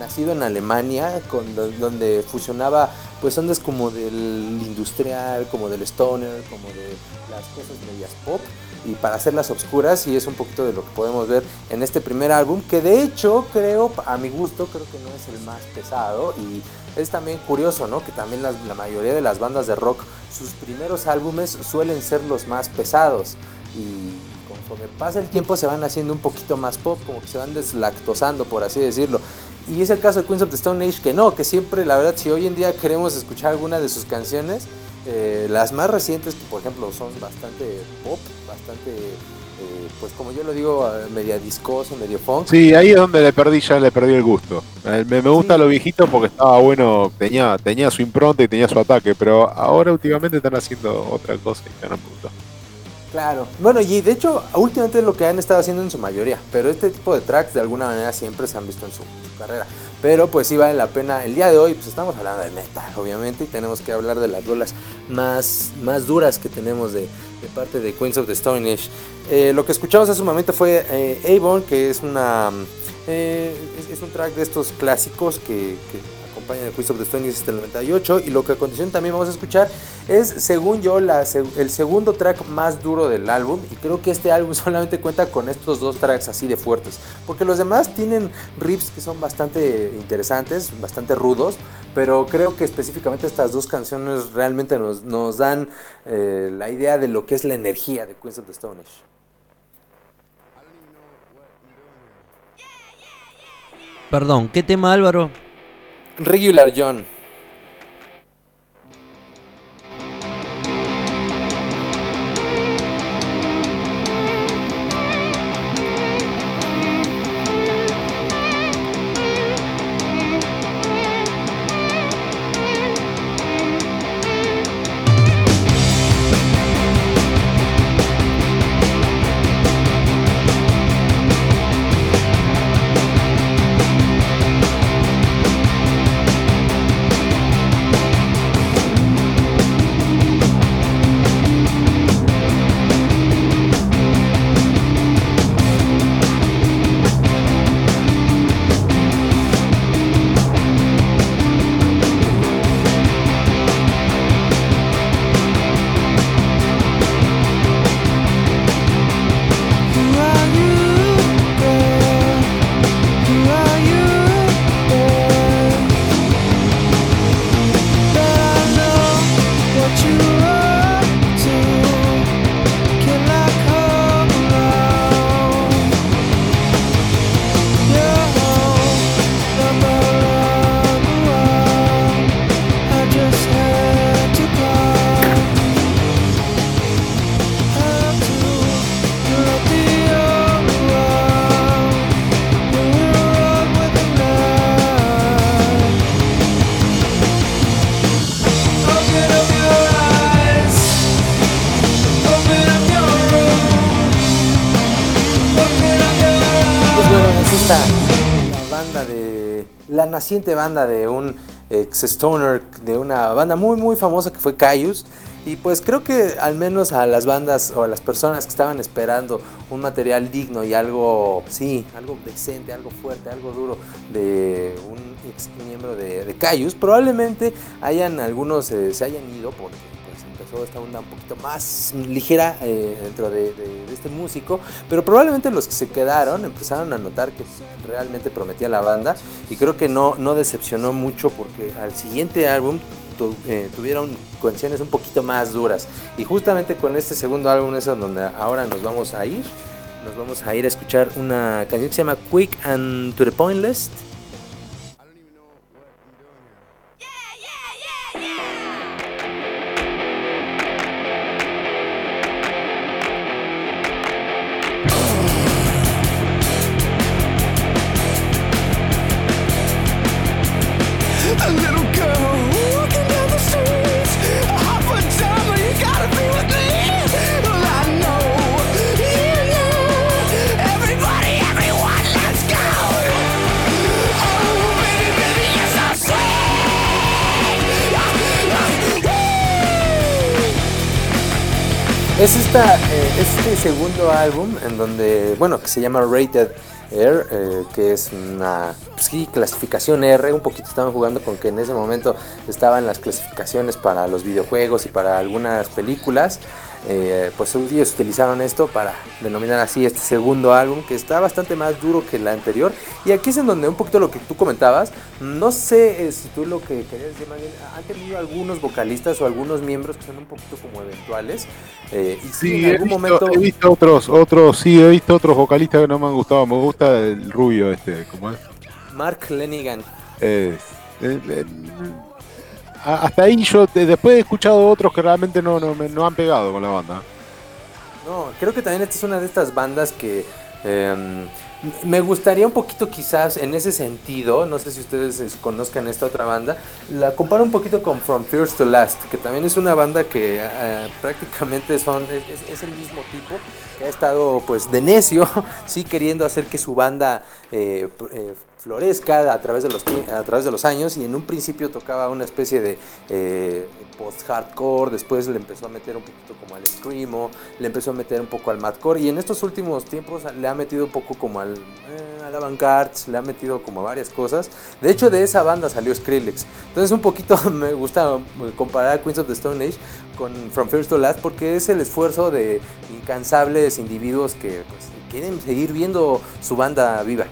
nacido en Alemania, con, do- donde fusionaba pues ondas como del industrial, como del stoner, como de las cosas medias pop y para hacerlas obscuras y es un poquito de lo que podemos ver en este primer álbum que de hecho creo a mi gusto creo que no es el más pesado y es también curioso no que también la mayoría de las bandas de rock sus primeros álbumes suelen ser los más pesados y conforme pasa el tiempo se van haciendo un poquito más pop como que se van deslactosando por así decirlo. Y es el caso de Queens of the Stone Age que no que siempre la verdad si hoy en día queremos escuchar alguna de sus canciones eh, las más recientes, por ejemplo son bastante pop, bastante, eh, pues como yo lo digo, eh, media discoso, medio funk. Sí, ahí es donde le perdí, ya le perdí el gusto. Eh, Me, me gusta Sí. lo viejito porque estaba bueno, tenía, tenía su impronta y tenía su ataque, pero ahora últimamente están haciendo otra cosa y ya no me gustó. Claro. Bueno, y de hecho, últimamente es lo que han estado haciendo en su mayoría, pero este tipo de tracks de alguna manera siempre se han visto en su, carrera. Pero pues sí vale la pena. El día de hoy, pues estamos hablando de metal, obviamente, y tenemos que hablar de las rolas más, más duras que tenemos de, parte de Queens of the Stone Age. Eh, lo que escuchamos hace un momento fue eh, Avon, que es una... eh, es, un track de estos clásicos que de Quiz of the Stone es el 98 y lo que a continuación también vamos a escuchar es según yo el segundo track más duro del álbum y creo que este álbum solamente cuenta con estos dos tracks así de fuertes porque los demás tienen riffs que son bastante interesantes, bastante rudos, pero creo que específicamente estas dos canciones realmente nos, dan eh, la idea de lo que es la energía de Queens of the Stone. Perdón, ¿qué tema Álvaro? Regular John. Naciente banda de un ex stoner, de una banda muy muy famosa que fue Caius. Y pues creo que al menos a las bandas o a las personas que estaban esperando un material digno y algo, sí, algo decente, algo fuerte, algo duro de un ex miembro de, de Caius, probablemente hayan algunos eh, se hayan ido porque toda esta onda un poquito más ligera eh, dentro de, este músico, pero probablemente los que se quedaron empezaron a notar que realmente prometía la banda y creo que no, no decepcionó mucho porque al siguiente álbum eh, tuvieron canciones un poquito más duras. Y justamente con este segundo álbum es donde ahora nos vamos a ir, nos vamos a ir a escuchar una canción que se llama Quick and to the Pointless Es esta, eh, este segundo álbum en donde, bueno, que se llama Rated Air, eh, que es una pues sí, clasificación R, un poquito estaban jugando con que en ese momento estaban las clasificaciones para los videojuegos y para algunas películas. Eh, pues ellos utilizaron esto para denominar así este segundo álbum que está bastante más duro que el anterior. Y aquí es en donde un poquito lo que tú comentabas. No sé eh, si tú lo que querías decir más bien han tenido algunos vocalistas o algunos miembros que son un poquito como eventuales eh, y sí, en algún he visto, momento he visto otros otros sí he visto otros vocalistas que no me han gustado. Me gusta el rubio este ¿cómo es? Mark Lenigan hasta ahí yo después he escuchado otros que realmente no, no, han pegado con la banda. No, creo que también esta es una de estas bandas que em, me gustaría un poquito quizás en ese sentido, no sé si ustedes conozcan esta otra banda, la comparo un poquito con From First to Last, que también es una banda que eh, prácticamente son es, el mismo tipo, que ha estado pues de necio, sí queriendo hacer que su banda eh, eh, florezca a través de los a través de los años y en un principio tocaba una especie de eh, post hardcore después le empezó a meter un poquito como al screamo le empezó a meter un poco al madcore y en estos últimos tiempos le ha metido un poco como al eh, avant-garde le ha metido como varias cosas. De hecho de esa banda salió Skrillex. Entonces un poquito me gusta comparar a Queens of the Stone Age con From First to Last porque es el esfuerzo de incansables individuos que pues, quieren seguir viendo su banda viva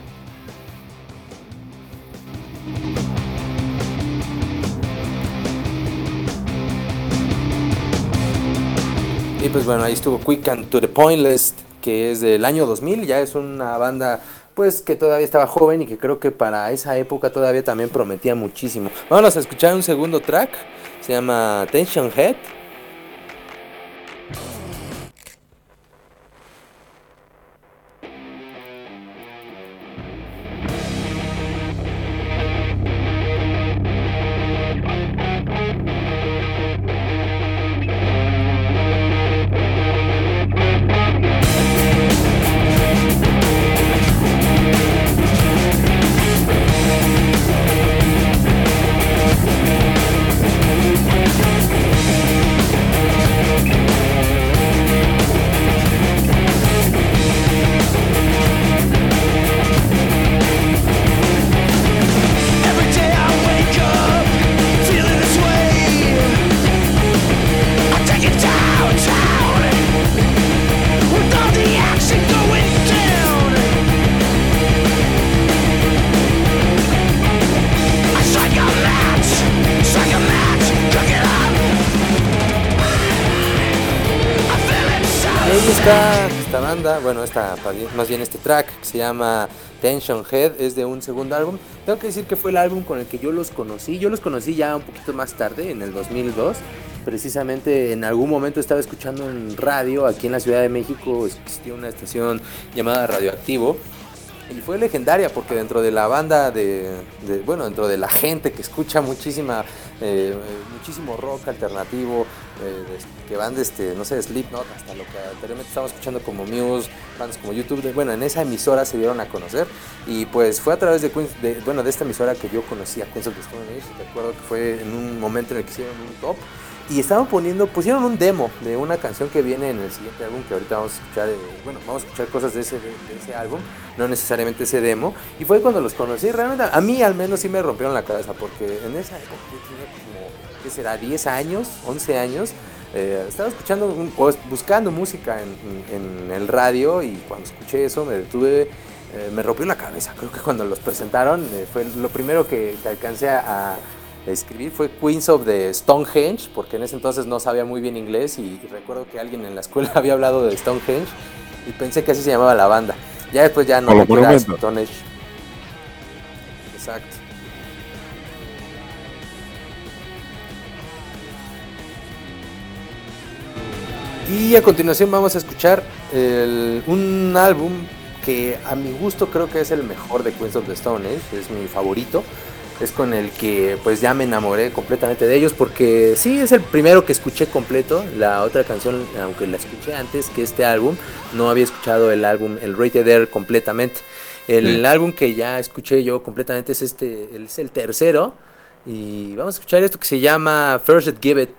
Y pues bueno, ahí estuvo Quick and to the Pointless, que es del año 2000, ya es una banda pues que todavía estaba joven y que creo que para esa época todavía también prometía muchísimo. Vamos a escuchar un segundo track, se llama Tension Head. Más bien este track que se llama Tension Head, es de un segundo álbum. Tengo que decir que fue el álbum con el que yo los conocí. Yo los conocí ya un poquito más tarde, en el 2002. Precisamente en algún momento estaba escuchando en radio, aquí en la Ciudad de México existía una estación llamada Radioactivo. Y fue legendaria porque dentro de la banda de, bueno, dentro de la gente que escucha muchísima, eh, muchísimo rock alternativo, eh, que van de este, no sé, Slipknot hasta lo que anteriormente estábamos escuchando como Muse, bandas como YouTube, de- bueno, en esa emisora se dieron a conocer y pues fue a través de, Queens- de- bueno, de esta emisora que yo conocí a Queens of the Stone Age, recuerdo que fue en un momento en el que hicieron un top y estaban poniendo, pusieron un demo de una canción que viene en el siguiente álbum que ahorita vamos a escuchar, eh, bueno, vamos a escuchar cosas de ese, de, de ese álbum, no necesariamente ese demo. Y fue cuando los conocí, realmente a mí al menos sí me rompieron la cabeza porque en esa época yo tenía ¿qué será? 10 años, 11 años. eh, estaba escuchando un- o buscando música en, en- en el radio y cuando escuché eso me detuve, eh, me rompió la cabeza. Creo que cuando los presentaron eh, fue lo primero que, que alcancé a, escribir fue Queens of the Stonehenge, porque en ese entonces no sabía muy bien inglés y, y recuerdo que alguien en la escuela había hablado de Stonehenge y pensé que así se llamaba la banda. Ya después ya no era. Stonehenge. Exacto. Y a continuación vamos a escuchar el- un álbum que a mi gusto creo que es el mejor de Queens of the Stone Age, es mi favorito. Es con el que pues ya me enamoré completamente de ellos porque sí es el primero que escuché completo. La otra canción, aunque la escuché antes que este álbum, no había escuchado el álbum, el Rated Air completamente. El Sí. álbum que ya escuché yo completamente es este, es el tercero. Y vamos a escuchar esto que se llama First Give It.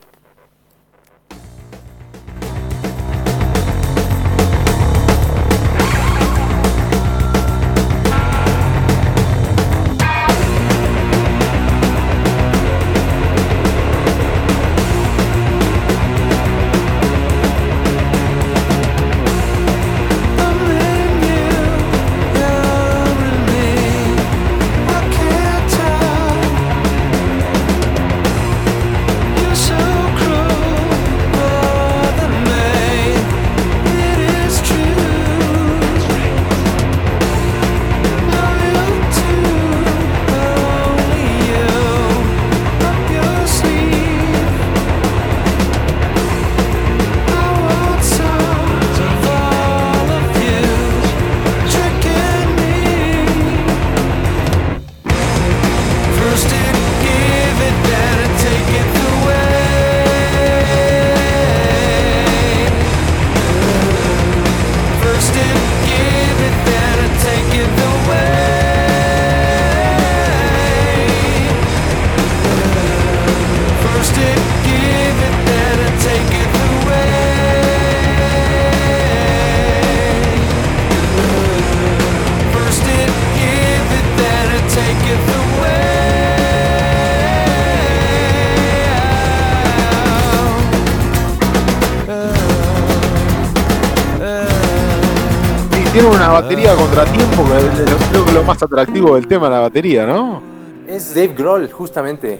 Batería contratiempo, que es lo- creo que lo más atractivo del tema, la batería, ¿no? Es Dave Grohl, justamente.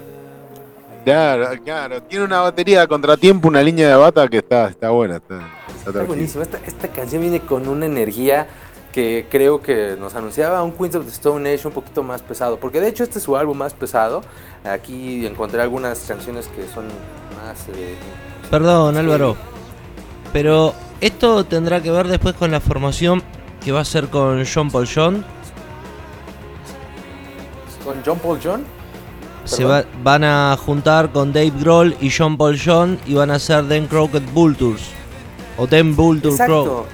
Claro, claro. Tiene una batería a contratiempo, una línea de bata que está, está buena. Está, está buenísimo. Esta, esta canción viene con una energía que creo que nos anunciaba un Queens of the Stone Age un poquito más pesado. Porque de hecho este es su álbum más pesado. Aquí encontré algunas canciones que son más... eh, Perdón. Álvaro. Pero esto tendrá que ver después con la formación que va a ser con John Paul John. con John Paul John. Se va- van a juntar con Dave Grohl y John Paul John y van a hacer Them Crooked Vultures. O Them Vulture Crow. Exacto.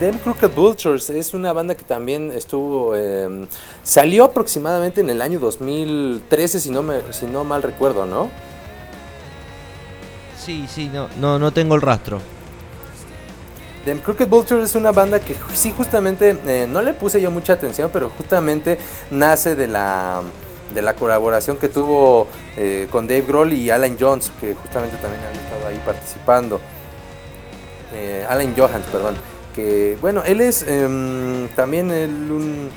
Them Crooked Vultures es una banda que también estuvo. eh, salió aproximadamente en el año 2013, si no, me, si no mal recuerdo, ¿no? Sí, sí, no, no, no tengo el rastro. Them Crooked Vultures es una banda que sí, justamente, eh, no le puse yo mucha atención, pero justamente nace de la, de la colaboración que tuvo eh, con Dave Grohl y Alan Jones, que justamente también han estado ahí participando. Eh, Alan Johans, perdón. Que, bueno, él es em, también el- un-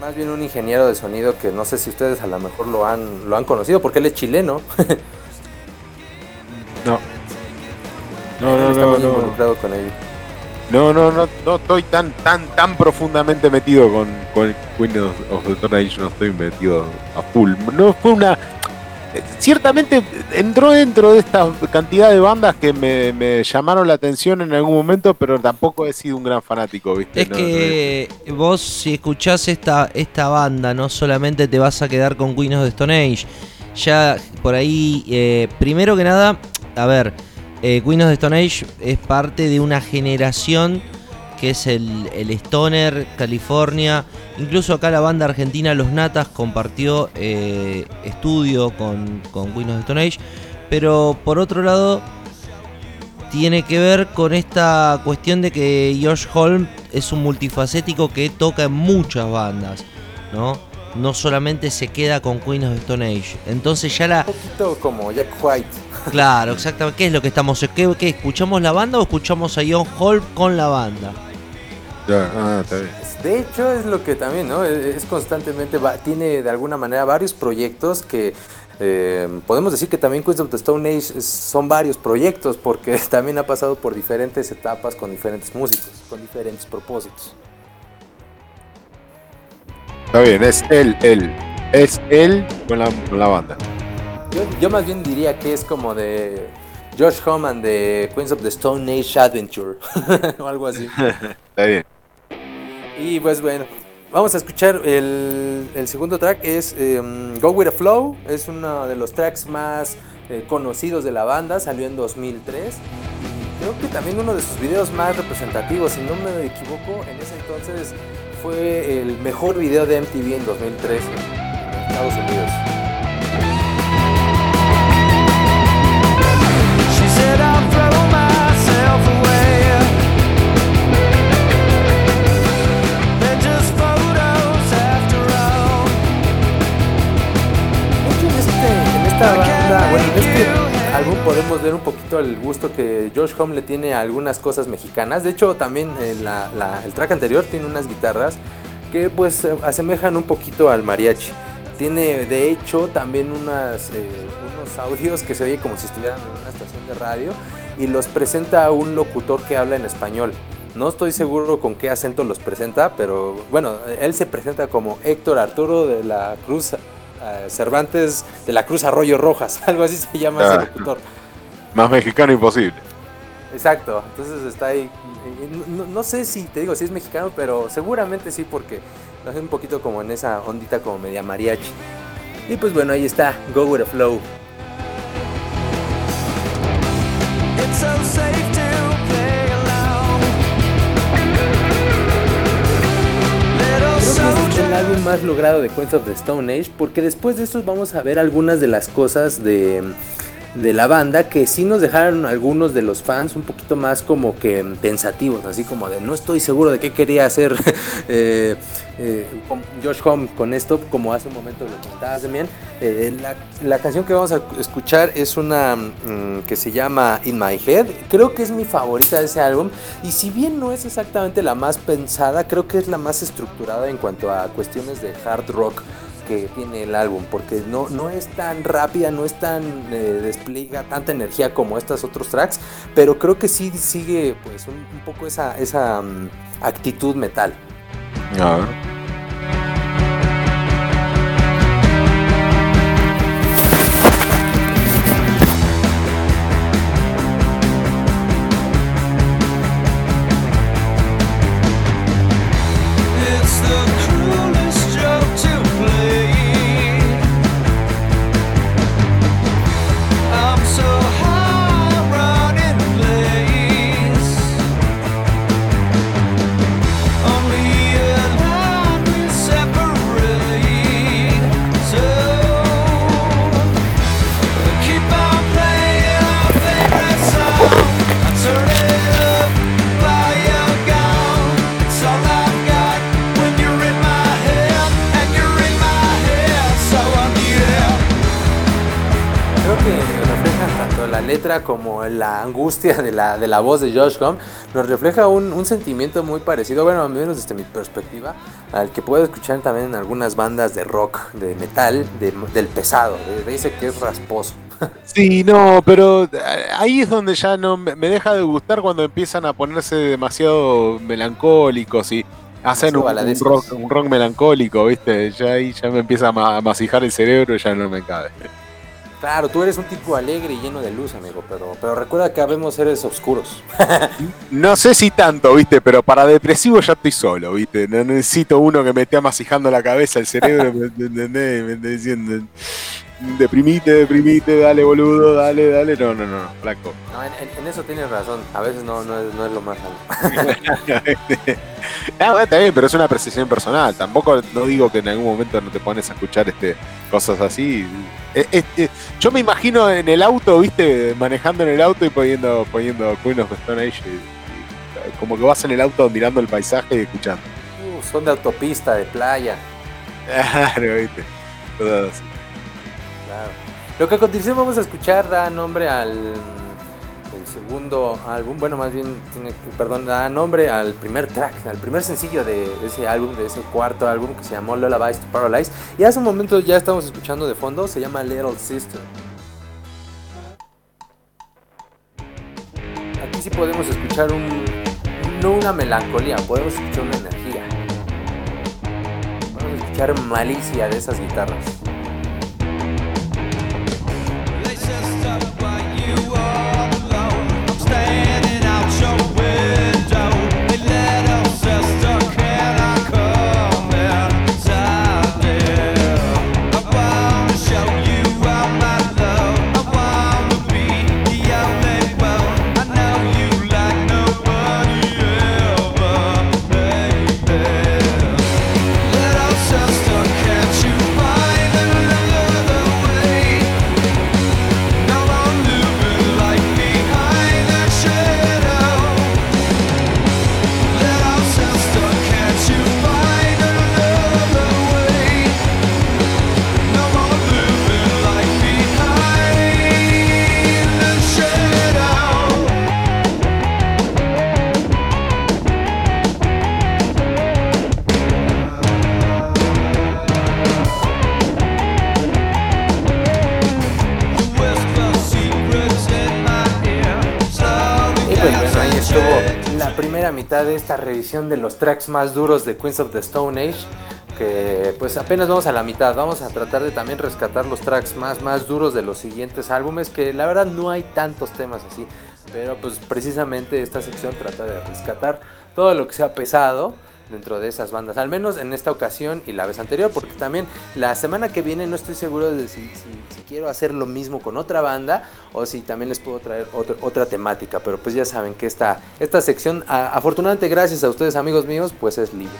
más bien un ingeniero de sonido que no sé si ustedes a lo mejor lo han, lo han conocido, porque él es chileno. No. No, no, no, no. involucrado con ello. No, no, no, no estoy tan, tan, tan profundamente metido con, con Queen of, the Stone Age, no estoy metido a full. No fue una. Ciertamente entró dentro de esta cantidad de bandas que me, me llamaron la atención en algún momento, pero tampoco he sido un gran fanático, ¿viste? Es No, que vos si escuchás esta, esta banda no solamente te vas a quedar con Queen of the Stone Age. Ya por ahí, eh, primero que nada, a ver, eh, Queen of the Stone Age es parte de una generación que es el, el Stoner, California. Incluso acá la banda argentina Los Natas compartió eh, estudio con, con Queen of the Stone Age. Pero por otro lado, tiene que ver con esta cuestión de que Josh Holm es un multifacético que toca en muchas bandas, ¿no? No solamente se queda con Queen of the Stone Age. Entonces ya la... Un poquito como Jack White. Claro, exactamente. ¿Qué es lo que estamos... ¿Qué, qué, escuchamos la banda o escuchamos a John Holm con la banda? Ya, ah, está bien. De hecho, es lo que también, ¿no? Es es constantemente, va- tiene de alguna manera varios proyectos que eh, podemos decir que también Queens of the Stone Age son varios proyectos porque también ha pasado por diferentes etapas con diferentes músicos, con diferentes propósitos. Está bien, es él, él. Es él con la, con la banda. Yo, yo más bien diría que es como de Josh Homan de Queens of the Stone Age Adventure o algo así. Está bien. Y pues bueno, vamos a escuchar el, el segundo track, es em, Go With A Flow, es uno de los tracks más eh, conocidos de la banda, salió en 2003. Y creo que también uno de sus videos más representativos, si no me equivoco, en ese entonces fue el mejor video de MTV en 2003 en Estados Unidos. Esta banda, bueno, en este álbum podemos ver un poquito el gusto que Josh Home le tiene a algunas cosas mexicanas. De hecho, también eh, la- la- el track anterior tiene unas guitarras que pues eh, asemejan un poquito al mariachi. Tiene de hecho también unas, eh, unos audios que se oye como si estuvieran en una estación de radio y los presenta un locutor que habla en español. No estoy seguro con qué acento los presenta, pero bueno, él se presenta como Héctor Arturo de la Cruz eh, Cervantes de la Cruz Arroyo Rojas, algo así se llama ese Ah. locutor. Más mexicano imposible. Exacto, entonces está ahí. No, no sé si te digo si es mexicano, pero seguramente sí, porque lo hace un poquito como en esa ondita como media mariachi. Y pues bueno, ahí está, Go With a Flow. Más logrado de Queens of the Stone Age, porque después de estos vamos a ver algunas de las cosas de, de la banda que sí nos dejaron algunos de los fans un poquito más como que pensativos, así como de no estoy seguro de qué quería hacer eh, eh, Josh Home con esto, como hace un momento lo comentabas también. Eh, la, la canción que vamos a escuchar es una mm, que se llama In My Head, creo que es mi favorita de ese álbum. Y si bien no es exactamente la más pensada, creo que es la más estructurada en cuanto a cuestiones de hard rock que tiene el álbum, porque no, no es tan rápida, no es tan eh, despliega tanta energía como estos otros tracks, pero creo que sí sigue pues un, poco esa, esa mm, actitud metal. A ver. Como la angustia de la, de la voz de Josh Homme, nos refleja un, un sentimiento muy parecido, bueno, al menos desde mi perspectiva, al que puedo escuchar también en algunas bandas de rock, de metal, de- del pesado, de, ese que es rasposo. Sí, no, pero eh, ahí es donde ya no me deja de gustar cuando empiezan a ponerse demasiado melancólicos y hacen un, un rock, un rock melancólico, ¿viste? Ya ahí ya me empieza a masijar el cerebro y ya no me cabe. Claro, tú eres un tipo alegre y lleno de luz, amigo, pero, pero recuerda que habemos seres oscuros. No sé si tanto, ¿viste? Pero para depresivo ya estoy solo, ¿viste? No necesito uno que me esté amasijando la cabeza, el cerebro, ¿me entendés? Deprimite, deprimite, dale boludo, dale, dale. No, no, no, flaco. No, en, en- eso tienes razón, a veces no, no, es, no es lo más sano. Ah, bueno, está bien, pero es una apreciación personal. Tampoco no digo que en algún momento no te pones a escuchar este cosas así. Eh, eh, eh, yo me imagino en el auto, viste, manejando en el auto y poniendo, poniendo Queen of Stone Age. y- y como que vas en el auto mirando el paisaje y escuchando. Uh, son de autopista, de playa. Claro, viste. Todo así. Lo que a continuación vamos a escuchar da nombre al segundo álbum, bueno, más bien, tiene, perdón, da nombre al primer track, al primer sencillo de ese álbum, de ese cuarto álbum que se llamó Lullabies to Paralyze. Y hace un momento ya estamos escuchando de fondo, se llama Little Sister. Aquí sí podemos escuchar un, no una melancolía, podemos escuchar una energía. Podemos escuchar malicia de esas guitarras. De esta revisión de los tracks más duros de Queens of the Stone Age. Que pues apenas vamos a la mitad. Vamos a tratar de también rescatar los tracks más, más duros de los siguientes álbumes. Que la verdad no hay tantos temas así. Pero pues precisamente esta sección trata de rescatar todo lo que sea pesado dentro de esas bandas. Al menos en esta ocasión y la vez anterior. Porque también la semana que viene no estoy seguro de si, si- si quiero hacer lo mismo con otra banda. O si también les puedo traer otro- otra temática. Pero pues ya saben que esta, esta sección, a- afortunadamente gracias a ustedes amigos míos, pues es libre.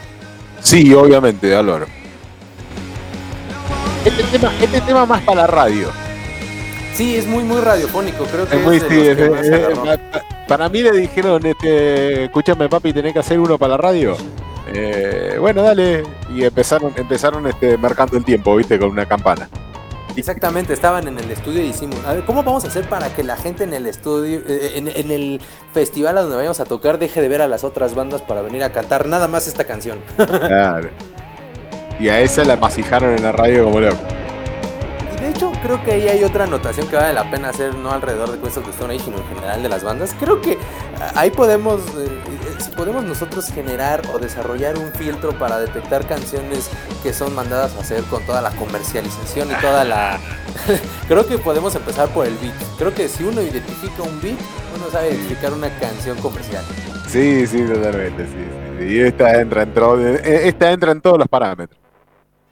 Sí, obviamente, Álvaro. Este tema, este tema más para la radio. Sí, es muy, muy radiofónico. Creo que Es muy, sí, es- que es- para mí le dijeron, este, escúchame papi, tenés que hacer uno para la radio. Eh, bueno, dale. Y empezaron, empezaron este, marcando el tiempo, viste, con una campana. Exactamente, estaban en el estudio y hicimos, a ver, ¿cómo vamos a hacer para que la gente en el estudio, eh, en, en el festival a donde vayamos a tocar, deje de ver a las otras bandas para venir a cantar nada más esta canción? Claro. Y a esa la masijaron en la radio como loco. Y de hecho, creo que ahí hay otra anotación que vale la pena hacer, no alrededor de Queens of the Stone Age, sino en general de las bandas. Creo que ah, ahí podemos, eh, podemos nosotros generar o desarrollar un filtro para detectar canciones que son mandadas a hacer con toda la comercialización y toda la... creo que podemos empezar por el beat. Creo que si uno identifica un beat, uno sabe identificar una canción comercial. Sí, sí, totalmente, sí, sí. Y esta entra en, todo- eh, esta entra en todos los parámetros.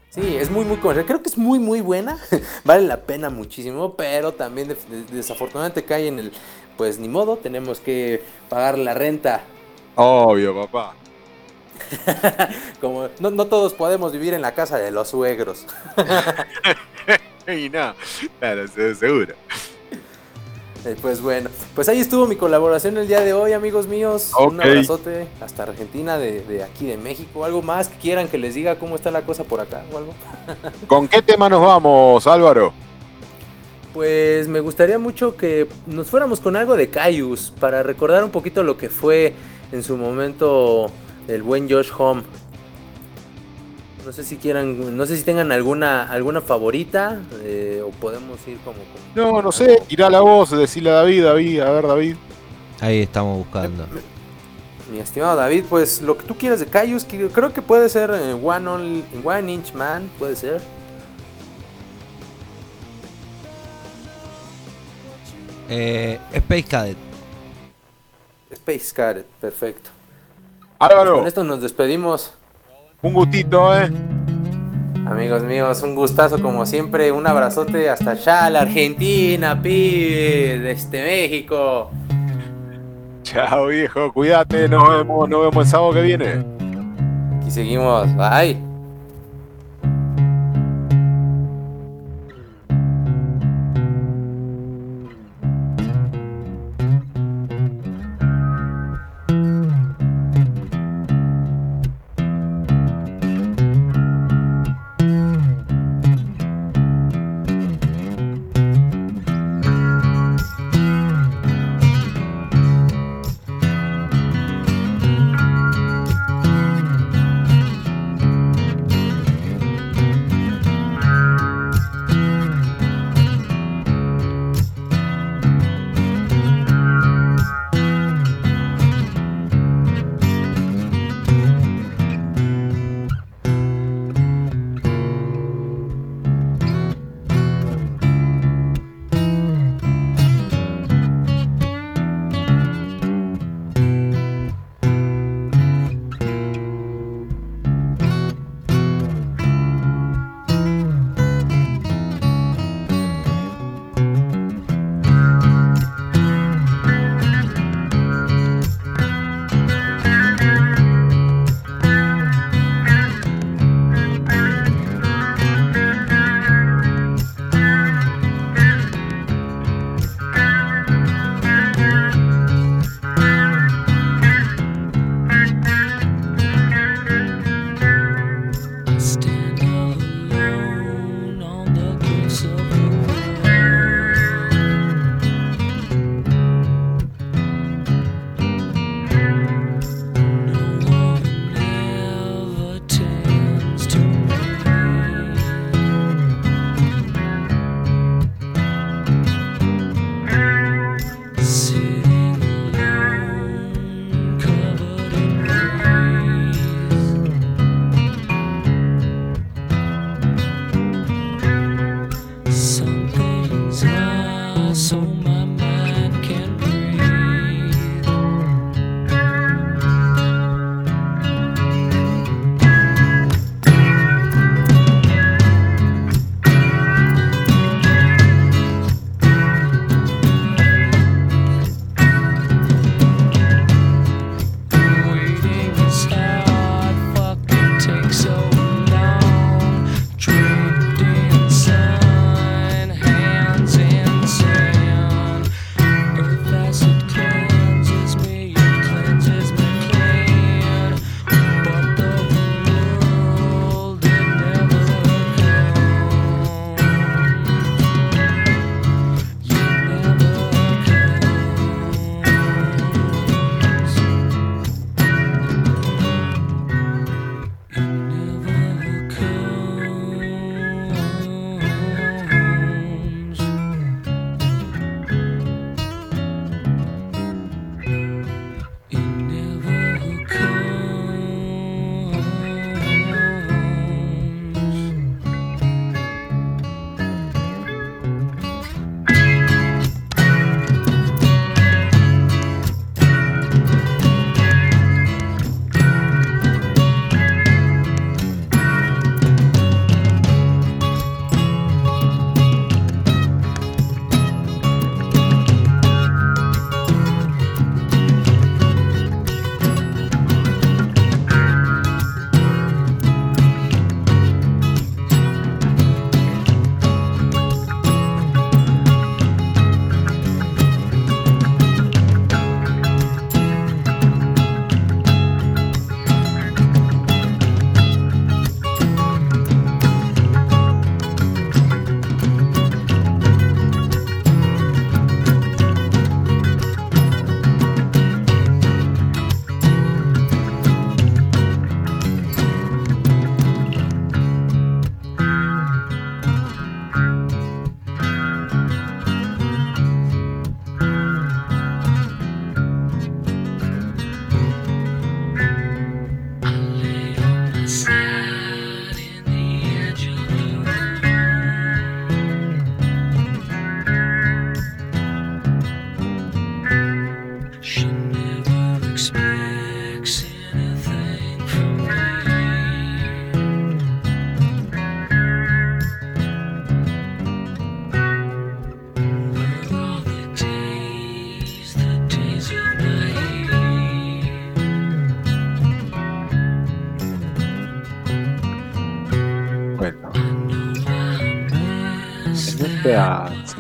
Sí, es muy, muy comercial. Creo que es muy, muy buena. vale la pena muchísimo, pero también de- de- desafortunadamente cae en el, pues ni modo, tenemos que pagar la renta. Obvio, papá. Como no, no todos podemos vivir en la casa de los suegros. Y no, claro, se- seguro. Eh, Pues bueno, pues ahí estuvo mi colaboración el día de hoy, amigos míos. Un abrazote hasta Argentina, de, de aquí de México. ¿Algo más que quieran que les diga cómo está la cosa por acá o algo? ¿Con qué tema nos vamos, Álvaro? Pues me gustaría mucho que nos fuéramos con algo de Caius para recordar un poquito lo que fue en su momento el buen Josh Home. No sé si quieran, no sé si tengan alguna alguna favorita eh, o podemos ir como, como- No, no sé, tirá la voz, decirle a David, David, a ver, David. Ahí estamos buscando. mi estimado David, pues lo que tú quieras de Caius, que creo que puede ser eh, One, Only- One Inch Man, puede ser. Eh, Space Cadet. Space Cadet, perfecto. Álvaro, Con esto nos despedimos. un gustito, ¿eh? Amigos míos, un gustazo como siempre, un abrazote hasta allá, la Argentina, pibe, desde México. Chao, viejo, cuídate, nos vemos, nos vemos el sábado que viene. Aquí seguimos, bye.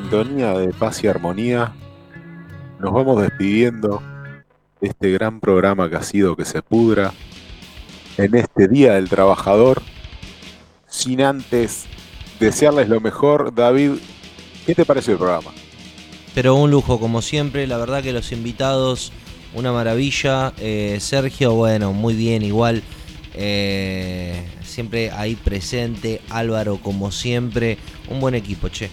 Sintonía de paz y armonía, nos vamos despidiendo de este gran programa que ha sido Que se pudra en este Día del Trabajador, sin antes desearles lo mejor. David, ¿qué te pareció el programa? Pero un lujo, como siempre. La verdad que los invitados, una maravilla. Eh, Sergio, bueno, muy bien, igual. Eh, siempre ahí presente. Álvaro, como siempre. Un buen equipo, che.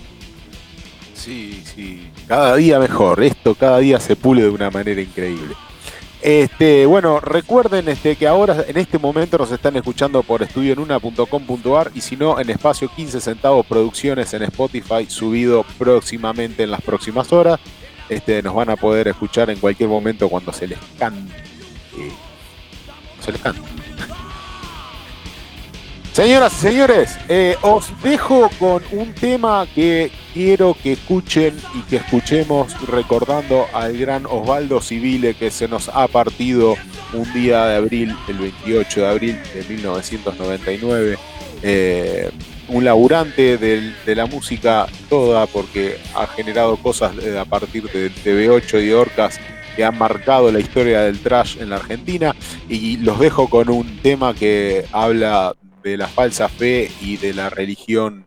Sí, sí. Cada día mejor. Esto cada día se pule de una manera increíble. Este, bueno, recuerden este, que ahora en este momento nos están escuchando por estudioenuna.com.ar y si no en espacio 15 centavos producciones en Spotify subido próximamente en las próximas horas. Este, nos van a poder escuchar en cualquier momento cuando se les cante. Se les cante. Señoras y señores, eh, os dejo con un tema que quiero que escuchen y que escuchemos recordando al gran Osvaldo Civile que se nos ha partido un día de abril, el 28 de abril de 1999. Eh, un laburante de la música toda porque ha generado cosas eh, a partir de TV8 y de Orcas que han marcado la historia del trash en la Argentina y los dejo con un tema que habla de la falsa fe y de la religión,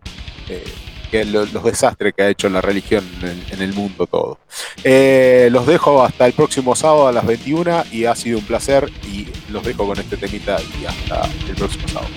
eh, que lo- los desastres que ha hecho la religión en en el mundo todo. Eh, los dejo hasta el próximo sábado a las 21 y ha sido un placer y los dejo con este temita y hasta el próximo sábado.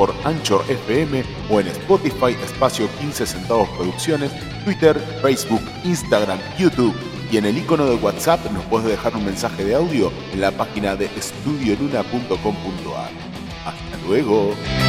Por Anchor FM o en Spotify Espacio 15 Centavos Producciones, Twitter, Facebook, Instagram, YouTube. Y en el icono de WhatsApp nos podés dejar un mensaje de audio en la página de estudioluna.com.ar. Hasta luego.